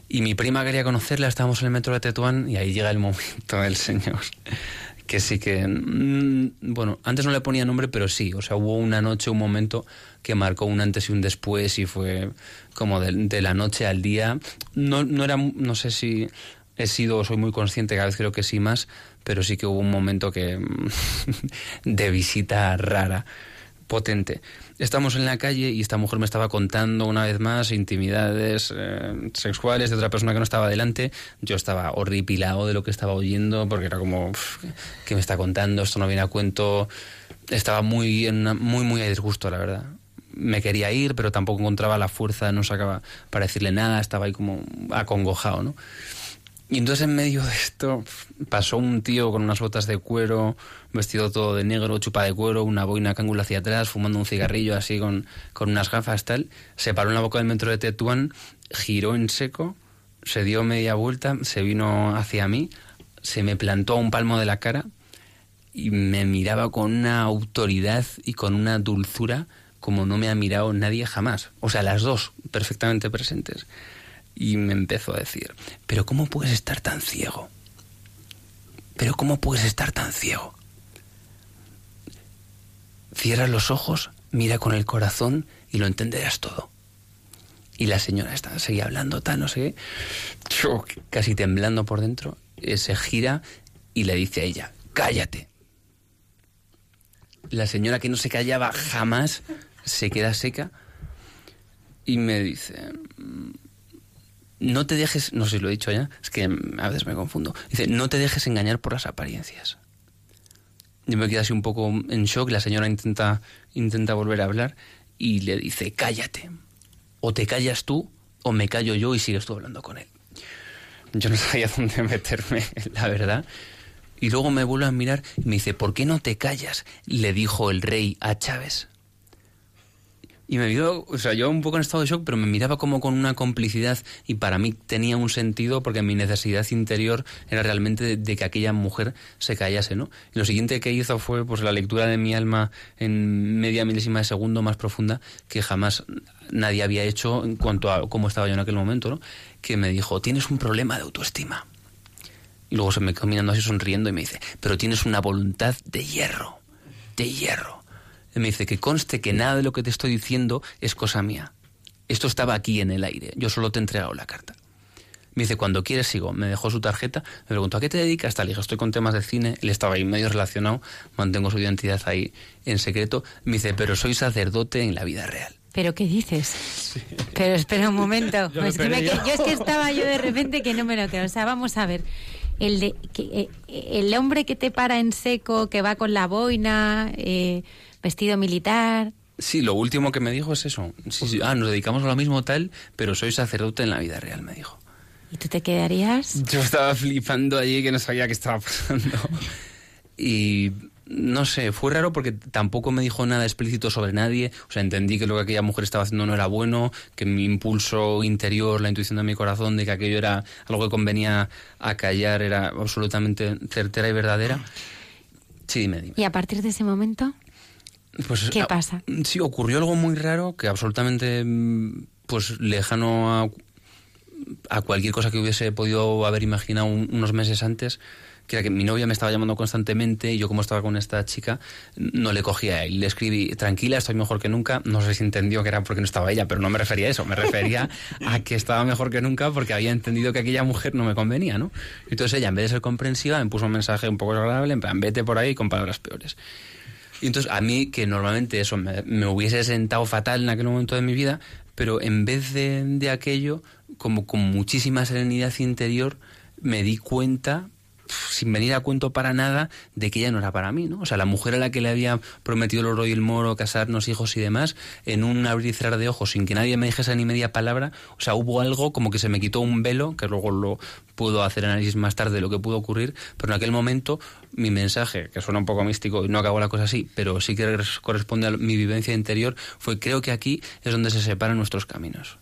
Y mi prima quería conocerla, estábamos en el metro de Tetuán y ahí llega el momento del señor. Que sí que, mm, bueno, antes no le ponía nombre, pero sí, o sea, hubo una noche, un momento que marcó un antes y un después y fue como de, de la noche al día. No, no era, no sé si he sido, soy muy consciente, cada vez creo que sí más, pero sí que hubo un momento que [LAUGHS] de visita rara potente. Estamos en la calle y esta mujer me estaba contando una vez más intimidades eh, sexuales de otra persona que no estaba delante. Yo estaba horripilado de lo que estaba oyendo porque era como, ¿qué me está contando? Esto no viene a cuento. Estaba muy, en una, muy, muy a disgusto, la verdad. Me quería ir, pero tampoco encontraba la fuerza, no sacaba para decirle nada, estaba ahí como acongojado, ¿no? Y entonces en medio de esto pasó un tío con unas botas de cuero, vestido todo de negro, chupa de cuero, una boina cángula hacia atrás, fumando un cigarrillo así con, con unas gafas tal. Se paró en la boca del metro de Tetuán, giró en seco, se dio media vuelta, se vino hacia mí, se me plantó a un palmo de la cara y me miraba con una autoridad y con una dulzura como no me ha mirado nadie jamás. O sea, las dos perfectamente presentes y me empezó a decir, pero ¿cómo puedes estar tan ciego? Pero ¿cómo puedes estar tan ciego? Cierra los ojos, mira con el corazón y lo entenderás todo. Y la señora está, seguía hablando, tal, no sé qué, casi temblando por dentro, eh, se gira y le dice a ella, cállate. La señora que no se callaba jamás se queda seca y me dice, no te dejes, no sé si lo he dicho ya, es que a veces me confundo. Dice, no te dejes engañar por las apariencias. Yo me quedo así un poco en shock, la señora intenta, intenta volver a hablar y le dice, cállate. O te callas tú o me callo yo y sigues tú hablando con él. Yo no [LAUGHS] sabía dónde meterme, la verdad. Y luego me vuelve a mirar y me dice, ¿por qué no te callas? Le dijo el rey a Chávez. Y me vio, o sea, yo un poco en estado de shock, pero me miraba como con una complicidad y para mí tenía un sentido porque mi necesidad interior era realmente de, de, que aquella mujer se callase, ¿no? Y lo siguiente que hizo fue pues la lectura de mi alma en media milésima de segundo más profunda que jamás nadie había hecho en cuanto a cómo estaba yo en aquel momento, ¿no? Que me dijo, tienes un problema de autoestima. Y luego se me quedó mirando así sonriendo y me dice, pero tienes una voluntad de hierro, de hierro me dice que conste que nada de lo que te estoy diciendo es cosa mía. Esto estaba aquí en el aire. Yo solo te he entregado la carta. Me dice, cuando quieres sigo. Me dejó su tarjeta. Me preguntó, ¿a qué te dedicas? Tal, dije, estoy con temas de cine. Él estaba ahí medio relacionado. Mantengo su identidad ahí en secreto. Me dice, pero soy sacerdote en la vida real. ¿Pero qué dices? Sí. Pero espera un momento. [LAUGHS] Yo, es que me, yo es que estaba yo de repente que no me lo creo. O sea, vamos a ver. El, de, que, eh, el hombre que te para en seco, que va con la boina... Eh, vestido militar. Sí, lo último que me dijo es eso. Sí, sí. Ah, nos dedicamos a lo mismo tal, pero soy sacerdote en la vida real, me dijo. ¿Y tú te quedarías? Yo estaba flipando allí que no sabía qué estaba pasando. y no sé, fue raro porque tampoco me dijo nada explícito sobre nadie. O sea, entendí que lo que aquella mujer estaba haciendo no era bueno, que mi impulso interior, la intuición de mi corazón de que aquello era algo que convenía a callar era absolutamente certera y verdadera. Sí, dime, dime. ¿Y a partir de ese momento? Pues, ¿Qué ah, pasa? Sí, ocurrió algo muy raro que absolutamente mm, pues lejano a, a cualquier cosa que hubiese podido haber imaginado un- unos meses antes, que era que mi novia me estaba llamando constantemente y yo como estaba con esta chica no le cogía él. Le escribí, tranquila, estoy mejor que nunca. No sé si entendió que era porque no estaba ella, pero no me refería a eso. Me refería [LAUGHS] a que estaba mejor que nunca porque había entendido que aquella mujer no me convenía, ¿no? Entonces ella, en vez de ser comprensiva, me puso un mensaje un poco desagradable, en plan, vete por ahí con palabras peores. Y entonces a mí, que normalmente eso me, hubiese sentado fatal en aquel momento de mi vida, pero en vez de, de aquello, como con muchísima serenidad interior, me di cuenta, sin venir a cuento para nada, de que ella no era para mí, ¿no? O sea, la mujer a la que le había prometido el oro y el moro, casarnos, hijos y demás, en un abrir y cerrar de ojos, sin que nadie me dijese ni media palabra, o sea, hubo algo como que se me quitó un velo, que luego lo puedo hacer análisis más tarde de lo que pudo ocurrir, pero en aquel momento mi mensaje, que suena un poco místico y no acabó la cosa así, pero sí que res- corresponde a mi vivencia interior, fue creo que aquí es donde se separan nuestros caminos.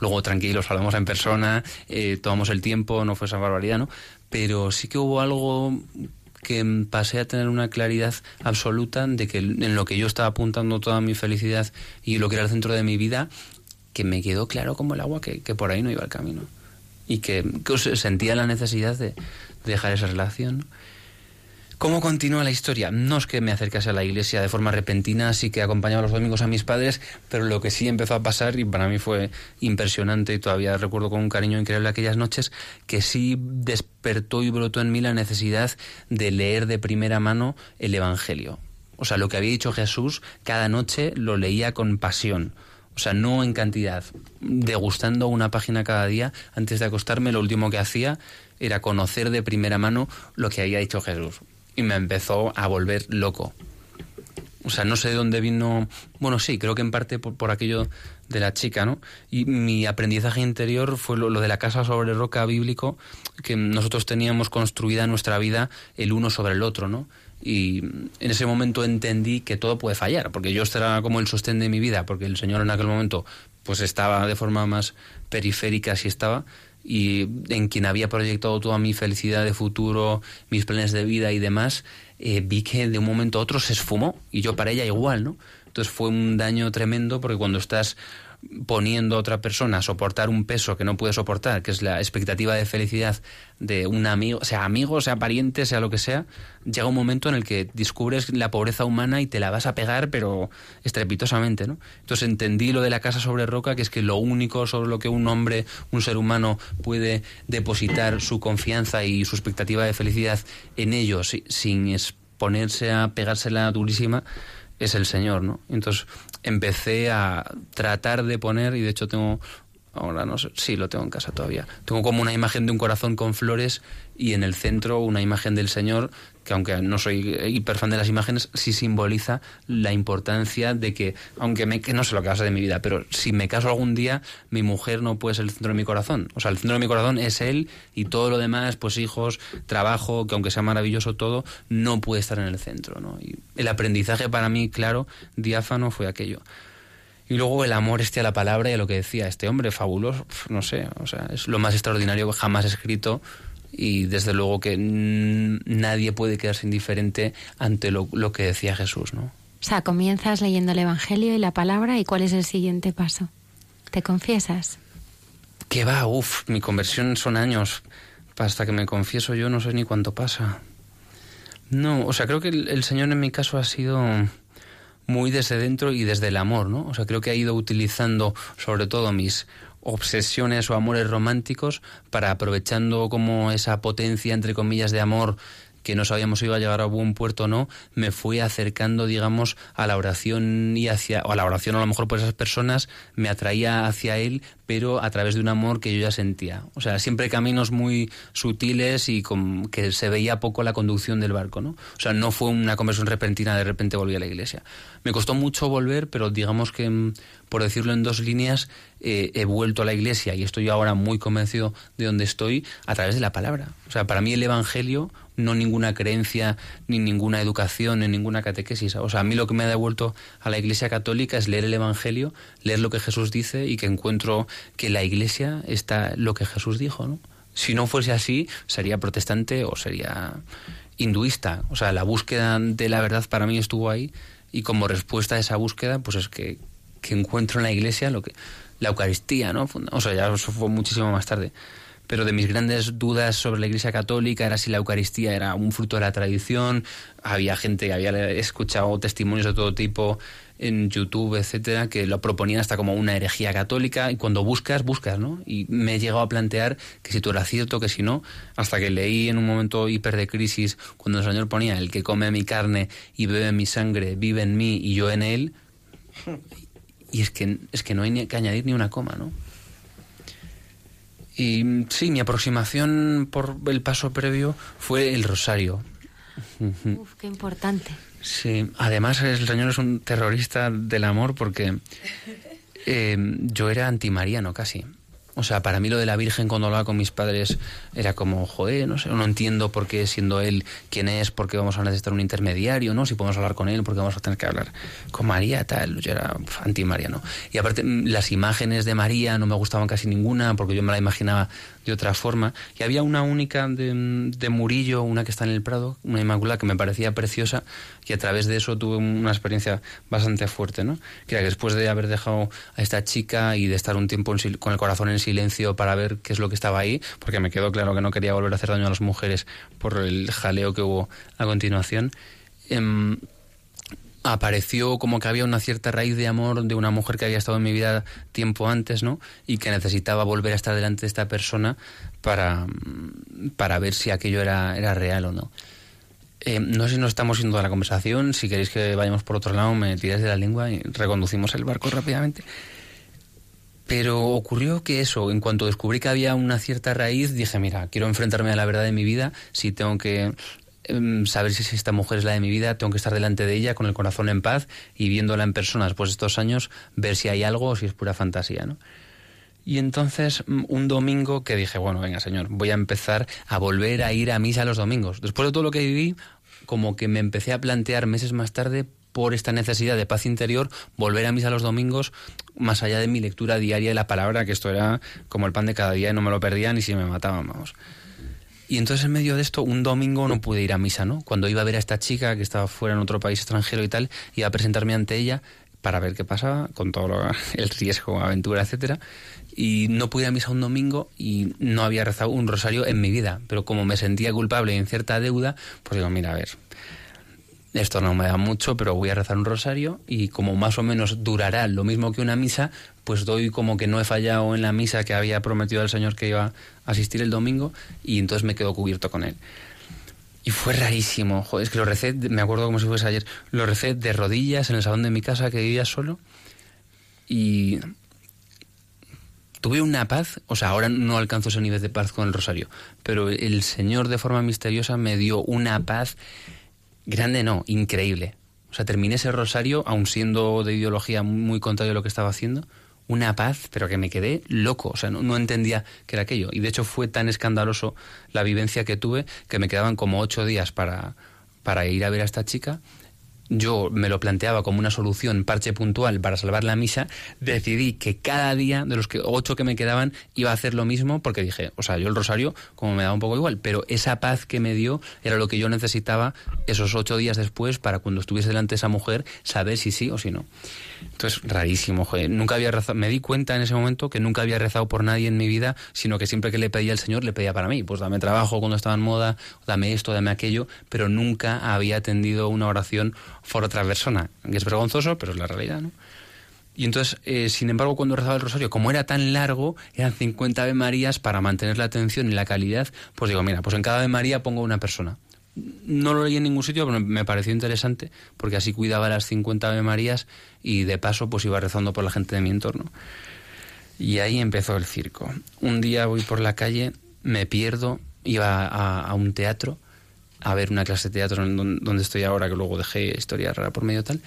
Luego tranquilos, hablamos en persona, eh, tomamos el tiempo, no fue esa barbaridad, ¿no? Pero sí que hubo algo que pasé a tener una claridad absoluta de que en lo que yo estaba apuntando toda mi felicidad y lo que era el centro de mi vida, que me quedó claro como el agua que, que por ahí no iba el camino. Y que, sentía la necesidad de dejar esa relación. ¿Cómo continúa la historia? No es que me acercase a la iglesia de forma repentina, sí que acompañaba los domingos a mis padres, pero lo que sí empezó a pasar, y para mí fue impresionante, y todavía recuerdo con un cariño increíble aquellas noches, que sí despertó y brotó en mí la necesidad de leer de primera mano el Evangelio. O sea, lo que había dicho Jesús, cada noche lo leía con pasión. O sea, no en cantidad. Degustando una página cada día, antes de acostarme, lo último que hacía era conocer de primera mano lo que había dicho Jesús. Y me empezó a volver loco. O sea, no sé de dónde vino. Bueno, sí, creo que en parte por, por aquello de la chica, ¿no? Y mi aprendizaje interior fue lo, de la casa sobre roca bíblico, que nosotros teníamos construida nuestra vida el uno sobre el otro, ¿no? Y en ese momento entendí que todo puede fallar, porque yo era como el sostén de mi vida, porque el Señor en aquel momento pues estaba de forma más periférica, si estaba, y en quien había proyectado toda mi felicidad de futuro, mis planes de vida y demás, eh, vi que de un momento a otro se esfumó y yo para ella igual, ¿no? Entonces fue un daño tremendo porque cuando estás poniendo a otra persona a soportar un peso que no puede soportar, que es la expectativa de felicidad de un amigo, sea amigo, sea pariente, sea lo que sea, llega un momento en el que descubres la pobreza humana y te la vas a pegar, pero estrepitosamente, ¿no? Entonces entendí lo de la casa sobre roca, que es que lo único sobre lo que un hombre, un ser humano puede depositar su confianza y su expectativa de felicidad en ellos si- sin exponerse a pegársela durísima, es el Señor, ¿no? Entonces empecé a tratar de poner, y de hecho tengo, ahora no sé, sí, lo tengo en casa todavía, tengo como una imagen de un corazón con flores y en el centro una imagen del Señor, que aunque no soy hiper fan de las imágenes, sí simboliza la importancia de que, aunque me, que no sé lo que va de mi vida, pero si me caso algún día, mi mujer no puede ser el centro de mi corazón. O sea, el centro de mi corazón es Él y todo lo demás, pues hijos, trabajo, que aunque sea maravilloso todo, no puede estar en el centro, ¿no? Y el aprendizaje para mí, claro, diáfano fue aquello. Y luego el amor este a la palabra y a lo que decía este hombre, fabuloso, no sé, o sea, es lo más extraordinario jamás escrito y desde luego que nadie puede quedarse indiferente ante lo, lo que decía Jesús, ¿no? O sea, comienzas leyendo el Evangelio y la palabra y ¿cuál es el siguiente paso? ¿Te confiesas? Que va, uff, mi conversión son años. Hasta que me confieso yo no sé ni cuánto pasa. No, o sea, creo que el, el Señor en mi caso ha sido muy desde dentro y desde el amor, ¿no? O sea, creo que ha ido utilizando sobre todo mis obsesiones o amores románticos para aprovechando como esa potencia, entre comillas, de amor que no sabíamos si iba a llegar a buen puerto o no, me fui acercando, digamos, a la oración y hacia, o a la oración a lo mejor por esas personas, me atraía hacia él, pero a través de un amor que yo ya sentía. O sea, siempre caminos muy sutiles y con, que se veía poco la conducción del barco, ¿no? O sea, no fue una conversión repentina, de repente volví a la iglesia. Me costó mucho volver, pero digamos que, mm, por decirlo en dos líneas, eh, he vuelto a la iglesia y estoy ahora muy convencido de donde estoy a través de la palabra. O sea, para mí el Evangelio no ninguna creencia, ni ninguna educación, ni ninguna catequesis. O sea, a mí lo que me ha devuelto a la Iglesia Católica es leer el Evangelio, leer lo que Jesús dice y que encuentro que la Iglesia está lo que Jesús dijo, ¿no? Si no fuese así, sería protestante o sería hinduista. O sea, la búsqueda de la verdad para mí estuvo ahí y como respuesta a esa búsqueda, pues es que, que encuentro en la iglesia lo que la Eucaristía, ¿no? O sea, ya eso fue muchísimo más tarde. Pero de mis grandes dudas sobre la Iglesia Católica era si la Eucaristía era un fruto de la tradición. Había gente que había escuchado testimonios de todo tipo en YouTube, etcétera, que lo proponían hasta como una herejía católica. Y cuando buscas, buscas, ¿no? Y me he llegado a plantear que si tú era cierto, que si no, hasta que leí en un momento hiper de crisis, cuando el Señor ponía: el que come mi carne y bebe mi sangre, vive en mí y yo en él. [LAUGHS] Y es que, es que no hay que añadir ni una coma, ¿no? Y sí, mi aproximación por el paso previo fue el rosario. Uf, qué importante. Sí, además el Señor es un terrorista del amor porque eh, yo era antimariano casi. O sea, para mí lo de la Virgen cuando hablaba con mis padres era como, joder, no sé, no entiendo por qué siendo él quien es, por qué vamos a necesitar un intermediario, ¿no? Si podemos hablar con él, porque vamos a tener que hablar con María, tal. Yo era anti-mariano. Y aparte, mm, las imágenes de María no me gustaban casi ninguna, porque yo me la imaginaba de otra forma. Y había una única de, Murillo, una que está en el Prado, una Inmaculada que me parecía preciosa y a través de eso tuve una experiencia bastante fuerte, ¿no? Que que después de haber dejado a esta chica y de estar un tiempo con el corazón en silencio para ver qué es lo que estaba ahí, porque me quedó claro que no quería volver a hacer daño a las mujeres por el jaleo que hubo a continuación, em, apareció como que había una cierta raíz de amor de una mujer que había estado en mi vida tiempo antes, ¿no? Y que necesitaba volver a estar delante de esta persona para, para ver si aquello era, era real o no. Eh, no sé si nos estamos yendo a la conversación, si queréis que vayamos por otro lado, me tiráis de la lengua y reconducimos el barco rápidamente. Pero ocurrió que eso, en cuanto descubrí que había una cierta raíz, dije, mira, quiero enfrentarme a la verdad de mi vida, si tengo que saber si esta mujer es la de mi vida, tengo que estar delante de ella con el corazón en paz y viéndola en persona después de estos años, ver si hay algo o si es pura fantasía, ¿no? Y entonces mm, un domingo que dije, bueno, venga señor, voy a empezar a volver a ir a misa los domingos. Después de todo lo que viví, como que me empecé a plantear meses más tarde por esta necesidad de paz interior, volver a misa los domingos, más allá de mi lectura diaria de la palabra, que esto era como el pan de cada día y no me lo perdía ni si me mataban, vamos. Y entonces en medio de esto, un domingo no pude ir a misa, ¿no? Cuando iba a ver a esta chica que estaba fuera en otro país extranjero y tal, iba a presentarme ante ella para ver qué pasaba, con todo [LAUGHS] el riesgo, aventura, etcétera. Y no pude ir a misa un domingo y no había rezado un rosario en mi vida. Pero como me sentía culpable y en cierta deuda, pues digo, mira, a ver, esto no me da mucho, pero voy a rezar un rosario y como más o menos durará lo mismo que una misa, pues doy como que no he fallado en la misa que había prometido al Señor que iba a asistir el domingo y entonces me quedo cubierto con él. Y fue rarísimo, joder, es que lo recé, me acuerdo como si fuese ayer, lo recé de rodillas en el salón de mi casa que vivía solo y tuve una paz, o sea, ahora no alcanzo ese nivel de paz con el rosario, pero el Señor de forma misteriosa me dio una paz Grande no, increíble. O sea, terminé ese rosario, aun siendo de ideología muy contrario a lo que estaba haciendo, una paz, pero que me quedé loco. O sea, no, no, entendía qué era aquello. Y de hecho fue tan escandaloso la vivencia que tuve que me quedaban como ocho días para, para ir a ver a esta chica yo me lo planteaba como una solución parche puntual para salvar la misa, decidí que cada día de los que ocho que me quedaban iba a hacer lo mismo porque dije, o sea, yo el rosario como me daba un poco igual, pero esa paz que me dio era lo que yo necesitaba esos ocho días después para cuando estuviese delante de esa mujer saber si sí o si no. Entonces, rarísimo, joder. Nunca había rezado, me di cuenta en ese momento que nunca había rezado por nadie en mi vida, sino que siempre que le pedía al Señor, le pedía para mí. Pues dame trabajo cuando estaba en moda, dame esto, dame aquello, pero nunca había atendido una oración por otra persona. Es vergonzoso, pero es la realidad, ¿no? Y entonces, eh, sin embargo, cuando rezaba el rosario, como era tan largo, eran 50 Ave Marías para mantener la atención y la calidad, pues digo, mira, pues en cada Ave María pongo una persona no lo leí en ningún sitio, pero me pareció interesante porque así cuidaba las 50 Ave Marías y de paso pues iba rezando por la gente de mi entorno. Y ahí empezó el circo. Un día voy por la calle, me pierdo, iba a, un teatro a ver una clase de teatro donde estoy ahora, que luego dejé historia rara por medio tal,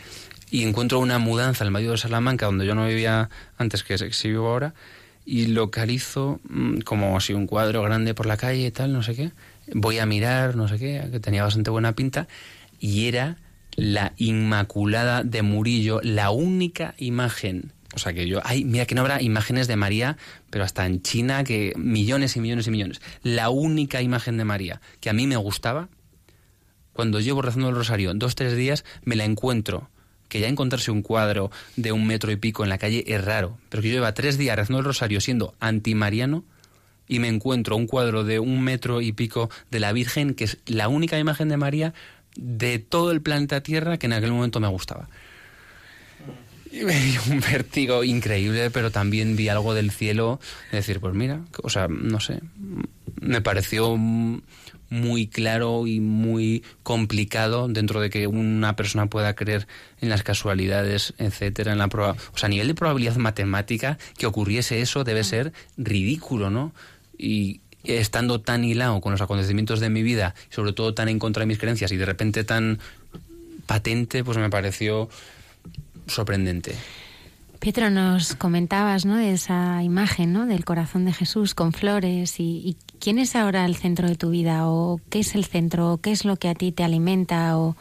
y encuentro una mudanza al medio de Salamanca, donde yo no vivía antes que, que vivo ahora, y localizo mm, como así un cuadro grande por la calle y tal, no sé qué. Voy a mirar, no sé qué, que tenía bastante buena pinta, y era la Inmaculada de Murillo, la única imagen. O sea que yo, ay, mira que no habrá imágenes de María, pero hasta en China, que millones y millones y millones. La única imagen de María que a mí me gustaba, cuando llevo rezando el rosario dos, tres días, me la encuentro que ya encontrarse un cuadro de un metro y pico en la calle es raro, pero que yo lleva tres días rezando el rosario siendo antimariano y me encuentro un cuadro de un metro y pico de la Virgen, que es la única imagen de María de todo el planeta Tierra que en aquel momento me gustaba. Y me dio un vértigo increíble, pero también vi algo del cielo, de decir, pues mira, o sea, no sé, me pareció muy claro y muy complicado dentro de que una persona pueda creer en las casualidades, etcétera, en la prueba. O sea, a nivel de probabilidad matemática, que ocurriese eso debe ser ridículo, ¿no? Y estando tan hilado con los acontecimientos de mi vida, sobre todo tan en contra de mis creencias y de repente tan patente, pues me pareció sorprendente. Pietro, nos comentabas ¿no? de esa imagen ¿no? del corazón de Jesús con flores y, quién es ahora el centro de tu vida o qué es el centro o qué es lo que a ti te alimenta o,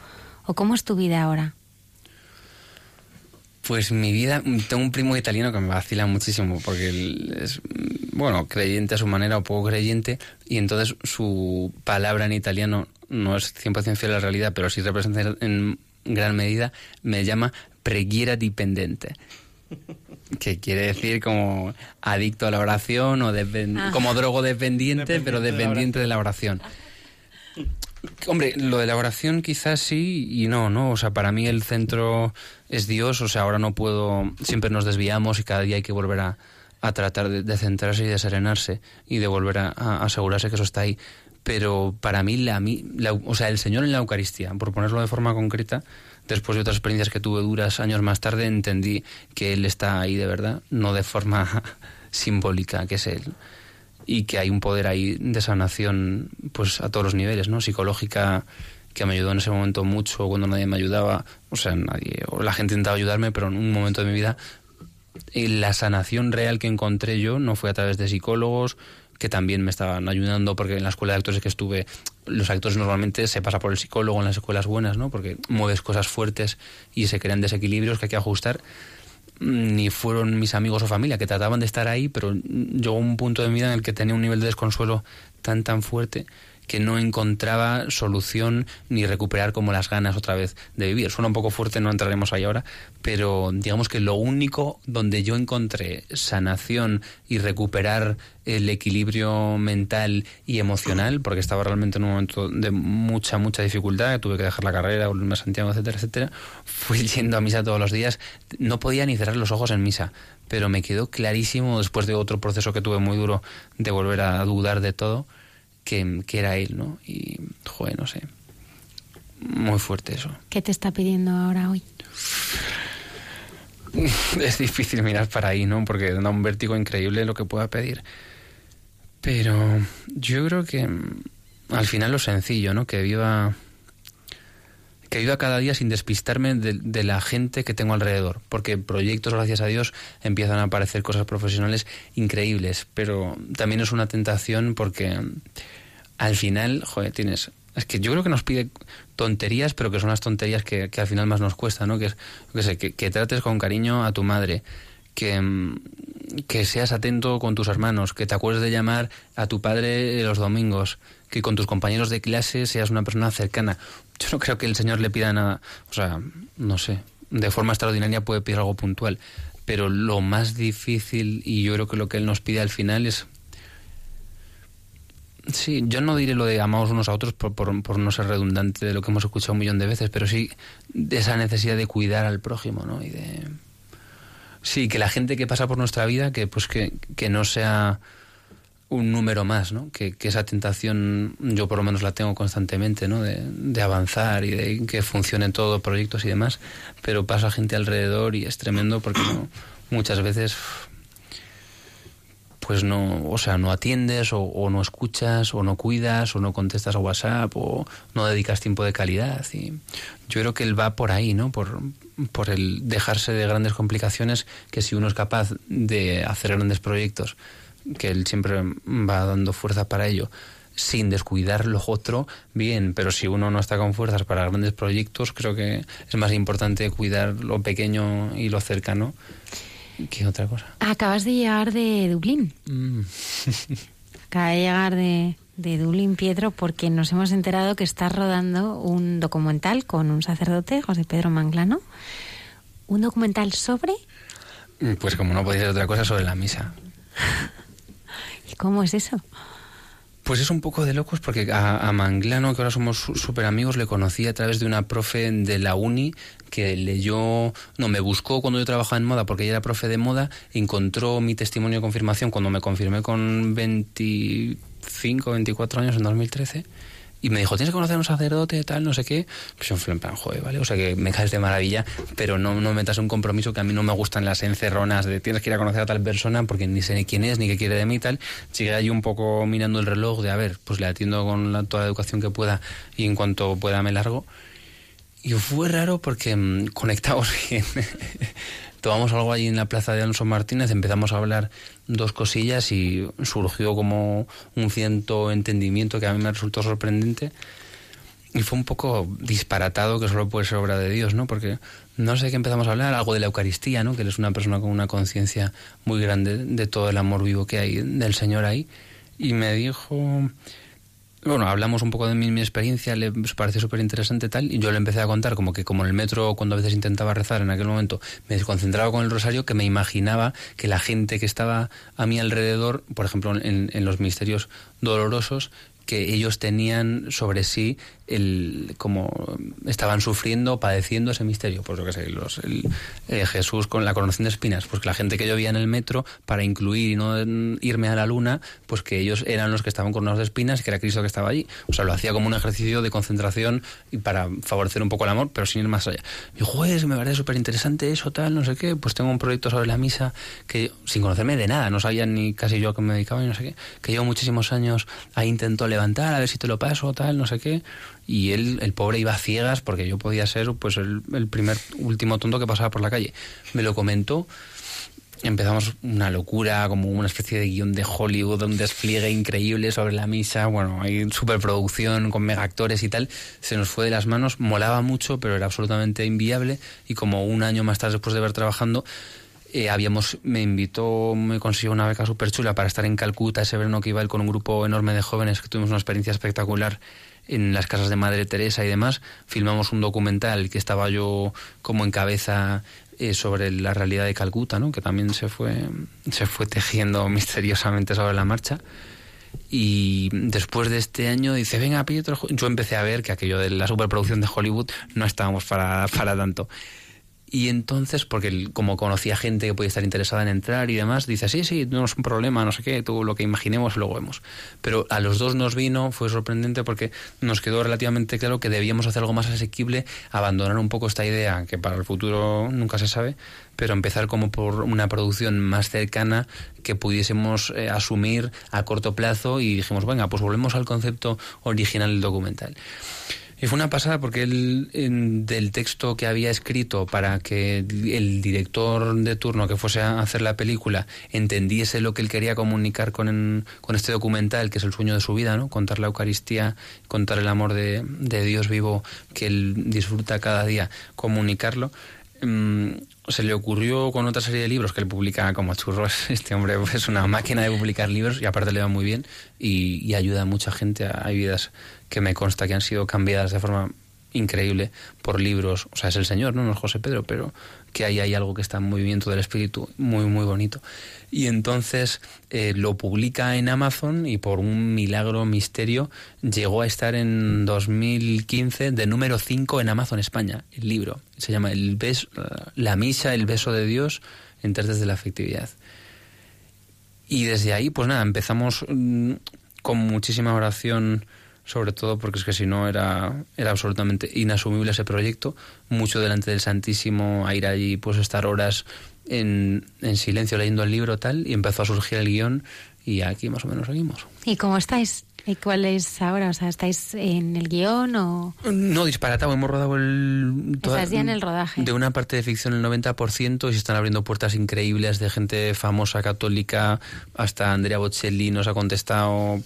cómo es tu vida ahora. Pues mi vida, tengo un primo italiano que me vacila muchísimo porque es, bueno, creyente a su manera o poco creyente y entonces su palabra en italiano no es 100% fiel a la realidad, pero sí representa en gran medida, me llama preghiera dipendente que quiere decir como adicto a la oración o ah. como drogo dependiente, pero dependiente de la oración. Hombre, lo de la oración quizás sí y no, ¿no? O sea, para mí el centro es Dios, o sea, ahora no puedo, siempre nos desviamos y cada día hay que volver a, tratar de, centrarse y de serenarse y de volver a, asegurarse que eso está ahí. Pero para mí, la, o sea, el Señor en la Eucaristía, por ponerlo de forma concreta, después de otras experiencias que tuve duras años más tarde, entendí que Él está ahí de verdad, no de forma [LAUGHS] simbólica, que es Él. Y que hay un poder ahí de sanación pues a todos los niveles, ¿no? Psicológica, que me ayudó en ese momento mucho cuando nadie me ayudaba, o sea, nadie, o la gente intentaba ayudarme, pero en un momento de mi vida la sanación real que encontré yo no fue a través de psicólogos, que también me estaban ayudando, porque en la escuela de actores que estuve, los actores normalmente se pasa por el psicólogo en las escuelas buenas, ¿no? Porque mueves cosas fuertes y se crean desequilibrios que hay que ajustar. Ni fueron mis amigos o familia que trataban de estar ahí, pero llegó un punto de mi vida en el que tenía un nivel de desconsuelo tan, tan fuerte que no encontraba solución ni recuperar como las ganas otra vez de vivir. Suena un poco fuerte, no entraremos ahí ahora, pero digamos que lo único donde yo encontré sanación y recuperar el equilibrio mental y emocional, porque estaba realmente en un momento de mucha, mucha dificultad, tuve que dejar la carrera, volverme a Santiago, etcétera, etcétera, fui [LAUGHS] yendo a misa todos los días, no podía ni cerrar los ojos en misa, pero me quedó clarísimo después de otro proceso que tuve muy duro de volver a dudar de todo, que, era él, ¿no? Y, joder, no sé. Muy fuerte eso. ¿Qué te está pidiendo ahora hoy? [LAUGHS] es difícil mirar para ahí, ¿no? Porque da un vértigo increíble lo que pueda pedir. Pero yo creo que mm, al final lo sencillo, ¿no? Que viva que viva cada día sin despistarme de, la gente que tengo alrededor, porque proyectos, gracias a Dios, empiezan a aparecer cosas profesionales increíbles, pero también es una tentación porque al final, joder, tienes... Es que yo creo que nos pide tonterías, pero que son las tonterías que, al final más nos cuesta, ¿no? Que sé, que, que trates con cariño a tu madre, que, que seas atento con tus hermanos, que te acuerdes de llamar a tu padre los domingos, que con tus compañeros de clase seas una persona cercana. Yo no creo que el Señor le pida nada, o sea, no sé, de forma extraordinaria puede pedir algo puntual, pero lo más difícil y yo creo que lo que Él nos pide al final es... Sí, yo no diré lo de amamos unos a otros por, por, no ser redundante de lo que hemos escuchado un millón de veces, pero sí de esa necesidad de cuidar al prójimo, ¿no? Y de... Sí, que la gente que pasa por nuestra vida, que pues que, que no sea un número más, ¿no? Que, esa tentación yo por lo menos la tengo constantemente, ¿no? De, avanzar y de que funcionen todos proyectos y demás, pero pasa gente alrededor y es tremendo porque muchas veces pues no, o sea, no atiendes o, o, no escuchas o no cuidas o no contestas a WhatsApp o no dedicas tiempo de calidad. Y yo creo que él va por ahí, ¿no? Por, por el dejarse de grandes complicaciones que si uno es capaz de hacer grandes proyectos, que él siempre va dando fuerza para ello, sin descuidar lo otro, bien, pero si uno no está con fuerzas para grandes proyectos, creo que es más importante cuidar lo pequeño y lo cercano ¿Qué otra cosa? Acabas de llegar de Dublín. Mm. [LAUGHS] Acaba de llegar de, de Dublín, Pietro, porque nos hemos enterado que estás rodando un documental con un sacerdote, José Pedro Manglano. ¿Un documental sobre? Pues como no podía ser otra cosa, sobre la misa. [LAUGHS] ¿Y cómo es eso? Pues es un poco de locos porque a, a Manglano, que ahora somos súper amigos, le conocí a través de una profe de la uni que leyó, no, me buscó cuando yo trabajaba en moda porque ella era profe de moda, encontró mi testimonio de confirmación cuando me confirmé con 25, 24 años en 2013 y me dijo, tienes que conocer a un sacerdote, tal, no sé qué. Pues yo en plan, joder, ¿vale? O sea que me caes de maravilla, pero no, no metas un compromiso que a mí no me gustan las encerronas de tienes que ir a conocer a tal persona porque ni sé quién es, ni qué quiere de mí y tal. Sigue ahí un poco mirando el reloj de, a ver, pues le atiendo con la, toda la educación que pueda y en cuanto pueda me largo. Y fue raro porque mmm, conectamos [LAUGHS] bien. Tomamos algo allí en la plaza de Alonso Martínez, empezamos a hablar dos cosillas y surgió como un cierto entendimiento que a mí me resultó sorprendente. Y fue un poco disparatado, que solo puede ser obra de Dios, ¿no? Porque no sé qué empezamos a hablar, algo de la Eucaristía, ¿no? Que él es una persona con una conciencia muy grande de todo el amor vivo que hay del Señor ahí. Y me dijo, bueno, hablamos un poco de mi, experiencia, le pareció súper interesante tal, y yo le empecé a contar como que como en el metro cuando a veces intentaba rezar en aquel momento me desconcentraba con el rosario, que me imaginaba que la gente que estaba a mi alrededor, por ejemplo en, en los misterios dolorosos, que ellos tenían sobre sí el como estaban sufriendo, padeciendo ese misterio, pues lo que sé, los, el, eh, Jesús con la coronación de espinas, pues que la gente que yo veía en el metro, para incluir y no irme a la luna, pues que ellos eran los que estaban coronados de espinas y que era Cristo que estaba allí. O sea, lo hacía como un ejercicio de concentración y para favorecer un poco el amor, pero sin ir más allá. Y juez, me parece súper interesante eso, tal, no sé qué, pues tengo un proyecto sobre la misa que sin conocerme de nada, no sabía ni casi yo a qué me dedicaba y no sé qué, que llevo muchísimos años ahí intento levantar, a ver si te lo paso, tal, no sé qué. Y él, el pobre, iba a ciegas porque yo podía ser pues el, primer último tonto que pasaba por la calle. Me lo comentó, empezamos una locura, como una especie de guion de Hollywood, un despliegue increíble sobre la misa, bueno, hay superproducción con mega actores y tal, se nos fue de las manos, molaba mucho, pero era absolutamente inviable. Y como un año más tarde después de ver trabajando, eh, habíamos, me invitó, me consiguió una beca súper chula para estar en Calcuta ese verano que iba él con un grupo enorme de jóvenes que tuvimos una experiencia espectacular en las casas de Madre Teresa y demás. Filmamos un documental que estaba yo como en cabeza eh, sobre la realidad de Calcuta, ¿no? que también se fue, se fue tejiendo [LAUGHS] misteriosamente sobre la marcha. Y después de este año dice, venga Pietro, yo empecé a ver que aquello de la superproducción de Hollywood no estábamos para, [LAUGHS] para tanto. Y entonces, porque como conocía gente que podía estar interesada en entrar y demás, dice, sí, sí, no es un problema, no sé qué, tú lo que imaginemos luego vemos. Pero a los dos nos vino, fue sorprendente porque nos quedó relativamente claro que debíamos hacer algo más asequible, abandonar un poco esta idea, que para el futuro nunca se sabe, pero empezar como por una producción más cercana que pudiésemos eh, asumir a corto plazo y dijimos, venga, pues volvemos al concepto original del documental. Y fue una pasada porque él, del texto que había escrito para que el director de turno que fuese a hacer la película entendiese lo que él quería comunicar con, con este documental, que es el sueño de su vida, ¿no? Contar la Eucaristía, contar el amor de, de Dios vivo que él disfruta cada día, comunicarlo. Um, se le ocurrió con otra serie de libros que él publica como churros. [LAUGHS] Este hombre es una máquina de publicar libros y aparte le va muy bien y, y ayuda a mucha gente. Hay vidas que me consta que han sido cambiadas de forma increíble por libros. O sea, es el Señor, no, no es José Pedro, pero que ahí hay algo que está en movimiento del espíritu muy, muy bonito. Y entonces eh, lo publica en Amazon y por un milagro, misterio, llegó a estar en 2015 de número 5 en Amazon España, el libro. Se llama el beso, La misa, el beso de Dios en tres de la afectividad. Y desde ahí, pues nada, empezamos mmm, con muchísima oración sobre todo porque es que si no era, era absolutamente inasumible ese proyecto, mucho delante del Santísimo, a ir allí, pues estar horas en, en silencio leyendo el libro tal y empezó a surgir el guion y aquí más o menos seguimos. ¿Y cómo estáis? ¿Y cuál es ahora? O sea, ¿estáis en el guion o...? No, disparatado. Hemos rodado el... Estás ya en el rodaje. De una parte de ficción el 90% y se están abriendo puertas increíbles de gente famosa, católica, hasta Andrea Bocelli nos ha contestado,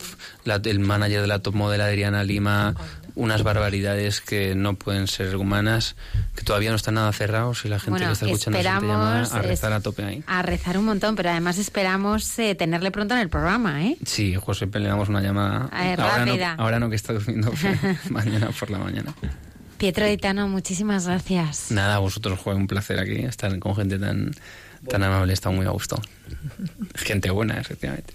la- el manager de la top model Adriana Lima, unas barbaridades que no pueden ser humanas, que todavía no están nada cerrados y la gente Bueno, que está escuchando se esperamos, a rezar es- a tope ahí. A rezar un montón, pero además esperamos eh, tenerle pronto en el programa, ¿eh? Sí, José, le damos una llamada. A ver, ahora, no, rápida. ahora no que está durmiendo, [LAUGHS] mañana por la mañana. Pietro Ditano, muchísimas gracias. Nada, a vosotros fue un placer aquí estar con gente tan, tan amable, está muy a gusto. Gente buena, efectivamente.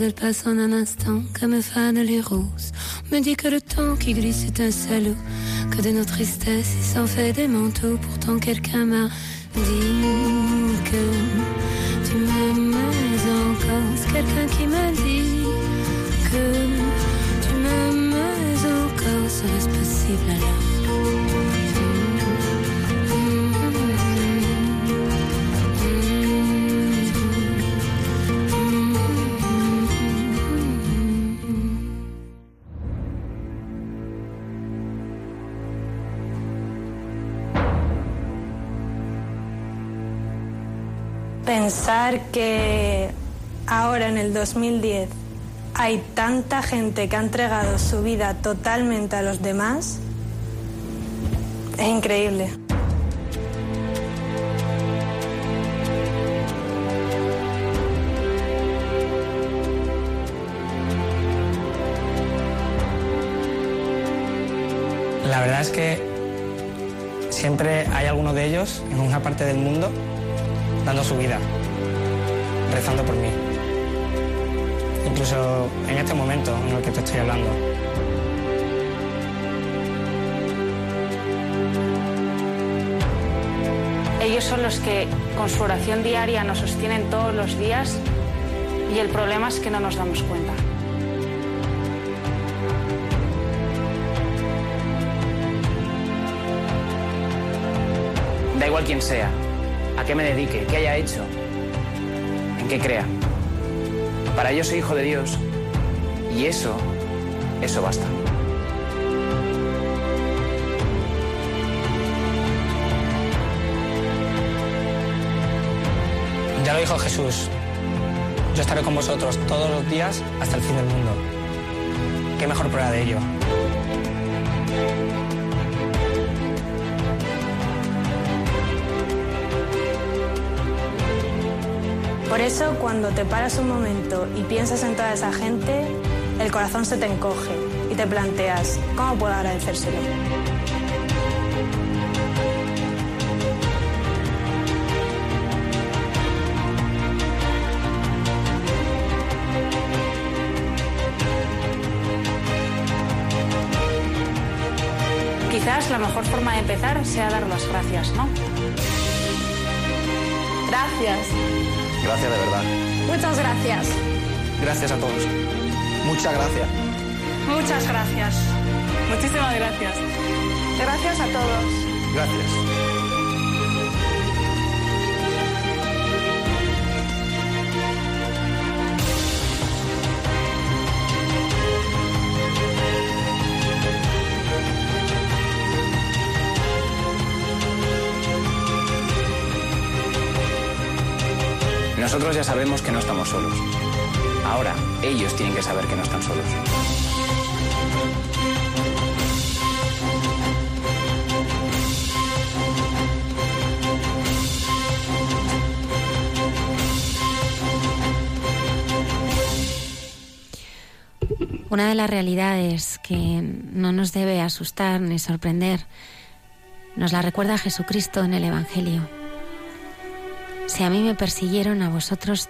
Elles passent en un instant comme fanent les roses. Me dit que le temps qui glisse est un salaud, que de nos tristesses il s'en fait des manteaux. Pourtant quelqu'un m'a dit que tu m'aimais Que ahora en el 2010 hay tanta gente que ha entregado su vida totalmente a los demás es increíble. La verdad es que siempre hay alguno de ellos en una parte del mundo dando su vida, rezando por mí. Incluso en este momento en el que te estoy hablando. Ellos son los que con su oración diaria nos sostienen todos los días y el problema es que no nos damos cuenta. Da igual quién sea, a qué me dedique, qué haya hecho, qué crea. Para ello soy hijo de Dios y eso, eso basta. Ya lo dijo Jesús, yo estaré con vosotros todos los días hasta el fin del mundo. qué mejor prueba de ello. Por eso, cuando te paras un momento y piensas en toda esa gente, el corazón se te encoge y te planteas, ¿cómo puedo agradecérselo? Quizás la mejor forma de empezar sea dar las gracias, ¿no? Gracias. Gracias de verdad. Muchas gracias. Gracias a todos. Muchas gracias. Muchas gracias. Muchísimas gracias. Gracias a todos. Gracias. Nosotros ya sabemos que no estamos solos. Ahora, ellos tienen que saber que no están solos. Una de las realidades que no nos debe asustar ni sorprender nos la recuerda Jesucristo en el Evangelio. Si a mí me persiguieron, a vosotros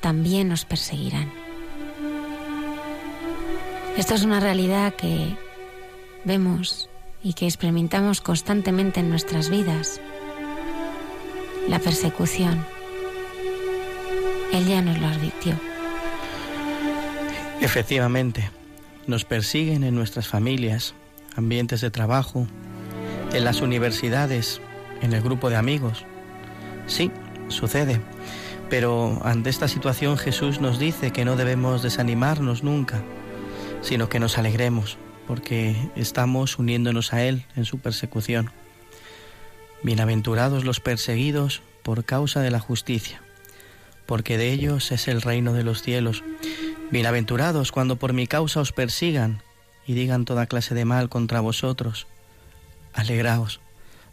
también os perseguirán. Esto es una realidad que vemos y que experimentamos constantemente en nuestras vidas. La persecución. Él ya nos lo advirtió. Efectivamente, nos persiguen en nuestras familias, ambientes de trabajo, en las universidades, en el grupo de amigos. Sí, sucede. Pero ante esta situación Jesús nos dice que no debemos desanimarnos nunca, sino que nos alegremos, porque estamos uniéndonos a Él en su persecución. Bienaventurados los perseguidos por causa de la justicia, porque de ellos es el reino de los cielos. Bienaventurados cuando por mi causa os persigan y digan toda clase de mal contra vosotros. Alegraos,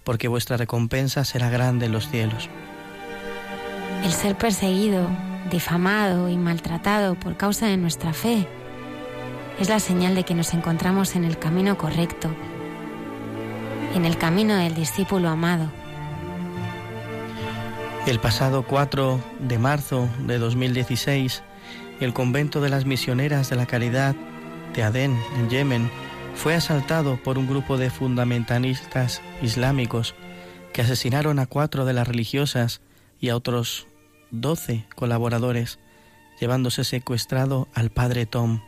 porque vuestra recompensa será grande en los cielos. El ser perseguido, difamado y maltratado por causa de nuestra fe es la señal de que nos encontramos en el camino correcto, en el camino del discípulo amado. El pasado 4 de marzo de 2016, el convento de las misioneras de la caridad de Adén, en Yemen, fue asaltado por un grupo de fundamentalistas islámicos que asesinaron a cuatro de las religiosas y a otros doce colaboradores, llevándose secuestrado al padre Tom.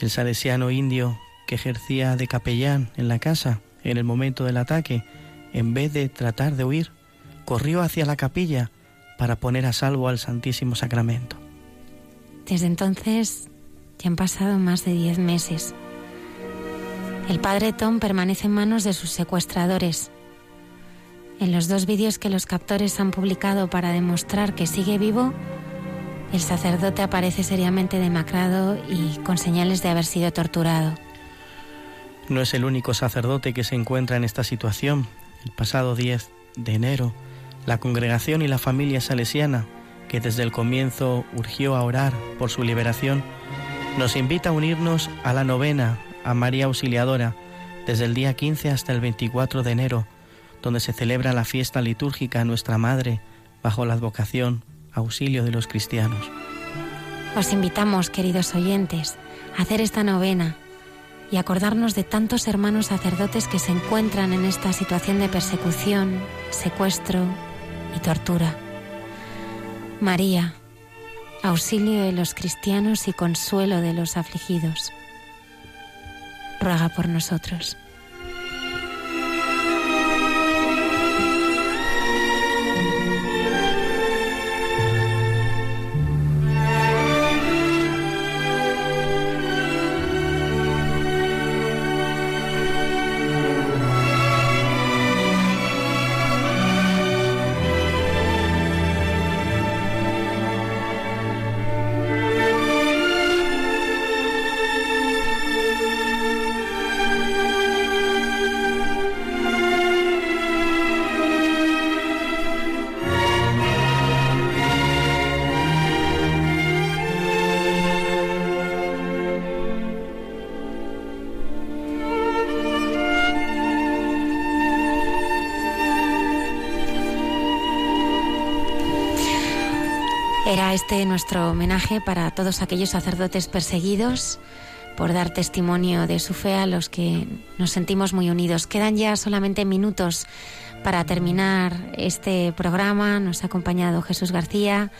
El salesiano indio que ejercía de capellán en la casa en el momento del ataque, en vez de tratar de huir, corrió hacia la capilla para poner a salvo al Santísimo Sacramento. Desde entonces ya han pasado más de diez meses. El padre Tom permanece en manos de sus secuestradores. En los dos vídeos que los captores han publicado para demostrar que sigue vivo, el sacerdote aparece seriamente demacrado y con señales de haber sido torturado. No es el único sacerdote que se encuentra en esta situación. El pasado 10 de enero, la congregación y la familia salesiana, que desde el comienzo urgió a orar por su liberación, nos invita a unirnos a la novena a María Auxiliadora desde el día 15 hasta el 24 de enero, donde se celebra la fiesta litúrgica Nuestra Madre bajo la advocación auxilio de los cristianos. Os invitamos, queridos oyentes, a hacer esta novena y acordarnos de tantos hermanos sacerdotes que se encuentran en esta situación de persecución, secuestro y tortura. María, auxilio de los cristianos y consuelo de los afligidos. Ruega por nosotros. Este nuestro homenaje para todos aquellos sacerdotes perseguidos por dar testimonio de su fe a los que nos sentimos muy unidos. Quedan ya solamente minutos para terminar este programa. Nos ha acompañado Jesús García,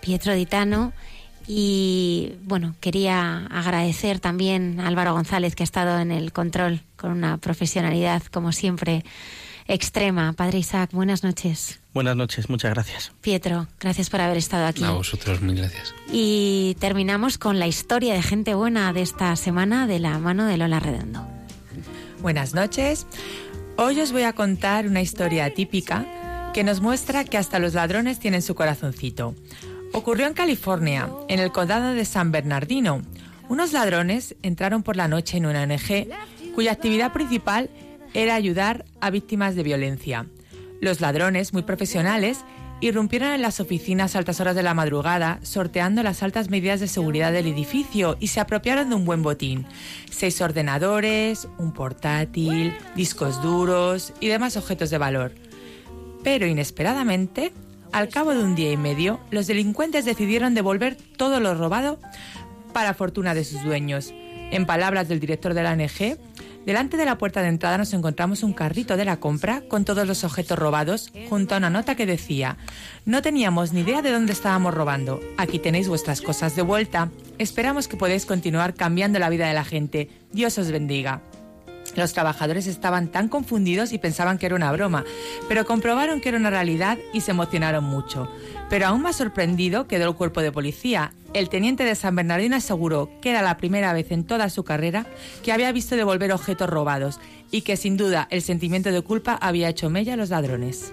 Pietro Ditano y bueno, quería agradecer también a Álvaro González que ha estado en el control con una profesionalidad como siempre extrema. Padre Isaac, buenas noches. Buenas noches, muchas gracias. Pietro, gracias por haber estado aquí. A vosotros, mil gracias. Y terminamos con la historia de gente buena de esta semana de la mano de Lola Redondo. Buenas noches. Hoy os voy a contar una historia típica que nos muestra que hasta los ladrones tienen su corazoncito. Ocurrió en California, en el condado de San Bernardino. Unos ladrones entraron por la noche en una ONG cuya actividad principal era ayudar a víctimas de violencia. Los ladrones, muy profesionales, irrumpieron en las oficinas a altas horas de la madrugada, sorteando las altas medidas de seguridad del edificio y se apropiaron de un buen botín. Seis ordenadores, un portátil, discos duros y demás objetos de valor. Pero inesperadamente, al cabo de un día y medio, los delincuentes decidieron devolver todo lo robado para fortuna de sus dueños. En palabras del director de la ONG, Delante de la puerta de entrada nos encontramos un carrito de la compra con todos los objetos robados, junto a una nota que decía, no teníamos ni idea de dónde estábamos robando. Aquí tenéis vuestras cosas de vuelta. Esperamos que podáis continuar cambiando la vida de la gente. Dios os bendiga. Los trabajadores estaban tan confundidos y pensaban que era una broma, pero comprobaron que era una realidad y se emocionaron mucho. Pero aún más sorprendido quedó el cuerpo de policía. El teniente de San Bernardino aseguró que era la primera vez en toda su carrera que había visto devolver objetos robados y que sin duda el sentimiento de culpa había hecho mella a los ladrones.